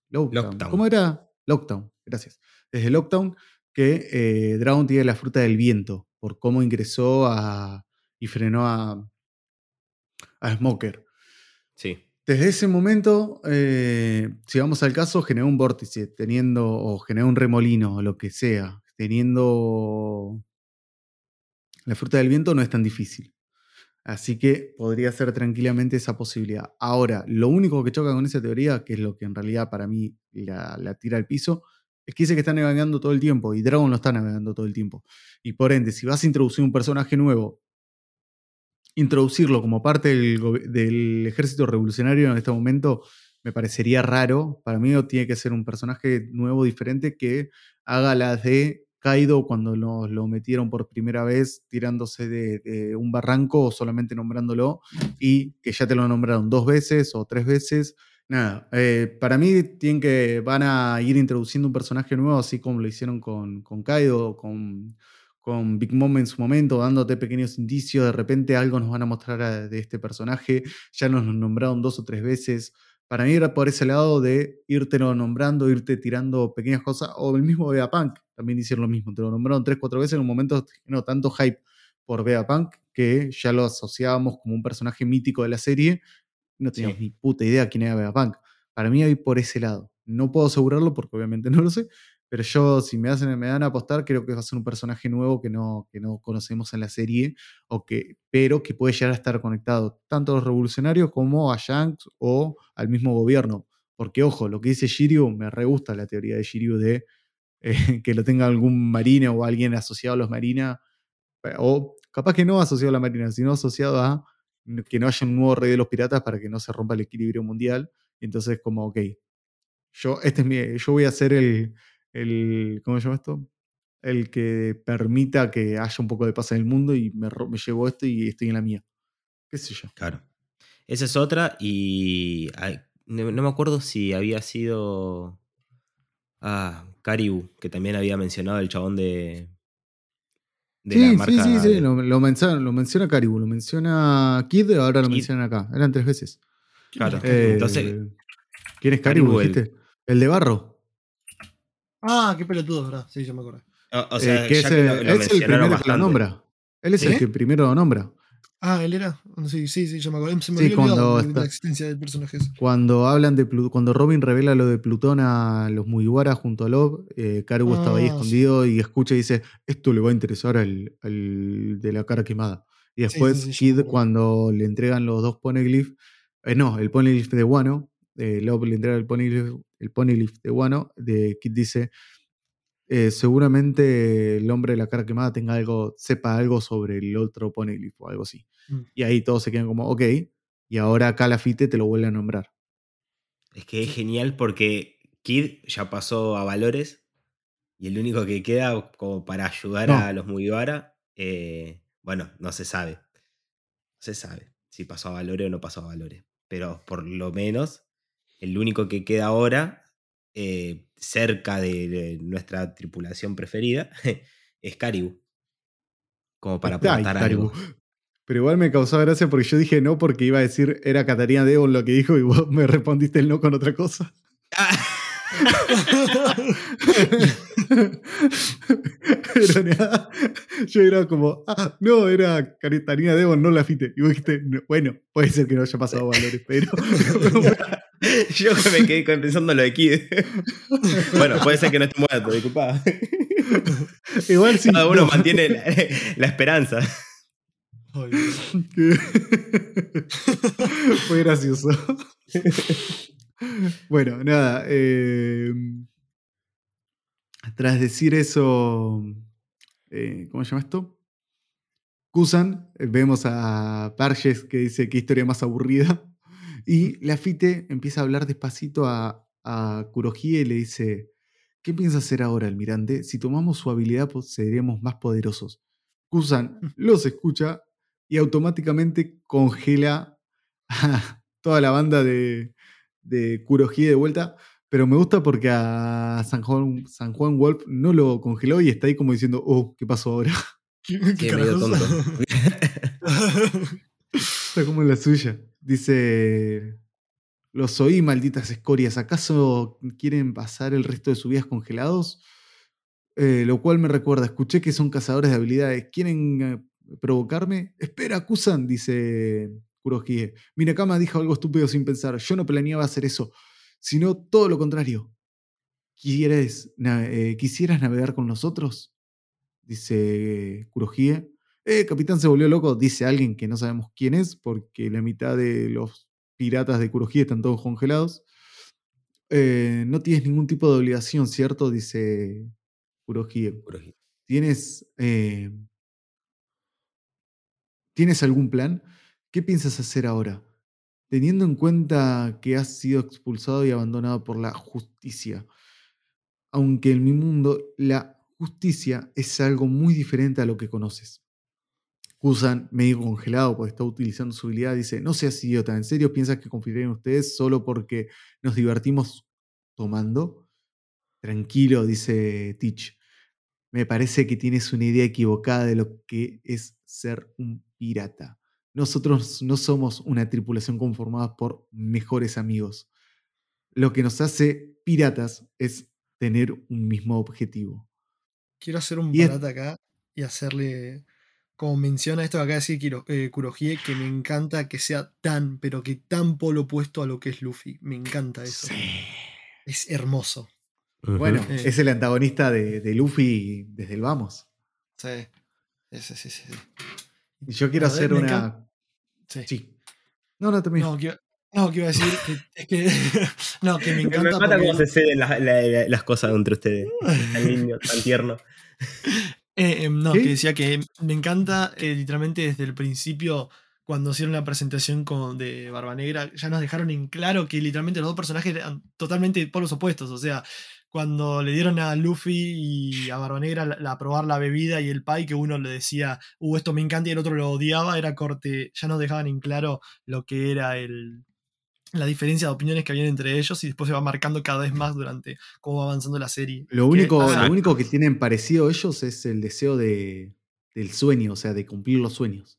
Lockdown. ¿Cómo era? Lockdown, gracias. Desde Lockdown que eh, Dragon tiene la fruta del viento por cómo ingresó a, y frenó a, a Smoker. Sí. Desde ese momento, eh, si vamos al caso, generó un vórtice, teniendo, o generó un remolino, o lo que sea, teniendo la fruta del viento no es tan difícil. Así que podría ser tranquilamente esa posibilidad. Ahora, lo único que choca con esa teoría, que es lo que en realidad para mí la, tira al piso, es que dice que está navegando todo el tiempo y Dragon lo está navegando todo el tiempo. Y por ende, si vas a introducir un personaje nuevo, introducirlo como parte del, del ejército revolucionario en este momento me parecería raro. Para mí tiene que ser un personaje nuevo, diferente, que haga la de Kaido cuando lo, lo metieron por primera vez tirándose de, un barranco o solamente nombrándolo y que ya te lo nombraron dos veces o tres veces. Nada, eh, para mí tienen que, van a ir introduciendo un personaje nuevo, así como lo hicieron con, con Kaido, con, con Big Mom en su momento, dándote pequeños indicios, de repente algo nos van a mostrar de este personaje, ya nos lo nombraron dos o tres veces, para mí era por ese lado de irte nombrando, irte tirando pequeñas cosas, o el mismo Vegapunk también hicieron lo mismo, te lo nombraron tres, cuatro veces en un momento no tanto hype por Vegapunk que ya lo asociábamos como un personaje mítico de la serie, no teníamos ni puta idea quién era Vegapunk. Para mí hay por ese lado. No puedo asegurarlo porque obviamente no lo sé, pero yo, si me, hacen, me dan a apostar, creo que va a ser un personaje nuevo que no, que no conocemos en la serie, o que, pero que puede llegar a estar conectado tanto a los revolucionarios como a Shanks o al mismo gobierno. Porque, ojo, lo que dice Shiryu, me re gusta la teoría de Shiryu de eh, que lo tenga algún marina o alguien asociado a los marinas, eh, o capaz que no asociado a la marina, sino asociado a que no haya un nuevo rey de los piratas para que no se rompa el equilibrio mundial. Entonces, como, ok, yo, este yo voy a ser el, el, ¿cómo se llama esto? El que permita que haya un poco de paz en el mundo y me, me llevo esto y estoy en la mía. ¿Qué sé yo? Claro. Esa es otra y no, me acuerdo si había sido ah, Caribou, que también había mencionado el chabón de, de sí, la marca. Sí, sí, sí, lo, lo, menciona, lo menciona Caribou, lo menciona Kid, ahora lo mencionan acá. Eran tres veces. Claro. Entonces, eh, ¿Quién es Caribou? el, el de barro. Ah, qué pelotudo, ¿verdad? Sí, yo me acuerdo. O, sea, que es, el, es el primero que lo nombra. Él es el que primero lo nombra. Ah, él era. Sí, sí, sí, yo me acuerdo. Se me sí, cuando la existencia del personaje. Cuando hablan de cuando Robin revela lo de Plutón a los Mugiwara junto a Love, eh, Karu estaba ahí ah, escondido y escucha y dice, esto le va a interesar al, al de la cara quemada. Y después Kid, cuando le entregan los dos poneglyphs, eh, no, el poneglyph de Wano, eh, Love le entrega el poneglyph el Ponylift de Wano, de Kit dice, eh, seguramente el hombre de la cara quemada tenga algo, sepa algo sobre el otro Ponylift o algo así. Mm. Y ahí todos se quedan como, ok, y ahora Calafite te lo vuelve a nombrar. Es que es genial porque Kid ya pasó a valores y el único que queda como para ayudar a los Mugiwara, eh, bueno, no se sabe. No se sabe si pasó a valores o no pasó a valores. Pero por lo menos el único que queda ahora, eh, cerca de, nuestra tripulación preferida, es Caribou. Como para aportar algo. Pero igual me causó gracia porque yo dije no porque iba a decir era Catarina Devon lo que dijo y vos me respondiste el no con otra cosa. Pero nada, yo era como, ah, no, era Catarina Devon, no la fite. Y vos dijiste, bueno, puede ser que no haya pasado valores, pero. yo me quedé pensando lo de Kid. bueno, puede ser que no esté muerto, disculpa. Igual sí. Cada uno mantiene la, esperanza. Fue gracioso. bueno, nada. Eh, tras decir eso, eh, ¿cómo se llama esto? Kusan, eh, vemos a Parges que dice qué historia más aburrida. Y Lafite empieza a hablar despacito a, a Kurohige y le dice: ¿Qué piensa hacer ahora, almirante? Si tomamos su habilidad, pues, seríamos más poderosos. Kusan los escucha y automáticamente congela a toda la banda de, de Kurohige de vuelta. Pero me gusta porque a San Juan, San Juan Wolf no lo congeló y está ahí como diciendo, oh, ¿qué pasó ahora? ¿Qué, medio tonto. está como en la suya. Dice, los oí, malditas escorias. ¿Acaso quieren pasar el resto de sus vidas congelados? Eh, lo cual me recuerda, escuché que son cazadores de habilidades. ¿Quieren eh, provocarme? Espera, acusan, dice Kurohige. Minakama dijo algo estúpido sin pensar. Yo no planeaba hacer eso sino todo lo contrario. ¿Quieres, eh, ¿Quisieras navegar con nosotros? Dice Kurohige. Eh, capitán se volvió loco, dice alguien que no sabemos quién es, porque la mitad de los piratas de Kurohige están todos congelados. Eh, no tienes ningún tipo de obligación, ¿cierto? Dice Kurohige. Kurohige. ¿Tienes, eh, ¿Tienes algún plan? ¿Qué piensas hacer ahora? Teniendo en cuenta que has sido expulsado y abandonado por la justicia. Aunque en mi mundo la justicia es algo muy diferente a lo que conoces. Kusan, medio congelado porque está utilizando su habilidad, dice, no seas idiota, ¿en serio piensas que confiaré en ustedes solo porque nos divertimos tomando? Tranquilo, dice Teach. Me parece que tienes una idea equivocada de lo que es ser un pirata. Nosotros no somos una tripulación conformada por mejores amigos. Lo que nos hace piratas es tener un mismo objetivo. Quiero hacer un parate acá y hacerle, como menciona esto que acá decir eh, Kurohige, que me encanta que sea tan, pero que tan polo opuesto a lo que es Luffy. Me encanta eso. Es hermoso. Bueno, Ujú. Eh. es el antagonista de, de Luffy desde el vamos. Sí. Sí, sí, sí, sí. Y yo quiero ver, hacer una. Sí. Sí. No, no, también. No, que, no, que iba a decir que, es que, no, que me encanta me mata porque- cómo se ceden las, la- la- las cosas entre ustedes. Tan lindo, tan tierno. Eh, eh, no, que decía que me encanta eh, literalmente desde el principio, cuando hicieron la presentación con, de Barba Negra, ya nos dejaron en claro que literalmente los dos personajes eran totalmente polos opuestos. O sea, cuando le dieron a Luffy y a Barba Negra la, la- probar la bebida y el pie, que uno le decía, uh, esto me encanta y el otro lo odiaba, era corte, ya nos dejaban en claro lo que era el la diferencia de opiniones que habían entre ellos y después se va marcando cada vez más durante cómo va avanzando la serie. Lo Que- único, ah, lo único que tienen parecido ellos es el deseo de, del sueño, o sea, de cumplir los sueños.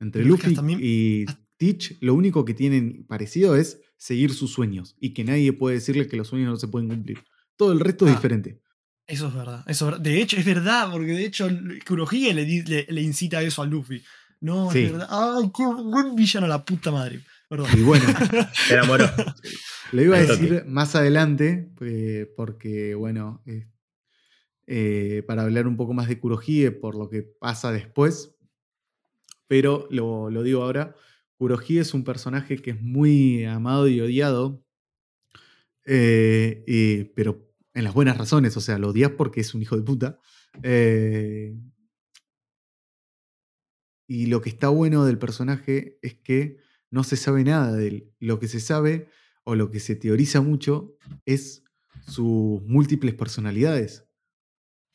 Entre que Luffy y Teach, lo único que tienen parecido es seguir sus sueños y que nadie puede decirle que los sueños no se pueden cumplir. Todo el resto es Ah. diferente. Eso es verdad, eso es verdad. De hecho, es verdad, porque de hecho Kurohige le, le, le incita eso a Luffy. No, Sí. es verdad. Ay, qué buen villano la puta madre. Perdón. Y bueno, Se enamoró. lo iba a decir más adelante, eh, porque, bueno, eh, eh, para hablar un poco más de Kurohige por lo que pasa después, pero lo, lo digo ahora. Kurohige es un personaje que es muy amado y odiado, eh, pero en las buenas razones, o sea, lo odias porque es un hijo de puta. eh, y lo que está bueno del personaje es que no se sabe nada de él. Lo que se sabe o lo que se teoriza mucho es sus múltiples personalidades.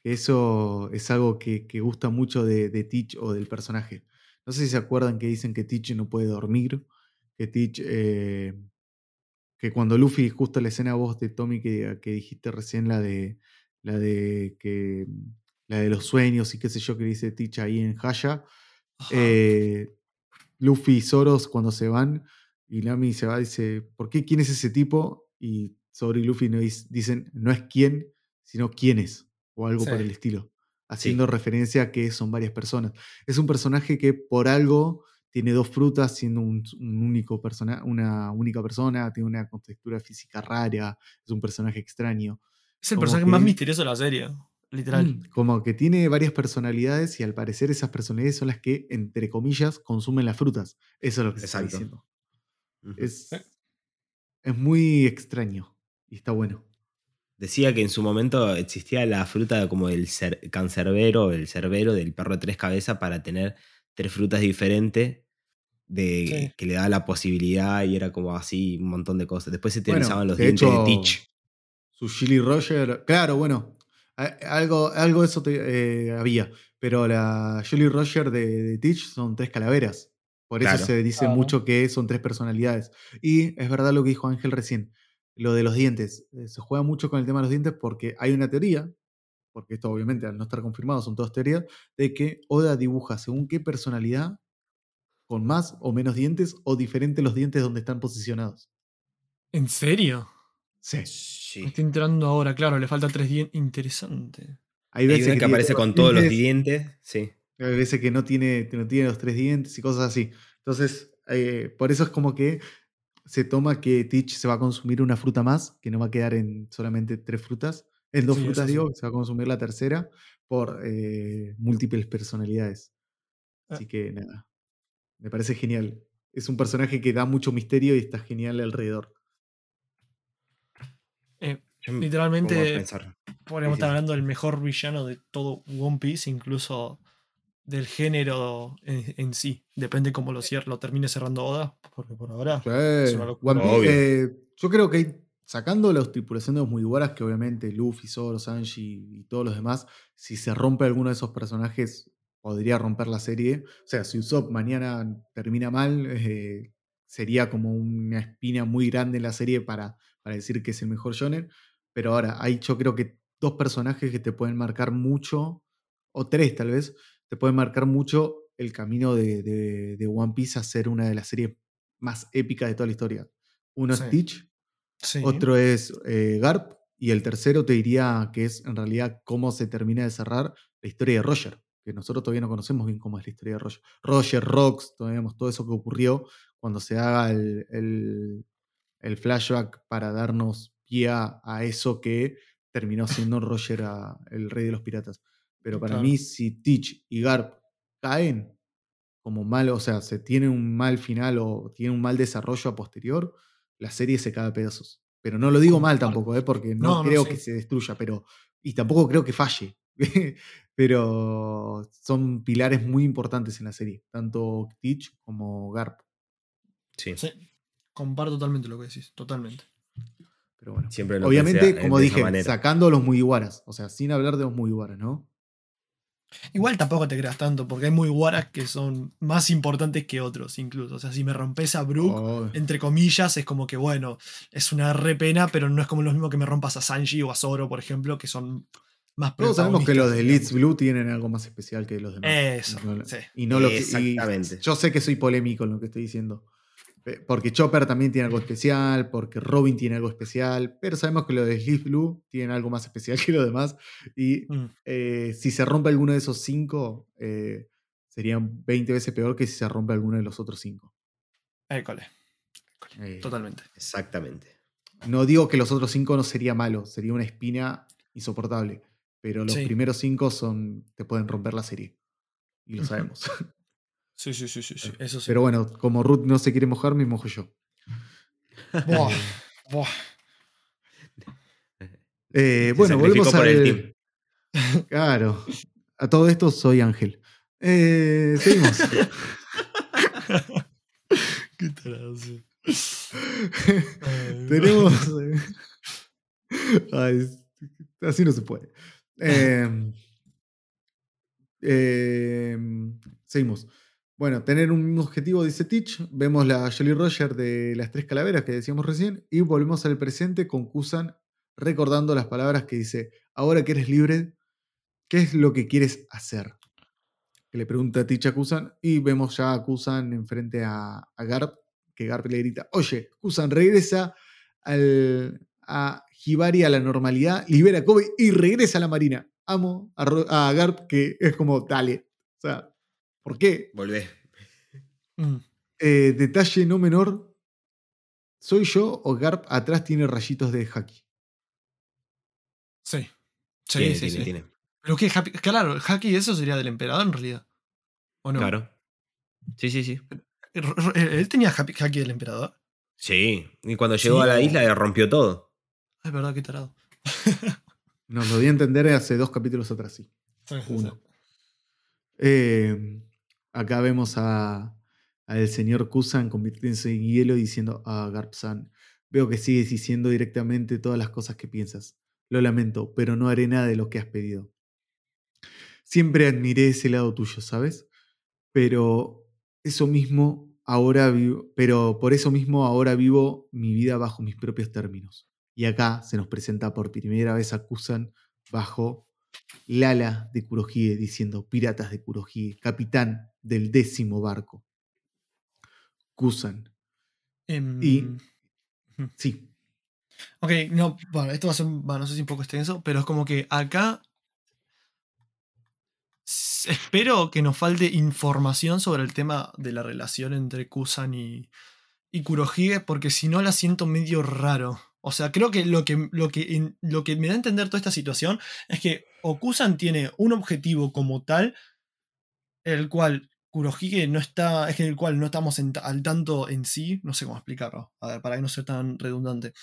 Eso es algo que, que gusta mucho de, de Teach o del personaje. No sé si se acuerdan que dicen que Teach no puede dormir, que Teach, eh, que cuando Luffy, justo la escena vos de Tommy que, que dijiste recién, la de, la de que la de los sueños y qué sé yo que dice Teach ahí en Haya, eh, Luffy y Soros cuando se van y Nami se va dice, ¿por qué quién es ese tipo? Y Zoro y Luffy no dicen, no es quién, sino quién es, o algo por Sí. el estilo, haciendo referencia a que son varias personas. Es un personaje que por algo tiene dos frutas, siendo un, un único persona, una única persona, tiene una contextura física rara, es un personaje extraño. es el como personaje que- más misterioso de la serie, literal. Mm, Como que tiene varias personalidades y al parecer esas personalidades son las que, entre comillas, consumen las frutas. Eso es lo que se está diciendo. Es, es muy extraño y está bueno. Decía que en su momento existía la fruta como el cer- cancerbero, el cerbero del perro de tres cabezas para tener tres frutas diferentes de, Sí. que le da la posibilidad y era como así un montón de cosas. Después se Bueno, teorizaban los dientes hecho, de Teach. Su Chili Roger, claro, bueno, algo, algo de eso te- eh, había, pero la Julie Roger de, de Teach son tres calaveras. Por eso Claro. se dice Claro. mucho que son tres personalidades. Y es verdad lo que dijo Ángel recién, lo de los dientes. Eh, Se juega mucho con el tema de los dientes porque hay una teoría, porque esto obviamente al no estar confirmado son todas teorías, de que Oda dibuja según qué personalidad, con más o menos dientes, o diferentes los dientes donde están posicionados. ¿En serio? Sí. Estoy enterando ahora, claro, le falta tres dientes. Interesante. Hay veces que aparece con todos los dientes. Sí. Hay veces que no tiene, no tiene los tres dientes y cosas así. Entonces, eh, por eso es como que se toma que Teach se va a consumir una fruta más, que no va a quedar en solamente tres frutas. En dos Sí, frutas, sí. digo, se va a consumir la tercera por eh, múltiples personalidades. Así que nada. Me parece genial. Es un personaje que da mucho misterio y está genial alrededor. Eh, literalmente podríamos Sí, estar hablando del mejor villano de todo One Piece, incluso del género en, en sí. Depende cómo lo, cier- lo termine cerrando Oda, porque por ahora Sí, es una locura. One Piece, Obvio. eh, yo creo que hay- sacando la tripulación de los Mugiwaras, que obviamente Luffy, Zoro, Sanji y todos los demás, si se rompe alguno de esos personajes, podría romper la serie. O sea, si Usopp mañana termina mal, eh, sería como una espina muy grande en la serie para, para decir que es el mejor shonen. Pero ahora, hay yo creo que dos personajes que te pueden marcar mucho, o tres tal vez, te pueden marcar mucho el camino de, de- de One Piece a ser una de las series más épicas de toda la historia. Uno Sí. es Sí. otro es eh, Garp, y el tercero te diría que es en realidad cómo se termina de cerrar la historia de Roger, que nosotros todavía no conocemos bien cómo es la historia de Roger. Roger, Rox, todavía vemos todo eso que ocurrió cuando se haga el, el- el flashback para darnos pie a, a eso que terminó siendo Roger a- el rey de los piratas. Pero para Claro. mí, si Teach y Garp caen como mal, o sea, se tiene un mal final o tiene un mal desarrollo a posterior, la serie se cae a pedazos. Pero no lo digo mal tampoco, ¿eh? porque no, No, no, creo que se destruya, pero. Y tampoco creo que falle. pero son pilares muy importantes en la serie, tanto Teach como Garp. Sí. Sí, comparto totalmente lo que decís, totalmente. Pero bueno. Siempre lo Obviamente, eh, como dije, manera. sacando los Mugiwaras, o sea, sin hablar de los Mugiwaras, ¿no? Igual tampoco te creas tanto, porque hay muy guaras que son más importantes que otros, incluso. O sea, si me rompes a Brook, Oh, entre comillas, es como que, bueno, es una re pena, pero no es como lo mismo que me rompas a Sanji o a Zoro, por ejemplo, que son más todos sabemos que los de Leeds Blue tienen algo más especial que los demás. Eso, Y no lo- sí. Y no lo que- y Exactamente. yo sé que soy polémico en lo que estoy diciendo. Pe- Porque Chopper también tiene algo especial, porque Robin tiene algo especial, pero sabemos que los de Sleep Blue tienen algo más especial que los demás. Y Mm, eh, si se rompe alguno de esos cinco, eh, serían 20 veces peor que si se rompe alguno de los otros cinco. école, Eh, totalmente. Exactamente. No digo que los otros cinco no sería malo, sería una espina insoportable. Pero los Sí. primeros cinco son. te pueden romper la serie. Y lo sabemos. Sí, sí, sí, sí, sí, eso sí. Pero bueno, como Ruth no se quiere mojar, me mojo yo. Buah, buah. Eh, Se bueno, volvemos por el team. Claro. A todo esto soy Ángel. Eh, seguimos. Qué Tenemos. ay, así no se puede. Eh, eh, seguimos. Bueno, tener un objetivo, dice Teach. Vemos la Jolly Roger de las tres calaveras que decíamos recién. Y volvemos al presente con Kusan recordando las palabras que dice: Ahora que eres libre, ¿qué es lo que quieres hacer? Que le pregunta a Teach a Kusan. Y vemos ya a Kusan enfrente a, a Garp. Que Garp le grita: Oye, Kusan, regresa al, a Hibari a la normalidad, libera a Kobe y regresa a la marina. Amo a, a Garp, que es como, dale. O sea, ¿por qué? Volvé. Mm, Eh, detalle no menor. ¿Soy yo o Garp atrás tiene rayitos de haki? Sí. Sí, Tiene, sí, tiene, sí. tiene. Pero que, Happy- claro, el haki eso sería del emperador en realidad. ¿O no? Claro. Sí, sí, sí. R- r- ¿Él tenía haki del emperador? Sí. Y cuando llegó Sí, a la o- isla le rompió todo. Es verdad, qué tarado. Nos lo di a entender hace dos capítulos atrás, sí. Uno. Eh, acá vemos al señor Kusan convirtiéndose en hielo y diciendo a Garp-san, veo que sigues diciendo directamente todas las cosas que piensas. Lo lamento, pero no haré nada de lo que has pedido. Siempre admiré ese lado tuyo, ¿sabes? Pero eso mismo ahora vivo, pero por eso mismo ahora vivo mi vida bajo mis propios términos. Y acá se nos presenta por primera vez a Kusan bajo Lala de Kurohige diciendo piratas de Kurohige, capitán del décimo barco. Kusan. Em, Y- Sí, Ok, no, bueno, esto va a ser, bueno, no sé si un poco extenso, pero es como que acá espero que nos falte información sobre el tema de la relación entre Kusan y, y Kurohige, porque si no la siento medio raro. O sea, creo que lo que, lo, que lo que me da a entender toda esta situación es que o Kusan tiene un objetivo como tal, el cual Kurohige no está, es en el cual no estamos al tanto en sí, no sé cómo explicarlo, a ver, para que no sea tan redundante.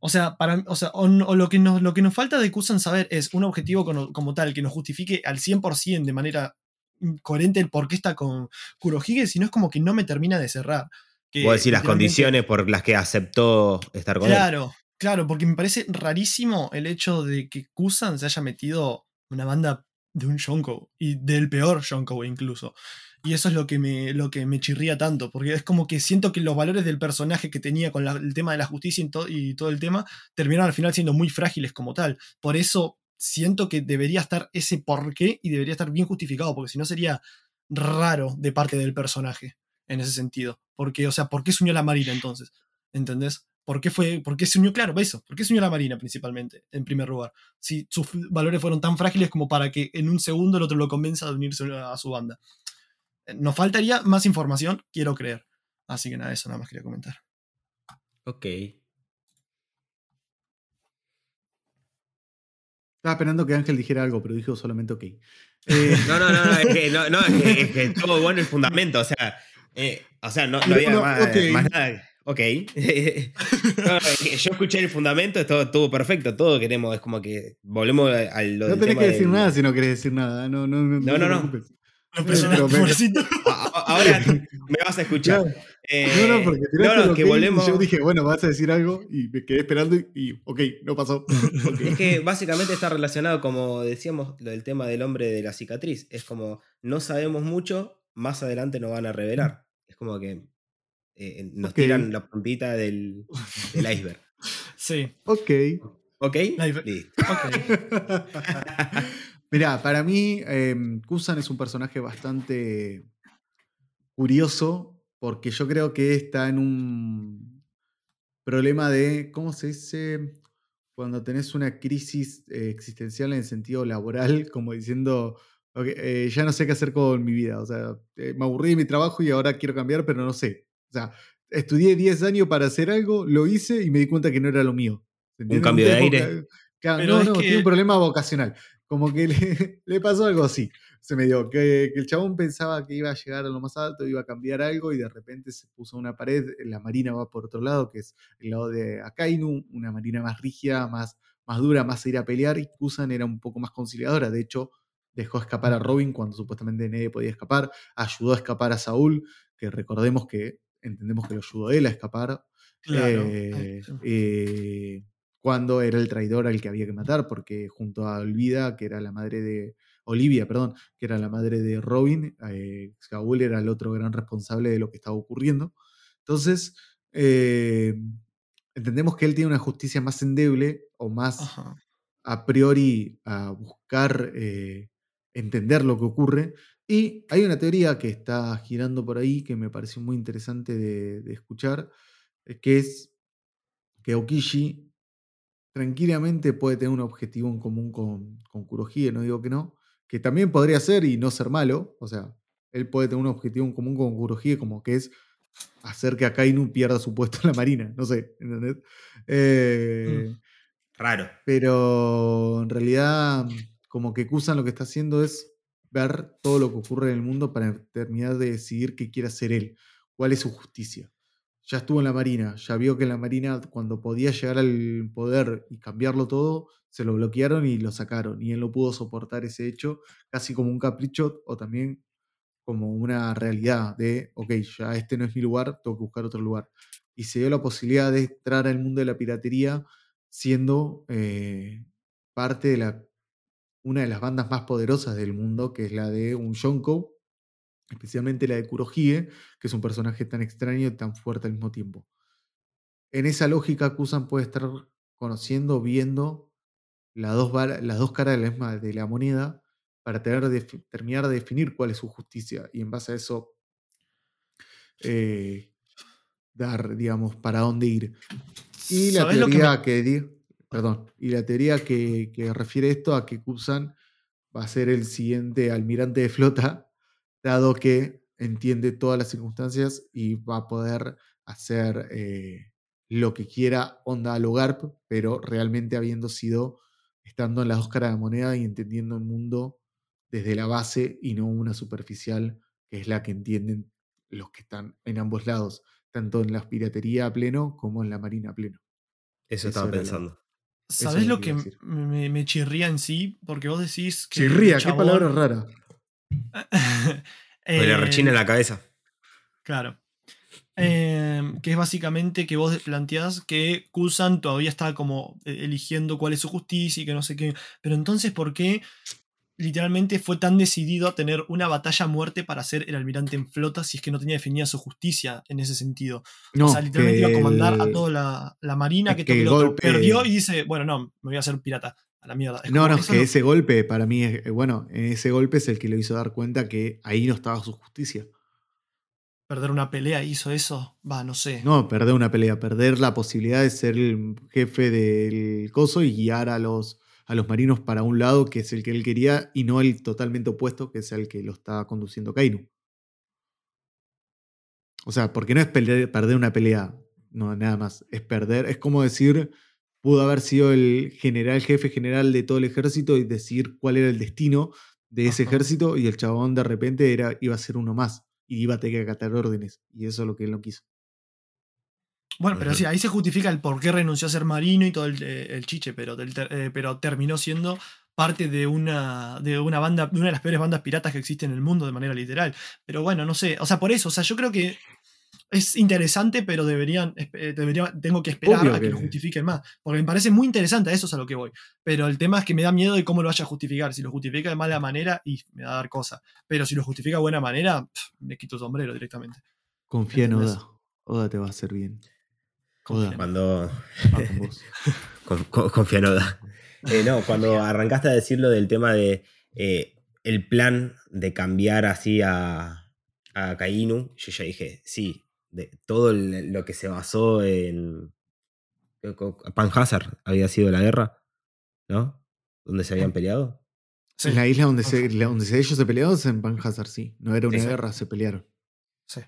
O sea, para, o, sea o, lo, que nos, lo que nos falta de Kusan saber es un objetivo como, tal que nos justifique al 100% de manera coherente el por qué está con Kurohige, sino es como que no me termina de cerrar. Puedo decir las condiciones por las que aceptó estar con él. Claro, claro, porque me parece rarísimo el hecho de que Kusan se haya metido una banda de un Shonko y del peor Shonko incluso. Y eso es lo que, me, lo que me chirría tanto, porque es como que siento que los valores del personaje que tenía con el tema de la justicia y, todo el tema terminaron al final siendo muy frágiles como tal. Por eso siento que debería estar ese porqué y debería estar bien justificado, porque si no sería raro de parte del personaje en ese sentido. Porque, o sea, ¿por qué se unió la Marina entonces? ¿Entendés? ¿Por qué, fue, ¿Por qué se unió? Claro, eso. ¿Por qué se unió a la Marina principalmente, en primer lugar? Si sus valores fueron tan frágiles como para que en un segundo el otro lo convenza de unirse a su banda. Nos faltaría más información, quiero creer. Así que nada, eso nada más quería comentar. Ok. Estaba esperando que Ángel dijera algo, pero dijo solamente ok. Eh, no, no, no, es que, no, no, es que, todo bueno el fundamento. O sea, eh, o sea no, había más, nada. Ok. yo escuché el fundamento, todo estuvo perfecto, todo queremos, es como que volvemos al. No tenés que decir nada si no querés decir nada. No, no, no. No, no, no. Ahora me vas a escuchar. no, no, porque no, que volvemos... yo dije, bueno, vas a decir algo y me quedé esperando y, ok, no pasó. Es que básicamente está relacionado, como decíamos, lo del tema del hombre de la cicatriz. Es como, no sabemos mucho, más adelante nos van a revelar. Es como que eh, nos tiran la puntita del, del, iceberg. Sí. Ok. ¿Ok? Listo. Ok. Mirá, para mí, em, Kusan es un personaje bastante curioso, porque yo creo que está en un problema de, ¿cómo se dice? Cuando tenés una crisis eh, existencial en el sentido laboral, como diciendo, eh, ya no sé qué hacer con mi vida, o sea, eh, me aburrí de mi trabajo y ahora quiero cambiar, pero no sé. O sea, estudié 10 años para hacer algo, lo hice y me di cuenta que no era lo mío. Un cambio de aire. no, no, tiene un problema vocacional. Como que le, pasó algo así. Se me dio que, el chabón pensaba que iba a llegar a lo más alto, iba a cambiar algo y de repente se puso una pared. La marina va por otro lado, que es el lado de Akainu, una marina más rígida, más, más dura, más a ir a pelear. Y Kusan era un poco más conciliadora. De hecho, dejó escapar a Robin cuando supuestamente nadie podía escapar. Ayudó a escapar a Saúl, que recordemos que entendemos que lo ayudó él a escapar. Claro. Eh, eh, cuando era el traidor al que había que matar, porque junto a Olvida, que era la madre de. Olivia, perdón, que era la madre de Robin, eh, Saúl era el otro gran responsable de lo que estaba ocurriendo. Entonces, eh, entendemos que él tiene una justicia más endeble o más a priori a buscar eh, entender lo que ocurre. Y hay una teoría que está girando por ahí que me pareció muy interesante de, de escuchar, que es que Okishi tranquilamente puede tener un objetivo en común con, con Kurohige, no digo que no, que también podría ser y no ser malo, o sea, él puede tener un objetivo en común con Kurohige como que es hacer que Akainu pierda su puesto en la marina, no sé, ¿entendés? Eh, mm. Raro. Pero en realidad, como que Kusan lo que está haciendo es ver todo lo que ocurre en el mundo para terminar de decidir qué quiere hacer él, cuál es su justicia ya estuvo en la Marina, ya vio que en la Marina cuando podía llegar al poder y cambiarlo todo, se lo bloquearon y lo sacaron. Y él no pudo soportar ese hecho casi como un capricho o también como una realidad de, ok, ya este no es mi lugar, tengo que buscar otro lugar. Y se dio la posibilidad de entrar al mundo de la piratería siendo eh, parte de la, una de las bandas más poderosas del mundo, que es la de un Shonko, especialmente la de Kurohige, que es un personaje tan extraño y tan fuerte al mismo tiempo. En esa lógica, Kusan puede estar conociendo, viendo las dos, las dos caras de la, de la moneda para tener, terminar de definir cuál es su justicia y en base a eso eh, dar, digamos, para dónde ir. Y la teoría que, perdón, y la teoría que, que refiere esto a que Kusan va a ser el siguiente almirante de flota dado que entiende todas las circunstancias y va a poder hacer eh, lo que quiera onda al hogar, pero realmente habiendo sido, estando en las dos caras de moneda y entendiendo el mundo desde la base y no una superficial que es la que entienden los que están en ambos lados, tanto en la piratería a pleno como en la marina a pleno. Eso, estaba pensando. ¿Sabes lo que me, chirría en sí? Porque vos decís que. Chirría, qué palabra rara. eh, le rechina en la cabeza. Claro. Em, que es básicamente que vos planteás que Kusan todavía está como eh, eligiendo cuál es su justicia y que no sé qué. Pero entonces, ¿por qué literalmente fue tan decidido a tener una batalla a muerte para ser el almirante en flota si es que no tenía definida su justicia en ese sentido? o sea, literalmente iba a comandar a toda la, marina que, que el perdió y dice, bueno, no, me voy a hacer pirata. A la mierda. no, no, es que ese golpe para mí es, eh, bueno, ese golpe es el que le hizo dar cuenta que ahí no estaba su justicia perder una pelea hizo eso? Va, no sé. No, perder una pelea, perder la posibilidad de ser el jefe del coso y guiar a los, a los marinos para un lado, que es el que él quería, y no el totalmente opuesto, que es el que lo está conduciendo Kainu. O sea, porque no es perder una pelea, no, nada más. Es perder, es como decir, pudo haber sido el general, jefe general de todo el ejército y decir cuál era el destino de ese ejército, y el chabón de repente era, iba a ser uno más y iba a tener que acatar órdenes. Y eso es lo que él no quiso. Bueno, pero sí, ahí se justifica el por qué renunció a ser marino y todo el, eh, chiche, pero, eh, pero terminó siendo parte de una, de una banda, de una de las peores bandas piratas que existe en el mundo de manera literal. Pero bueno, no sé, o sea, por eso, o sea, yo creo que es interesante, pero deberían, eh, tengo que esperar a que, lo justifiquen más. Porque me parece muy interesante, a eso es a lo que voy. Pero el tema es que me da miedo de cómo lo vaya a justificar. Si lo justifica de mala manera, y me va a dar cosa. Pero si lo justifica de buena manera, me quito el sombrero directamente. Confía en Oda. Oda te va a hacer bien. Cuando. confía en Oda. Eh, no, cuando arrancaste a decir lo del tema de eh, el plan de cambiar así a, a Kainu, yo ya dije, sí, de todo lo que se basó en. Panhazard había sido la guerra, ¿no? Donde se habían peleado. En la isla donde, se, donde ellos se pelearon en Panhazard, sí. No era una guerra, se pelearon. Sí.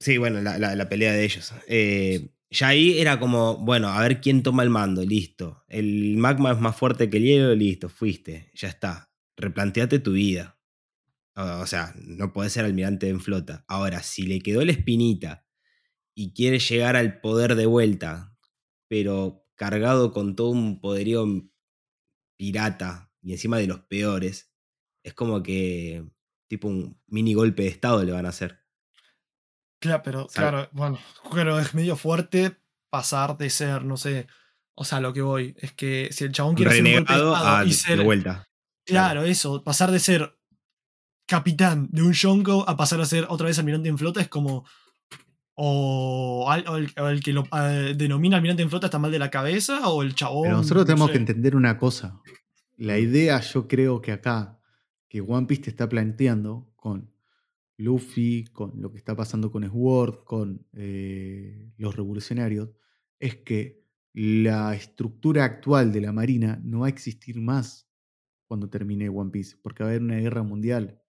Sí, bueno, la, pelea de ellos. Eh, ya ahí era como, bueno, a ver quién toma el mando, listo. El magma es más fuerte que el hielo, listo, fuiste, ya está. Replanteate tu vida. O sea, no puede ser almirante en flota. Ahora, si le quedó la espinita y quiere llegar al poder de vuelta, pero cargado con todo un poderío pirata y encima de los peores, es como que tipo un mini golpe de estado le van a hacer. Claro, pero claro, bueno, pero es medio fuerte pasar de ser, no sé, o sea, lo que voy es que si el chabón quiere ser un golpe de, y ser, de vuelta. Claro, eso, pasar de ser capitán de un Shonko a pasar a ser otra vez almirante en flota es como o, el, que lo denomina almirante en flota está mal de la cabeza, o el chabón. Pero nosotros tenemos que entender una cosa. La idea, yo creo que acá, que One Piece te está planteando con Luffy, con lo que está pasando con Sword, con eh, los revolucionarios, es que la estructura actual de la Marina no va a existir más cuando termine One Piece, porque va a haber una guerra mundial,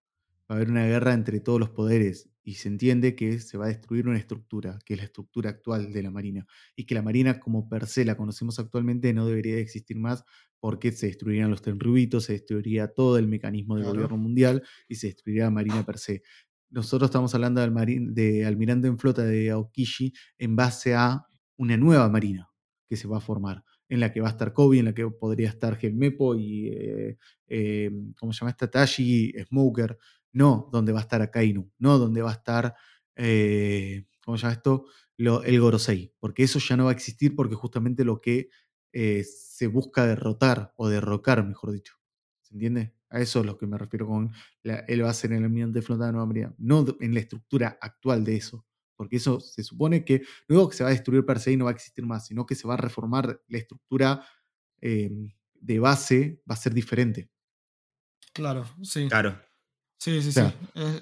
va a haber una guerra entre todos los poderes, y se entiende que se va a destruir una estructura, que es la estructura actual de la Marina, y que la Marina como per se la conocemos actualmente no debería existir más porque se destruirían los tenrubitos, se destruiría todo el mecanismo del gobierno mundial y se destruiría la Marina per se. Nosotros estamos hablando del de almirante en flota de Aokishi en base a una nueva Marina que se va a formar en la que va a estar Kobe, en la que podría estar Gelmepo y, eh, eh, ¿cómo se llama esta? Tashi, Smoker, no donde va a estar Akainu, no donde va a estar, eh, ¿cómo se llama esto? el Gorosei, porque eso ya no va a existir porque justamente lo que eh, se busca derrotar o derrocar, mejor dicho. ¿Se entiende? A eso es lo que me refiero con él va a ser el almirante de flota de Nueva María, no en la estructura actual de eso, porque eso se supone que luego que se va a destruir per se y no va a existir más, sino que se va a reformar la estructura eh, de base, va a ser diferente. Claro, sí. Claro. Sí, sí, sí.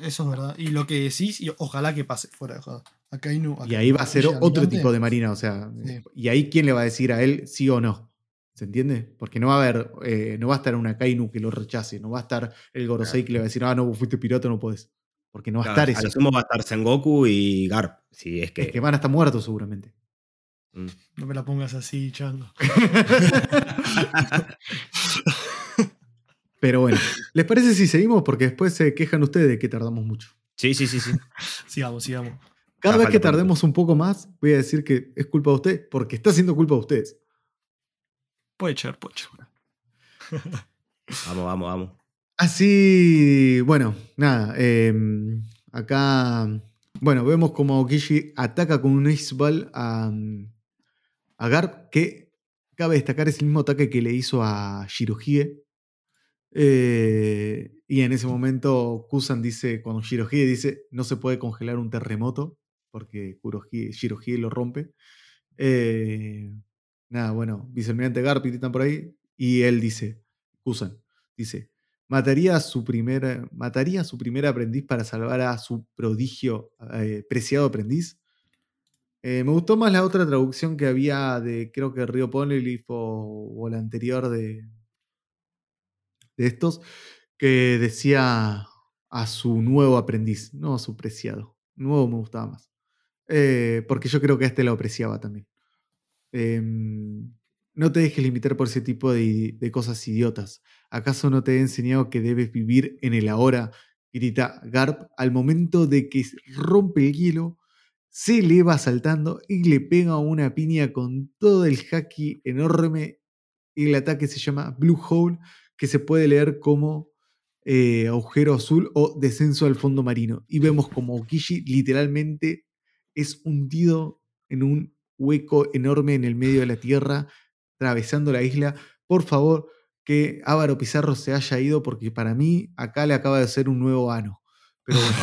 Eso es verdad. Y lo que decís, y ojalá que pase fuera de joda. Acá y ahí va a ser otro tipo de marina, o sea. Y ahí quién le va a decir a él sí o no. ¿Se entiende? Porque no va a haber, eh, no va a estar una Kainu que lo rechace, no va a estar el Gorosei que le va a decir, ah, no, fuiste pirata, no puedes. Porque no va a estar eso. A lo va a estar Sengoku y Garp. Si es que... Es que van a estar muertos seguramente. Mm. No me la pongas así, chango. Pero bueno, ¿les parece si seguimos? Porque después se quejan ustedes de que tardamos mucho. Sí, sí, sí, sí. sigamos, sigamos. Cada Ah, vez que tardemos un poco más, voy a decir que es culpa de usted, porque está siendo culpa de ustedes. Puede ser, puede ser. Vamos, vamos, vamos. Así, bueno, nada. eh, acá, bueno, vemos como Aokishi ataca con un Ace Ball a, a Garp, que cabe destacar es el mismo ataque que le hizo a Shirohige. Eh, y en ese momento Kusan dice, cuando Shirohige dice, no se puede congelar un terremoto, porque Kurohige- Shirohige lo rompe. Eh, nada, bueno, vicealmirante Garp y están por ahí, y él dice, Kusan, dice, mataría a su primer, mataría a su aprendiz para salvar a su prodigio, eh, preciado aprendiz. Eh, me gustó más la otra traducción que había de, creo que Río Poneglyph o, o la anterior de, de estos, que decía a su nuevo aprendiz, no a su preciado. Nuevo me gustaba más. Eh, porque yo creo que a este lo apreciaba también. Em, no te dejes limitar por ese tipo de, cosas idiotas. ¿Acaso no te he enseñado que debes vivir en el ahora? Grita Garp al momento de que rompe el hielo, se eleva saltando y le pega una piña con todo el haki enorme. Y el ataque se llama Blue Hole, que se puede leer como eh, agujero azul o descenso al fondo marino. Y vemos como Okishi literalmente es hundido en un hueco enorme en el medio de la tierra, atravesando la isla. Por favor, que Ávaro Pizarro se haya ido, porque para mí acá le acaba de ser un nuevo ano. Pero bueno,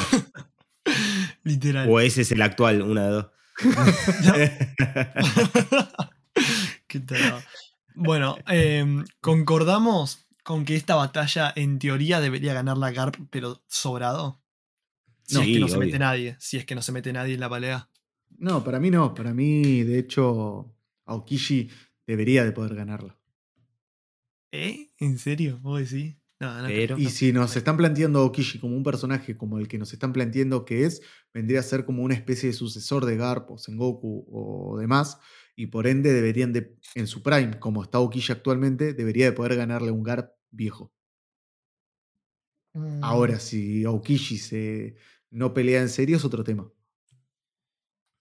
Literal. O ese es el actual, una de dos. Qué tarado. Bueno, em, concordamos con que esta batalla en teoría debería ganarla Garp, pero sobrado. Si es que no se mete nadie. Si es que no se mete nadie en la pelea. No, para mí no. Para mí, de hecho, Aokishi debería de poder ganarla. ¿Eh? ¿En serio? ¿Vos decís? No, no, Pero- Y si nos están planteando a Okishi como un personaje como el que nos están planteando que es, vendría a ser como una especie de sucesor de Garp o Sengoku o demás, y por ende deberían de, en su prime, como está Okishi actualmente, debería de poder ganarle un Garp viejo. Mm, Ahora, si Aokishi se no pelea en serio es otro tema.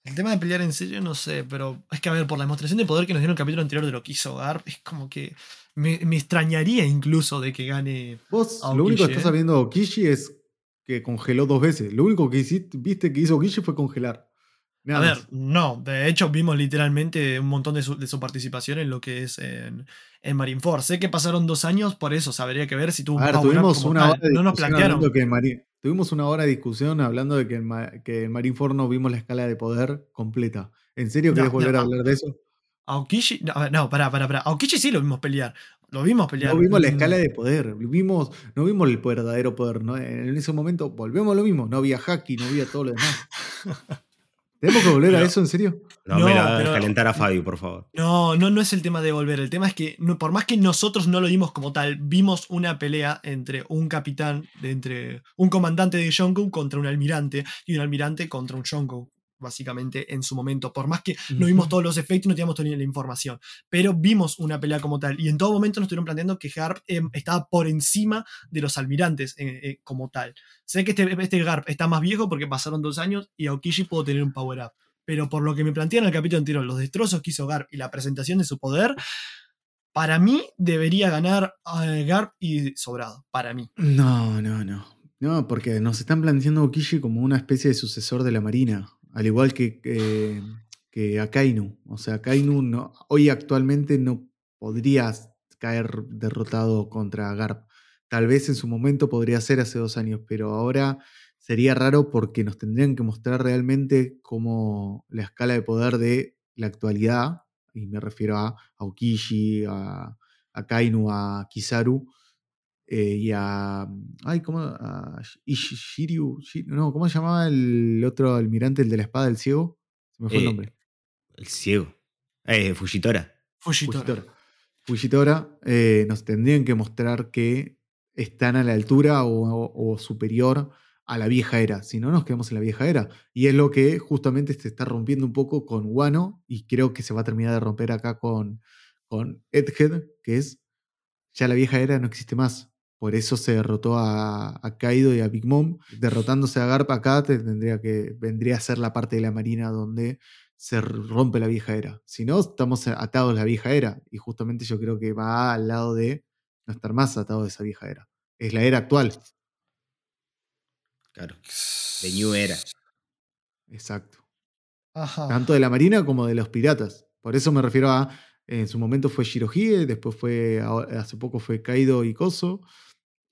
El tema de pelear en serio, no sé, pero es que a ver, por la demostración de poder que nos dieron en el capítulo anterior de lo que hizo Garp, es como que me, me extrañaría incluso de que gane. Vos, A lo único que ¿eh? sabiendo Okishi es que congeló dos veces. Lo único que hiciste, viste que hizo Okishi fue congelar. Nada a ver, más. no, de hecho vimos literalmente un montón de su, de su participación en lo que es en, en Marineford. Sé que pasaron dos años, por eso se habría que ver si tuvo A ver, power up tuvimos una, hora de No nos plantearon. que tuvimos una hora de discusión hablando de que en, Ma- que en Marineford no vimos la escala de poder completa. ¿En serio No, querés volver no, a hablar de eso? Aokishi, no, no, pará, pará, pará. Aokishi sí lo vimos pelear. Lo vimos pelear. No vimos la Mm, escala de poder, vimos, no vimos el verdadero poder. ¿no? En ese momento volvemos a lo mismo, no había haki, no había todo lo demás. ¿Tenemos que volver a Pero- eso en serio? No, No, me la hagas pero- calentar a Fabio, por favor. No, no, no es el tema de volver. El tema es que, no- por más que nosotros no lo vimos como tal, vimos una pelea entre un capitán, de entre un comandante de Yonkou contra un almirante y un almirante contra un Yonkou, básicamente en su momento. Por más que no vimos todos los efectos y no teníamos toda la información, pero vimos una pelea como tal. Y en todo momento nos estuvieron planteando que Garp eh, estaba por encima de los almirantes eh, eh, como tal. Sé que este, este Garp está más viejo porque pasaron dos años y Aokishi pudo tener un power up. Pero por lo que me plantean en el capítulo anterior, los destrozos que hizo Garp y la presentación de su poder, para mí debería ganar eh, Garp y sobrado. Para mí. No, no, no. No, porque nos están planteando a Okishi como una especie de sucesor de la Marina, al igual que, que, que a Kainu. O sea, Kainu no, hoy actualmente no podría caer derrotado contra Garp. Tal vez en su momento podría ser hace dos años, pero ahora sería raro porque nos tendrían que mostrar realmente cómo la escala de poder de la actualidad, y me refiero a Aokishi, a, a Kainu, a Kizaru, eh, y a. Ay, ¿cómo? A no, ¿cómo se llamaba el otro almirante, el de la espada del ciego? Se me fue el Eh, nombre. El ciego. Eh, Fujitora. Fujitora. Fujitora. Fujitora, eh, nos tendrían que mostrar que están a la altura o, o- o superior a la vieja era. Si no, nos quedamos en la vieja era. Y es lo que justamente se está rompiendo un poco con Wano y creo que se va a terminar de romper acá con, con Edhead, que es ya la vieja era no existe más. Por eso se derrotó a, a Kaido y a Big Mom. Derrotándose a Garp acá tendría que, vendría a ser la parte de la marina donde se rompe la vieja era. Si no, estamos atados a la vieja era. Y justamente yo creo que va al lado de no estar más atados a esa vieja era. Es la era actual. Claro. De New Era. Exacto. Ajá. Tanto de la marina como de los piratas. Por eso me refiero a. En su momento fue Shirohige, después fue. Hace poco fue Kaido y Koso.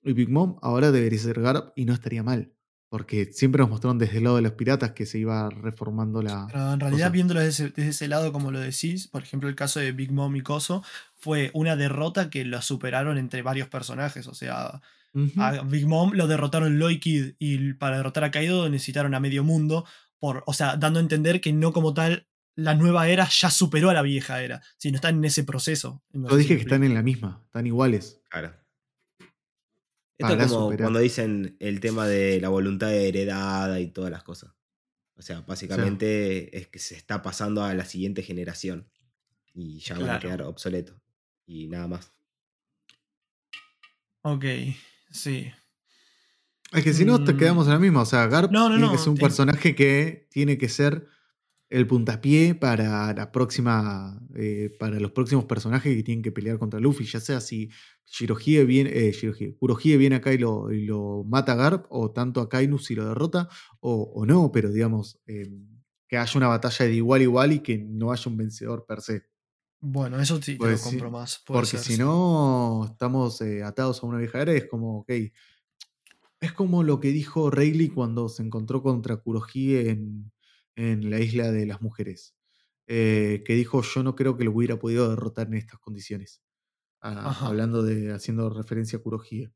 Y Big Mom. Ahora debería ser Garp y no estaría mal. Porque siempre nos mostraron desde el lado de los piratas que se iba reformando la. Pero en realidad, viéndolo desde ese, desde ese, lado, como lo decís, por ejemplo, el caso de Big Mom y Koso, fue una derrota que lo superaron entre varios personajes. O sea, uh -huh. a Big Mom lo derrotaron Loikid y para derrotar a Kaido necesitaron a medio mundo. Por, o sea, dando a entender que no como tal la nueva era ya superó a la vieja era, sino están en ese proceso. Yo dije que están en la misma, están iguales. Claro. Esto es como superar. cuando dicen el tema de la voluntad heredada y todas las cosas. O sea, básicamente sí. es que se está pasando a la siguiente generación y ya claro. van a quedar obsoletos. Y nada más. Ok, sí. Es que si no, te quedamos en la misma. O sea, Garp no, no, tiene no, que ser un personaje que tiene que ser el puntapié para la próxima. Eh, para los próximos personajes que tienen que pelear contra Luffy. Ya sea si Shirohige viene. Eh, Shirohige, Kurohige viene acá y lo, y lo, mata a Garp, o tanto a Kainu si lo derrota, o, o no, pero digamos. Eh, que haya una batalla de igual a igual y que no haya un vencedor per se. Bueno, eso sí pues te lo compro sí, más. Porque ser, si sí. no, estamos eh, atados a una vieja era, es como, ok. Es como lo que dijo Rayleigh cuando se encontró contra Kurohige en, en la isla de las mujeres. Eh, que dijo, yo no creo que lo hubiera podido derrotar en estas condiciones. Ah, hablando de, haciendo referencia a Kurohige.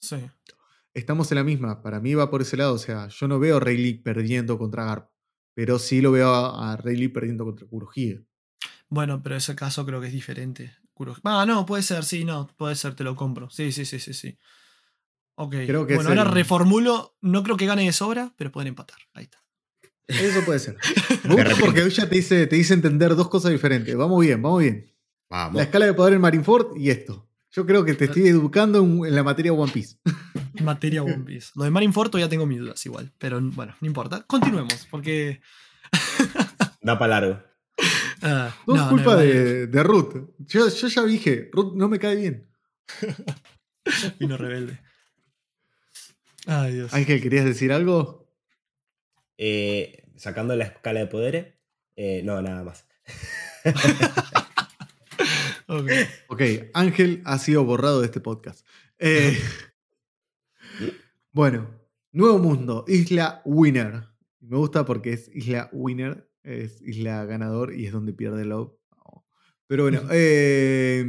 Sí. Estamos en la misma, para mí va por ese lado, o sea, yo no veo a Rayleigh perdiendo contra Garp, pero sí lo veo a, a Rayleigh perdiendo contra Kurohige. Bueno, pero ese caso creo que es diferente. Ah, no, puede ser, sí, no, puede ser, te lo compro. Sí, sí, sí, sí, sí. Ok. Creo que bueno, ahora el- reformulo. No creo que gane de sobra, pero pueden empatar. Ahí está. Eso puede ser. Me gusta porque ella te dice, te dice entender dos cosas diferentes. Vamos bien, vamos bien. Vamos. La escala de poder en Marineford y esto. Yo creo que te estoy educando en, en la materia One Piece. Materia One Piece. Lo de Marineford todavía tengo mis dudas igual. Pero bueno, no importa. Continuemos, porque. Da para largo. ah, No, es culpa no, de, de Ruth. Yo, yo ya dije, Ruth no me cae bien. Vino rebelde. Ay, Dios. Ángel, ¿querías decir algo? Eh, sacando la escala de poderes. eh, no, nada más. Ok. Ok, Ángel ha sido borrado de este podcast. Eh, bueno, nuevo mundo, isla Winner. Me gusta porque es isla Winner, es isla ganador y es donde pierde Love. Pero bueno, eh,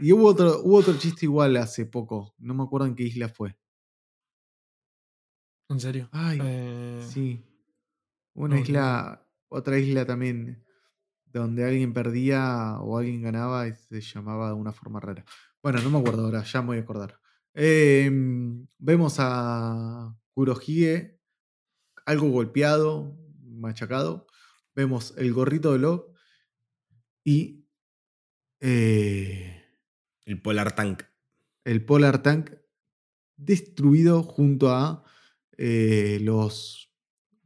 y hubo otro, hubo otro chiste igual hace poco. No me acuerdo en qué isla fue. ¿En serio? Ay, Eh, sí. Una isla, otra isla también, donde alguien perdía o alguien ganaba y se llamaba de una forma rara. Bueno, no me acuerdo ahora, ya me voy a acordar. Eh, vemos a Kurohige, algo golpeado, machacado. Vemos el gorrito de Love y eh, El Polar Tank. el Polar Tank destruido junto a eh, los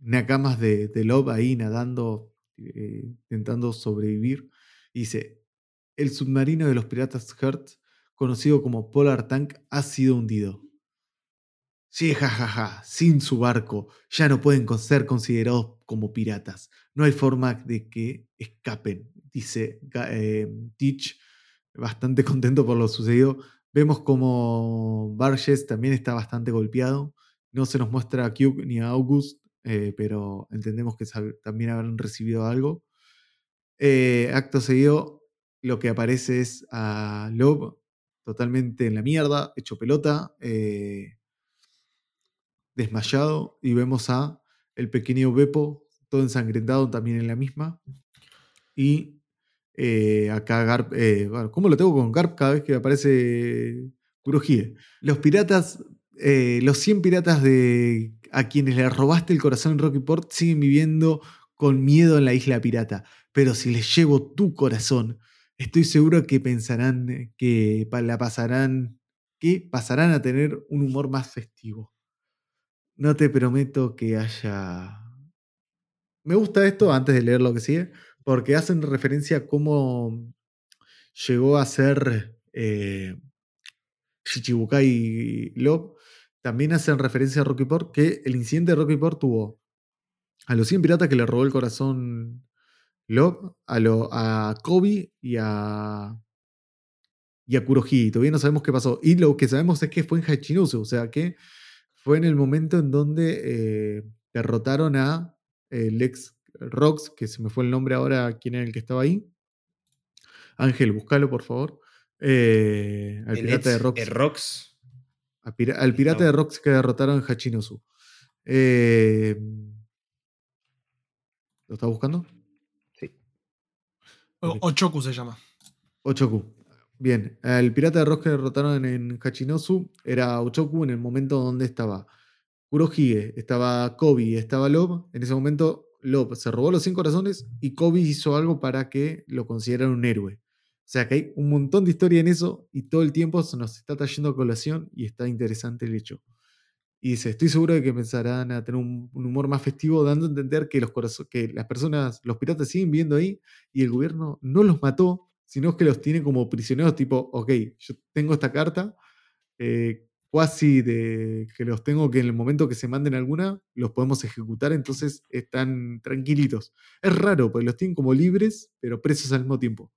nakamas de, de Love ahí nadando, eh, intentando sobrevivir. Dice, el submarino de los piratas Hertz, conocido como Polar Tank, ha sido hundido. Sí, jajaja, sin su barco ya no pueden ser considerados como piratas. No hay forma de que escapen, dice eh, Teach, bastante contento por lo sucedido. Vemos como Barges también está bastante golpeado. No se nos muestra a Cube ni a August, eh, pero entendemos que también habrán recibido algo. Eh, acto seguido, lo que aparece es a Love totalmente en la mierda, hecho pelota, eh, desmayado, y vemos a el pequeño Beppo todo ensangrentado también en la misma. Y eh, acá Garp, ¿cómo lo tengo con Garp cada vez que aparece Kurohige? Los piratas, los 100 piratas de a quienes le robaste el corazón en Rocky Port siguen viviendo con miedo en la isla pirata. Pero si les llevo tu corazón, estoy seguro que pensarán que pa- la pasarán que pasarán a tener un humor más festivo. No te prometo que haya... Me gusta esto antes de leer lo que sigue, porque hacen referencia a cómo llegó a ser eh, Shichibukai. También hacen referencia a Rocky Port, que el incidente de Rocky Port tuvo a los 100 piratas que le robó el corazón Love, a, lo, a Kobe y a, y a. Todavía no sabemos qué pasó. Y lo que sabemos es que fue en Hachinusu, o sea que fue en el momento en donde eh, derrotaron a el ex Rox, que se me fue el nombre ahora, quién era el que estaba ahí. Ángel, búscalo, por favor. Eh, al pirata de Rox. Rox. Al pirata de Rox que derrotaron en Hachinosu. Eh, ¿Lo está buscando? Sí. Ochoku se llama. Ochoku. Bien, el pirata de Rox que derrotaron en Hachinosu era Ochoku en el momento donde estaba Kurohige, estaba Kobe, estaba Lob. En ese momento Lob se robó los 100 corazones y Kobe hizo algo para que lo consideraran un héroe. O sea que hay un montón de historia en eso y todo el tiempo se nos está trayendo a colación y está interesante el hecho. Y dice, estoy seguro de que pensarán a tener un, humor más festivo, dando a entender que, los que las personas, los piratas siguen viendo ahí y el gobierno no los mató, sino que los tiene como prisioneros, tipo, ok, yo tengo esta carta, eh, cuasi de que los tengo que en el momento que se manden alguna, los podemos ejecutar, entonces están tranquilitos. Es raro, porque los tienen como libres, pero presos al mismo tiempo.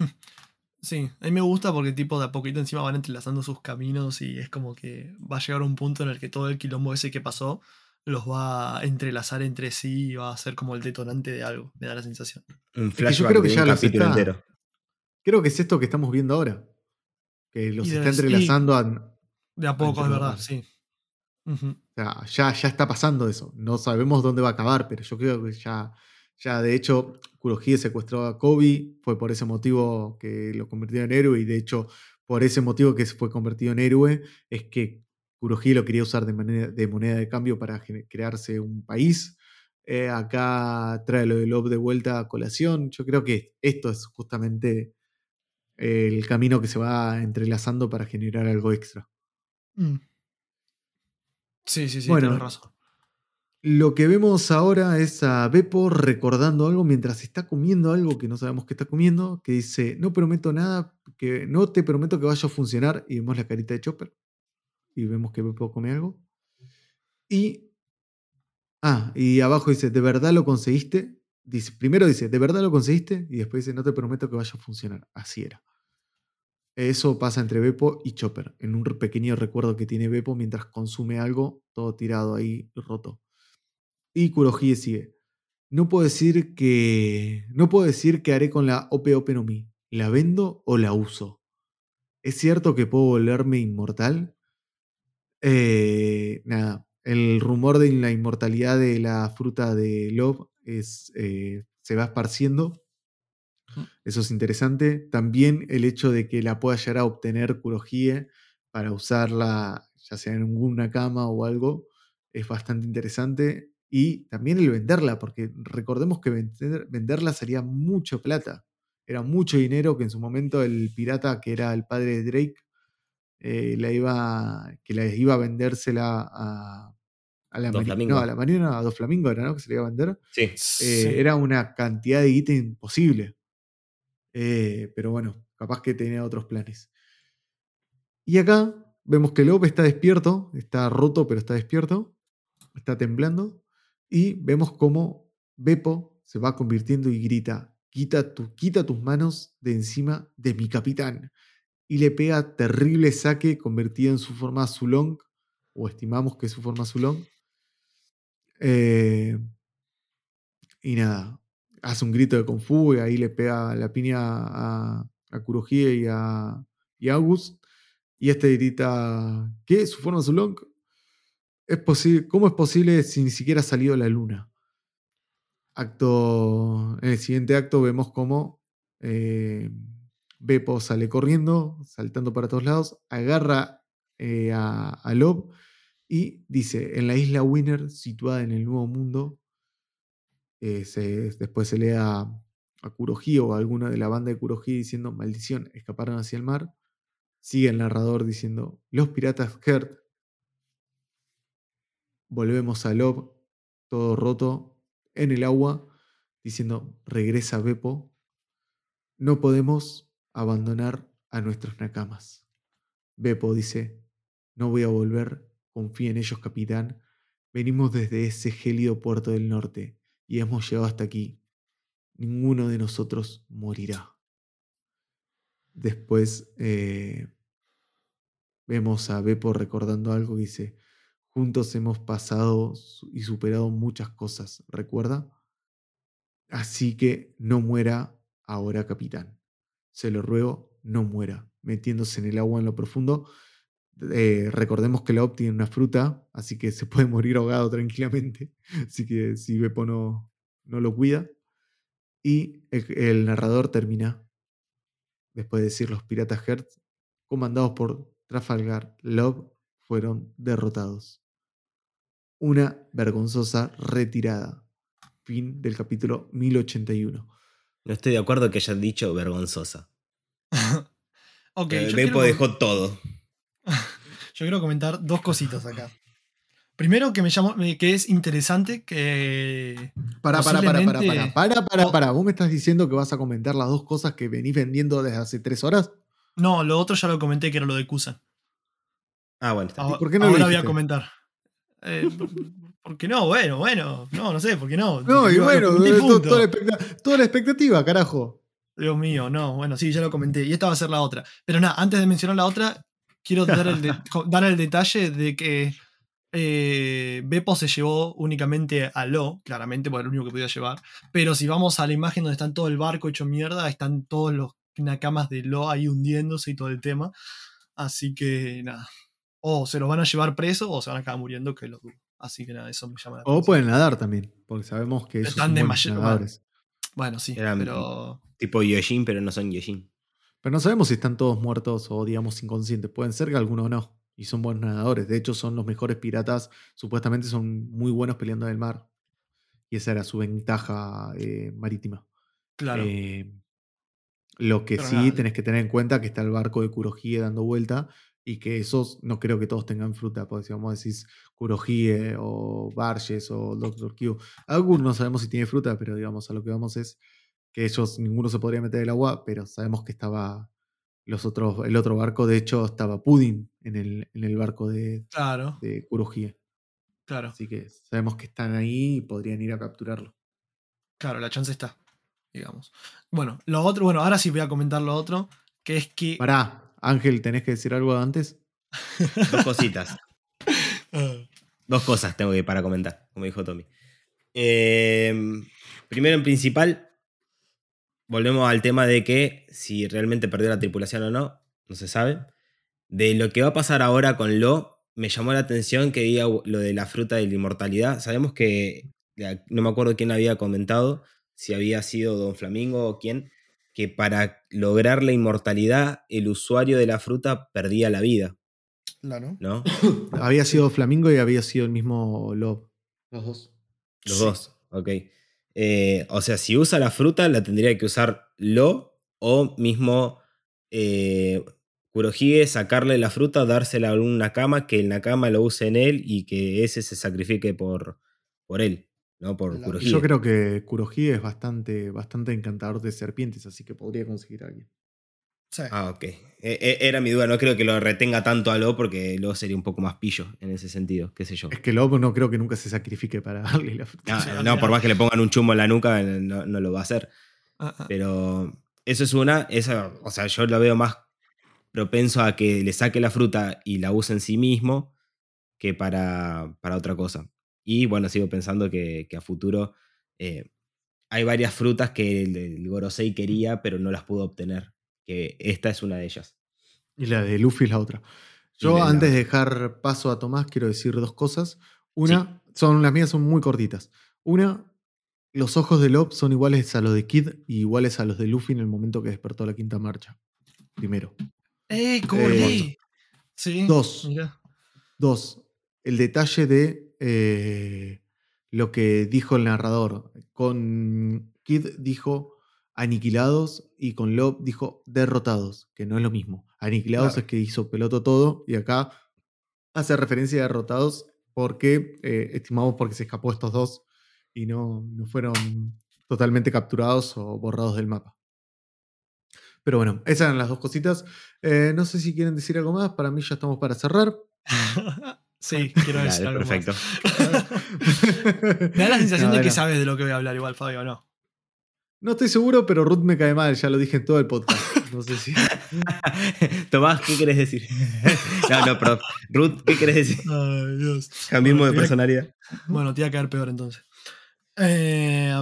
Sí, a mí me gusta porque tipo de a poquito encima van entrelazando sus caminos y es como que va a llegar un punto en el que todo el quilombo ese que pasó los va a entrelazar entre sí y va a ser como el detonante de algo, me da la sensación. Un flashback creo que ya un capítulo entero. Creo que es esto que estamos viendo ahora. Que los está entrelazando a, De a poco, es verdad, sí. O sea, ya, ya está pasando eso. No sabemos dónde va a acabar, pero yo creo que ya ya, de hecho, Kurohige secuestró a Kobe, fue por ese motivo que lo convirtió en héroe y de hecho, por ese motivo que se fue convertido en héroe, es que Kurohige lo quería usar de, manera, de moneda de cambio para crearse un país. Eh, acá trae lo de Love de vuelta a colación. Yo creo que esto es justamente el camino que se va entrelazando para generar algo extra. Mm. Sí, sí, sí, bueno, razón. Lo que vemos ahora es a Beppo recordando algo mientras está comiendo algo que no sabemos qué está comiendo, que dice, no prometo nada, que no te prometo que vaya a funcionar, y vemos la carita de Chopper, y vemos que Beppo come algo. Y, ah, y abajo dice, ¿de verdad lo conseguiste? Dice, primero dice, ¿de verdad lo conseguiste? Y después dice, no te prometo que vaya a funcionar. Así era. Eso pasa entre Beppo y Chopper, en un pequeño recuerdo que tiene Beppo mientras consume algo, todo tirado ahí, roto. Y Kurohige sigue. No puedo decir que. No puedo decir haré con la Ope Ope no Mi. ¿La vendo o la uso? ¿Es cierto que puedo volverme inmortal? Eh, nada. El rumor de la inmortalidad de la fruta de Love es, eh, se va esparciendo. Eso es interesante. También el hecho de que la pueda llegar a obtener Kurohige para usarla, ya sea en una cama o algo, es bastante interesante y también el venderla, porque recordemos que venderla sería mucho plata. Era mucho dinero que en su momento el pirata, que era el padre de Drake, eh, la iba, que la iba a vendérsela a, a la Marina. No, a la Marina, a Dos Flamingos era, ¿no? Que se le iba a vender. Sí. Eh, era una cantidad de guita imposible. Eh, pero bueno, capaz que tenía otros planes. Y acá vemos que Lope está despierto, está roto, pero está despierto, está temblando. Y vemos cómo Beppo se va convirtiendo y grita, quita, tu, quita tus manos de encima de mi capitán. Y le pega terrible saque convertido en su forma Zulong, o estimamos que es su forma Zulong. Eh, y nada, hace un grito de Kung Fu y ahí le pega la piña a, a y a, y August. Y este grita, ¿qué? ¿Su forma Zulong? ¿Cómo es posible si ni siquiera ha salido la luna? Acto, en el siguiente acto vemos cómo eh, Beppo sale corriendo, saltando para todos lados, agarra eh, a, a Lob y dice, en la isla Winner, situada en el Nuevo Mundo, eh, después se lee a, a Kurohige o a alguno de la banda de Kurohige diciendo, maldición, escaparon hacia el mar. Sigue el narrador diciendo, los piratas Hert. Volvemos a Lob, todo roto, en el agua, diciendo, regresa Beppo. No podemos abandonar a nuestros nakamas. Beppo dice, no voy a volver, confía en ellos, capitán. Venimos desde ese gélido puerto del norte y hemos llegado hasta aquí. Ninguno de nosotros morirá. Después eh, vemos a Beppo recordando algo que dice, juntos hemos pasado y superado muchas cosas, ¿recuerda? Así que no muera ahora, capitán. Se lo ruego, no muera, metiéndose en el agua en lo profundo. Eh, recordemos que la Op tiene una fruta, así que se puede morir ahogado tranquilamente. Así que si Beppo no, lo cuida. Y el, el narrador termina después de decir los piratas Hertz, comandados por Trafalgar Love, fueron derrotados. Una vergonzosa retirada. Fin del capítulo 1081. No estoy de acuerdo que hayan dicho vergonzosa. ok, Eh, yo Beppo quiero, dejó todo. yo quiero comentar dos cositas acá. Primero que me llamó, que es interesante que Para, para, para, para, para, para, para, para. ¿Vos me estás diciendo que vas a comentar las dos cosas que venís vendiendo desde hace tres horas? no, lo otro ya lo comenté que era lo de Kusan. Ah, bueno, está bien. Ahora, por qué no lo voy a comentar. Eh, ¿Por qué no? Bueno, bueno. No, no sé, ¿por qué no? No, y bueno, punto. toda la, expecta- toda la expectativa, carajo. Dios mío, no, bueno, sí, ya lo comenté. Y esta va a ser la otra. Pero nada, antes de mencionar la otra, quiero dar el, de- co- dar el detalle de que eh, Beppo se llevó únicamente a Lo, claramente, porque era lo único que podía llevar. Pero si vamos a la imagen donde están todo el barco hecho mierda, están todos los nakamas de Lo ahí hundiéndose y todo el tema. Así que nada. O se los van a llevar preso o se van a acabar muriendo, que lo dudo. Así que nada, eso me llama la O atención. pueden nadar también, porque sabemos que ellos Están son de nadadores. Bueno, sí, Eran- pero. Tipo Yojin, pero no son Yojin. Pero no sabemos si están todos muertos o, digamos, inconscientes. Pueden ser que algunos no. Y son buenos nadadores. De hecho, son los mejores piratas. Supuestamente son muy buenos peleando en el mar. Y esa era su ventaja eh, marítima. Claro. Eh, lo que Pero sí nada. tenés que tener en cuenta que está el barco de Kurohige dando vuelta y que esos no creo que todos tengan fruta, porque si vamos a decir Kurohige o Barges o Doctor Q, algunos no sabemos si tiene fruta, pero digamos a lo que vamos es que ellos, ninguno se podría meter el agua, pero sabemos que estaba los otros, el otro barco, de hecho estaba Pudding en el, en el barco de, claro, de Kurohige. claro. Así que sabemos que están ahí y podrían ir a capturarlo. Claro, la chance está, digamos. Bueno, lo otro, bueno, ahora sí voy a comentar lo otro, que es que... Pará, Ángel, ¿tenés que decir algo antes? Dos cositas. Ah, Dos cosas tengo que para comentar, como dijo Tommy. Eh, primero en principal, volvemos al tema de que si realmente perdió la tripulación o no, no se sabe. De lo que va a pasar ahora con Lo, me llamó la atención que diga lo de la fruta de la inmortalidad. Sabemos que, no me acuerdo quién había comentado, si había sido Don Flamingo o quién, que para lograr la inmortalidad el usuario de la fruta perdía la vida, claro. ¿no? Había sido Flamingo y había sido el mismo Love. Los dos. Los Sí. dos, ok. Eh, o sea, si usa la fruta, la tendría que usar Lo o mismo eh, Kurohige, sacarle la fruta, dársela a un Nakama, que el Nakama lo use en él y que ese se sacrifique por, por él, ¿no? Por La- Kurohige. Yo creo que Kurohige es bastante, bastante encantador de serpientes, así que podría conseguir a alguien. Sí. Ah, ok. E- e- era mi duda, no creo que lo retenga tanto a Lo porque Lo sería un poco más pillo en ese sentido, qué sé yo. Es que Love no creo que nunca se sacrifique para darle la no, olvidate. por más que le pongan un chumbo en la nuca, no, no lo va a hacer. Ah, ah. Pero eso es una, esa, o sea, yo lo veo más propenso a que le saque la fruta y la use en sí mismo que para, para otra cosa. Y bueno, sigo pensando que, que a futuro eh, hay varias frutas que el, el Gorosei quería, pero no las pudo obtener. Que esta es una de ellas. Y la de Luffy es la otra. Yo, la- antes de dejar paso a Tomás, quiero decir dos cosas. Una, son las mías son muy cortitas. Una, los ojos de Love son iguales a los de Kid y iguales a los de Luffy en el momento que despertó la quinta marcha. Primero. ¡Ey, Eh, Cordy! sí. dos. Dos, el detalle de eh, lo que dijo el narrador. Con Kid dijo aniquilados y con Love dijo derrotados, que no es lo mismo. aniquilados Claro. es que hizo peloto todo. Y acá hace referencia a derrotados porque eh, estimamos porque se escapó estos dos y no, no fueron totalmente capturados o borrados del mapa. Pero bueno, esas eran las dos cositas. Eh, no sé si quieren decir algo más. Para mí ya estamos para cerrar. sí, quiero decir algo más. perfecto. Me da la sensación No, de que no. sabes de lo que voy a hablar igual, Fabio, ¿no? No estoy seguro, pero Ruth me cae mal. Ya lo dije en todo el podcast. No sé si. Tomás, ¿qué querés decir? no, no, perdón. Ruth, ¿qué querés decir? Ay, Dios. Cambiemos de Bueno, personalidad. Bueno, te iba a quedar peor entonces. Eh,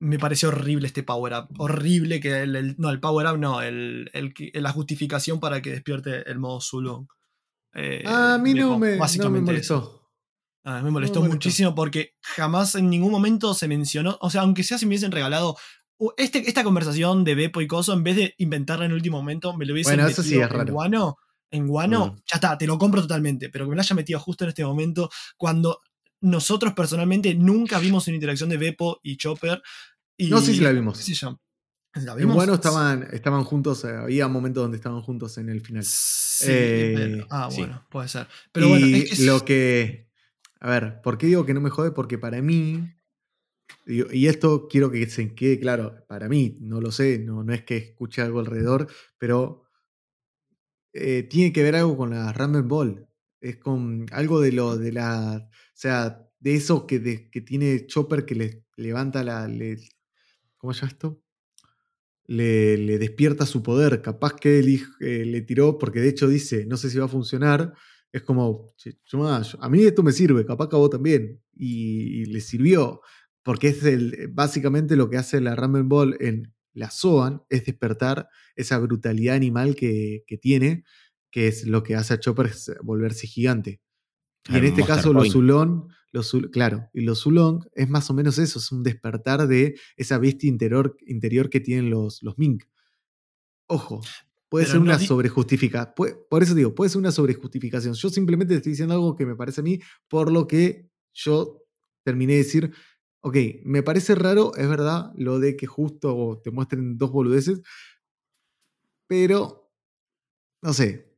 me pareció horrible este power up. Horrible que el, el- no, el power up no, el, el la justificación para que despierte el modo Zulong. Eh, Ah, a mí no me, no me básicamente molestó. Ah, me molestó No me molestó. muchísimo porque jamás en ningún momento se mencionó, o sea, aunque sea si me hubiesen regalado u- este, esta conversación de Beppo y Coso, en vez de inventarla en el último momento, me lo hubiesen Bueno, eso sí metido es raro. en Guano, en Guano, Mm. ya está, te lo compro totalmente, pero que me lo haya metido justo en este momento, cuando nosotros personalmente nunca vimos una interacción de Beppo y Chopper. Y, No sé si la vimos. yo. ¿La En bueno estaban, estaban juntos. eh, había momentos donde estaban juntos en el final. Sí, Eh, pero- ah, sí. bueno, puede ser. Pero y bueno, es que es- lo que. A ver, ¿por qué digo que no me jode? Porque para mí. Y esto quiero que se quede claro. Para mí, no lo sé, no, no es que escuche algo alrededor, pero eh, tiene que ver algo con la Rumble Ball. Es con algo de lo de la. O sea, de eso que, de- que tiene Chopper que le levanta la. le- ¿Cómo se llama esto? Le, le despierta su poder. Capaz que él eh, le tiró, porque de hecho dice, no sé si va a funcionar. Es como, "Che, Chuma, yo- a mí esto me sirve, capaz que a vos también. Y, y le sirvió. Porque es el, básicamente lo que hace la Rumble Ball en la Zoan es despertar esa brutalidad animal que, que tiene, que es lo que hace a Chopper volverse gigante. Y en este Monster caso, los Point. Los claro, y los Zulong es más o menos eso, es un despertar de esa bestia interior, interior que tienen los, los Mink. Ojo, puede Pero ser no una sobrejustificación. Por eso digo, puede ser una sobrejustificación. Yo simplemente te estoy diciendo algo que me parece a mí, por lo que yo terminé de decir, ok, me parece raro, es verdad, lo de que justo te muestren dos boludeces, pero, no sé,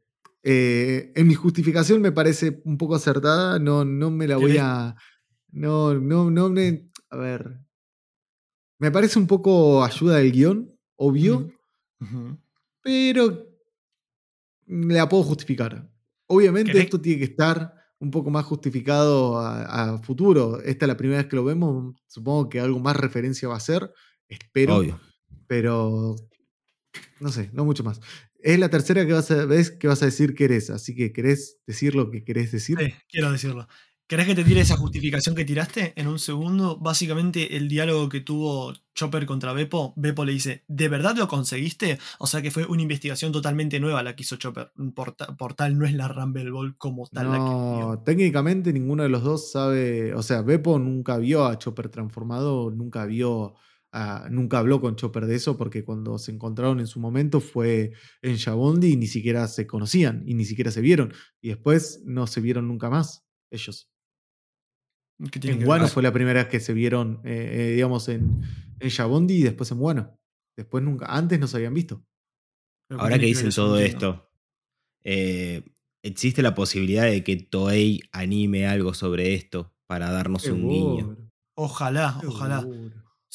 eh, en mi justificación me parece un poco acertada, no, no me la voy a... No, no, no me... A ver. Me parece un poco ayuda del guion, obvio, Ujú. Ujú. pero la puedo justificar. Obviamente ¿Querés? esto tiene que estar un poco más justificado a, a futuro. Esta es la primera vez que lo vemos, supongo que algo más referencia va a ser, espero, Obvio. pero no sé, no mucho más. Es la tercera que vas a, vez que vas a decir que eres, así que querés decir lo que querés decir. Sí, quiero decirlo. ¿Querés que te tire esa justificación que tiraste en un segundo? Básicamente el diálogo que tuvo Chopper contra Beppo, Beppo le dice, ¿de verdad lo conseguiste? O sea que fue una investigación totalmente nueva la que hizo Chopper. Por, ta- por tal no es la Rumble Ball como tal la que No, técnicamente ninguno de los dos sabe, o sea, Beppo nunca vio a Chopper transformado, nunca vio, a- nunca habló con Chopper de eso, porque cuando se encontraron en su momento fue en Shabondi y ni siquiera se conocían y ni siquiera se vieron. Y después no se vieron nunca más, ellos. ¿Qué tiene En ver? Wano fue la primera vez que se vieron, eh, eh, digamos, en, en Shabondi y después en Wano. Después nunca, antes no se habían visto. Pero ¿qué Ahora que dicen todo esto, eh, ¿existe la posibilidad de que Toei anime algo sobre esto para darnos un guiño? Ojalá, ojalá.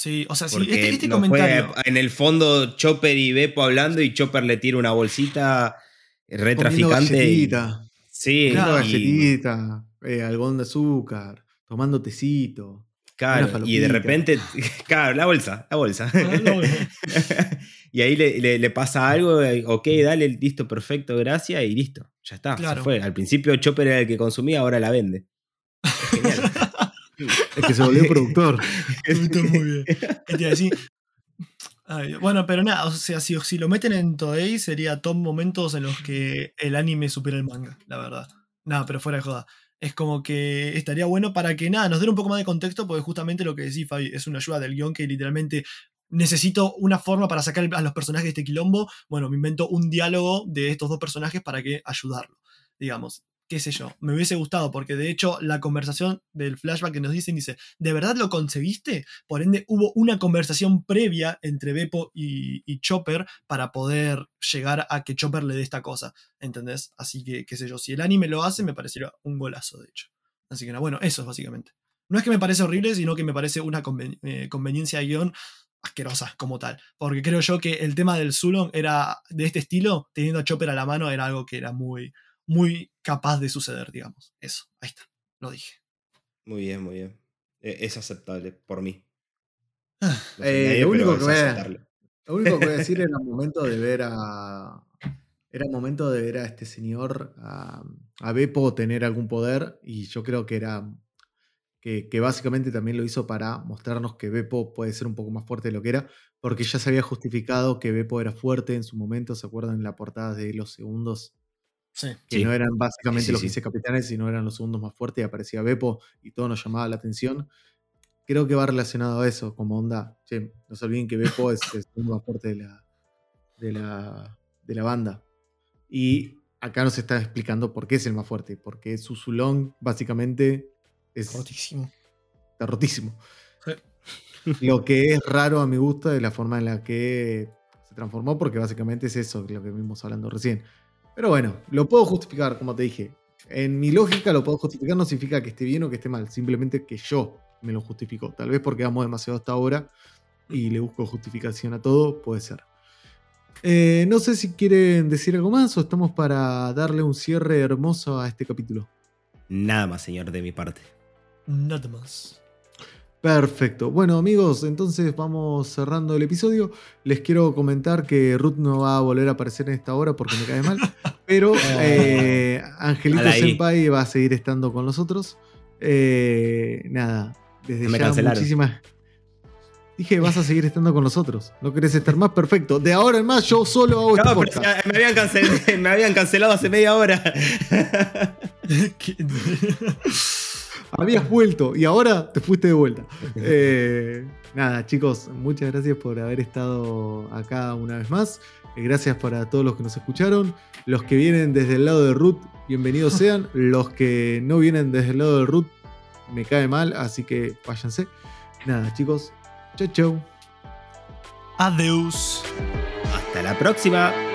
Sí, o sea, sí, este, este no fue comentario. en el fondo Chopper y Beppo hablando y Chopper le tira una bolsita re Comiendo traficante. y- sí, Claro. y- galletita, eh, algodón de azúcar, tomando tecito. Claro, y de repente, claro, la bolsa, la bolsa. Ah, la bolsa. y ahí le, le- le pasa algo, eh, ok, dale, listo, perfecto, gracias, y listo, ya está. se Claro. fue. Al principio Chopper era el que consumía, ahora la vende. Es genial. Es que se volvió productor. Muy bien. Bueno, pero nada, o sea, si, lo meten en Toei sería top momentos en los que el anime supera el manga, la verdad. Nada, pero fuera de joda. Es como que estaría bueno para que nada, nos den un poco más de contexto, porque justamente lo que decís, Fabi, es una ayuda del guion que literalmente necesito una forma para sacar a los personajes de este quilombo. Bueno, me invento un diálogo de estos dos personajes para que ayudarlo, digamos. Qué sé yo, me hubiese gustado, porque de hecho la conversación del flashback que nos dicen dice, ¿de verdad lo concebiste? Por ende, hubo una conversación previa entre Beppo y, Chopper para poder llegar a que Chopper le dé esta cosa, ¿entendés? Así que, qué sé yo, si el anime lo hace, me parecería un golazo, de hecho. Así que, bueno, eso es básicamente. No es que me parece horrible, sino que me parece una eh, conveniencia de guion asquerosa como tal. Porque creo yo que el tema del Zulon era de este estilo, teniendo a Chopper a la mano, era algo que era muy, muy capaz de suceder, digamos. Eso, ahí está, lo dije. Muy bien, muy bien. E, es aceptable por mí. lo, único que voy a, decir era momento de ver a. Era momento de ver a este señor, a, a Beppo, tener algún poder, y yo creo que era que, básicamente también lo hizo para mostrarnos que Beppo puede ser un poco más fuerte de lo que era, porque ya se había justificado que Beppo era fuerte en su momento, ¿se acuerdan en la portada de los segundos? Sí. Que no eran básicamente los 15 capitanes, sino eran los segundos más fuertes y aparecía Beppo y todo nos llamaba la atención. Creo que va relacionado a eso, como onda, che, no se olviden que Beppo es el segundo más fuerte de la, de la, de la banda. Y acá nos está explicando por qué es el más fuerte, porque Susulón básicamente es rotísimo. Está rotísimo. Lo que es raro a mi gusto de la forma en la que se transformó, porque básicamente es eso, lo que vimos hablando recién. Pero bueno, lo puedo justificar, como te dije. En mi lógica lo puedo justificar, no significa que esté bien o que esté mal, simplemente que yo me lo justifico. Tal vez porque vamos demasiado hasta ahora y le busco justificación a todo, puede ser. Eh, no sé si quieren decir algo más o estamos para darle un cierre hermoso a este capítulo. Nada más, señor, de mi parte. Nada más. Perfecto. Bueno amigos, entonces vamos cerrando el episodio. Les quiero comentar que Ruth no va a volver a aparecer en esta hora porque me cae mal. Pero eh, Angelito Senpai va a seguir estando con nosotros. Eh, nada, desde ya muchísimas... Dije, vas a seguir estando con nosotros. ¿No querés estar más? Perfecto. De ahora en más yo solo hago no, este Me habían, cancelado, me habían cancelado hace media hora. habías vuelto y ahora te fuiste de vuelta. Eh, nada, chicos, muchas gracias por haber estado acá una vez más. Eh, gracias para todos los que nos escucharon. Los que vienen desde el lado de Ruth, bienvenidos sean. Los que no vienen desde el lado de Ruth, me cae mal, así que váyanse. Nada, chicos. Chau, chau. Adiós. Hasta la próxima.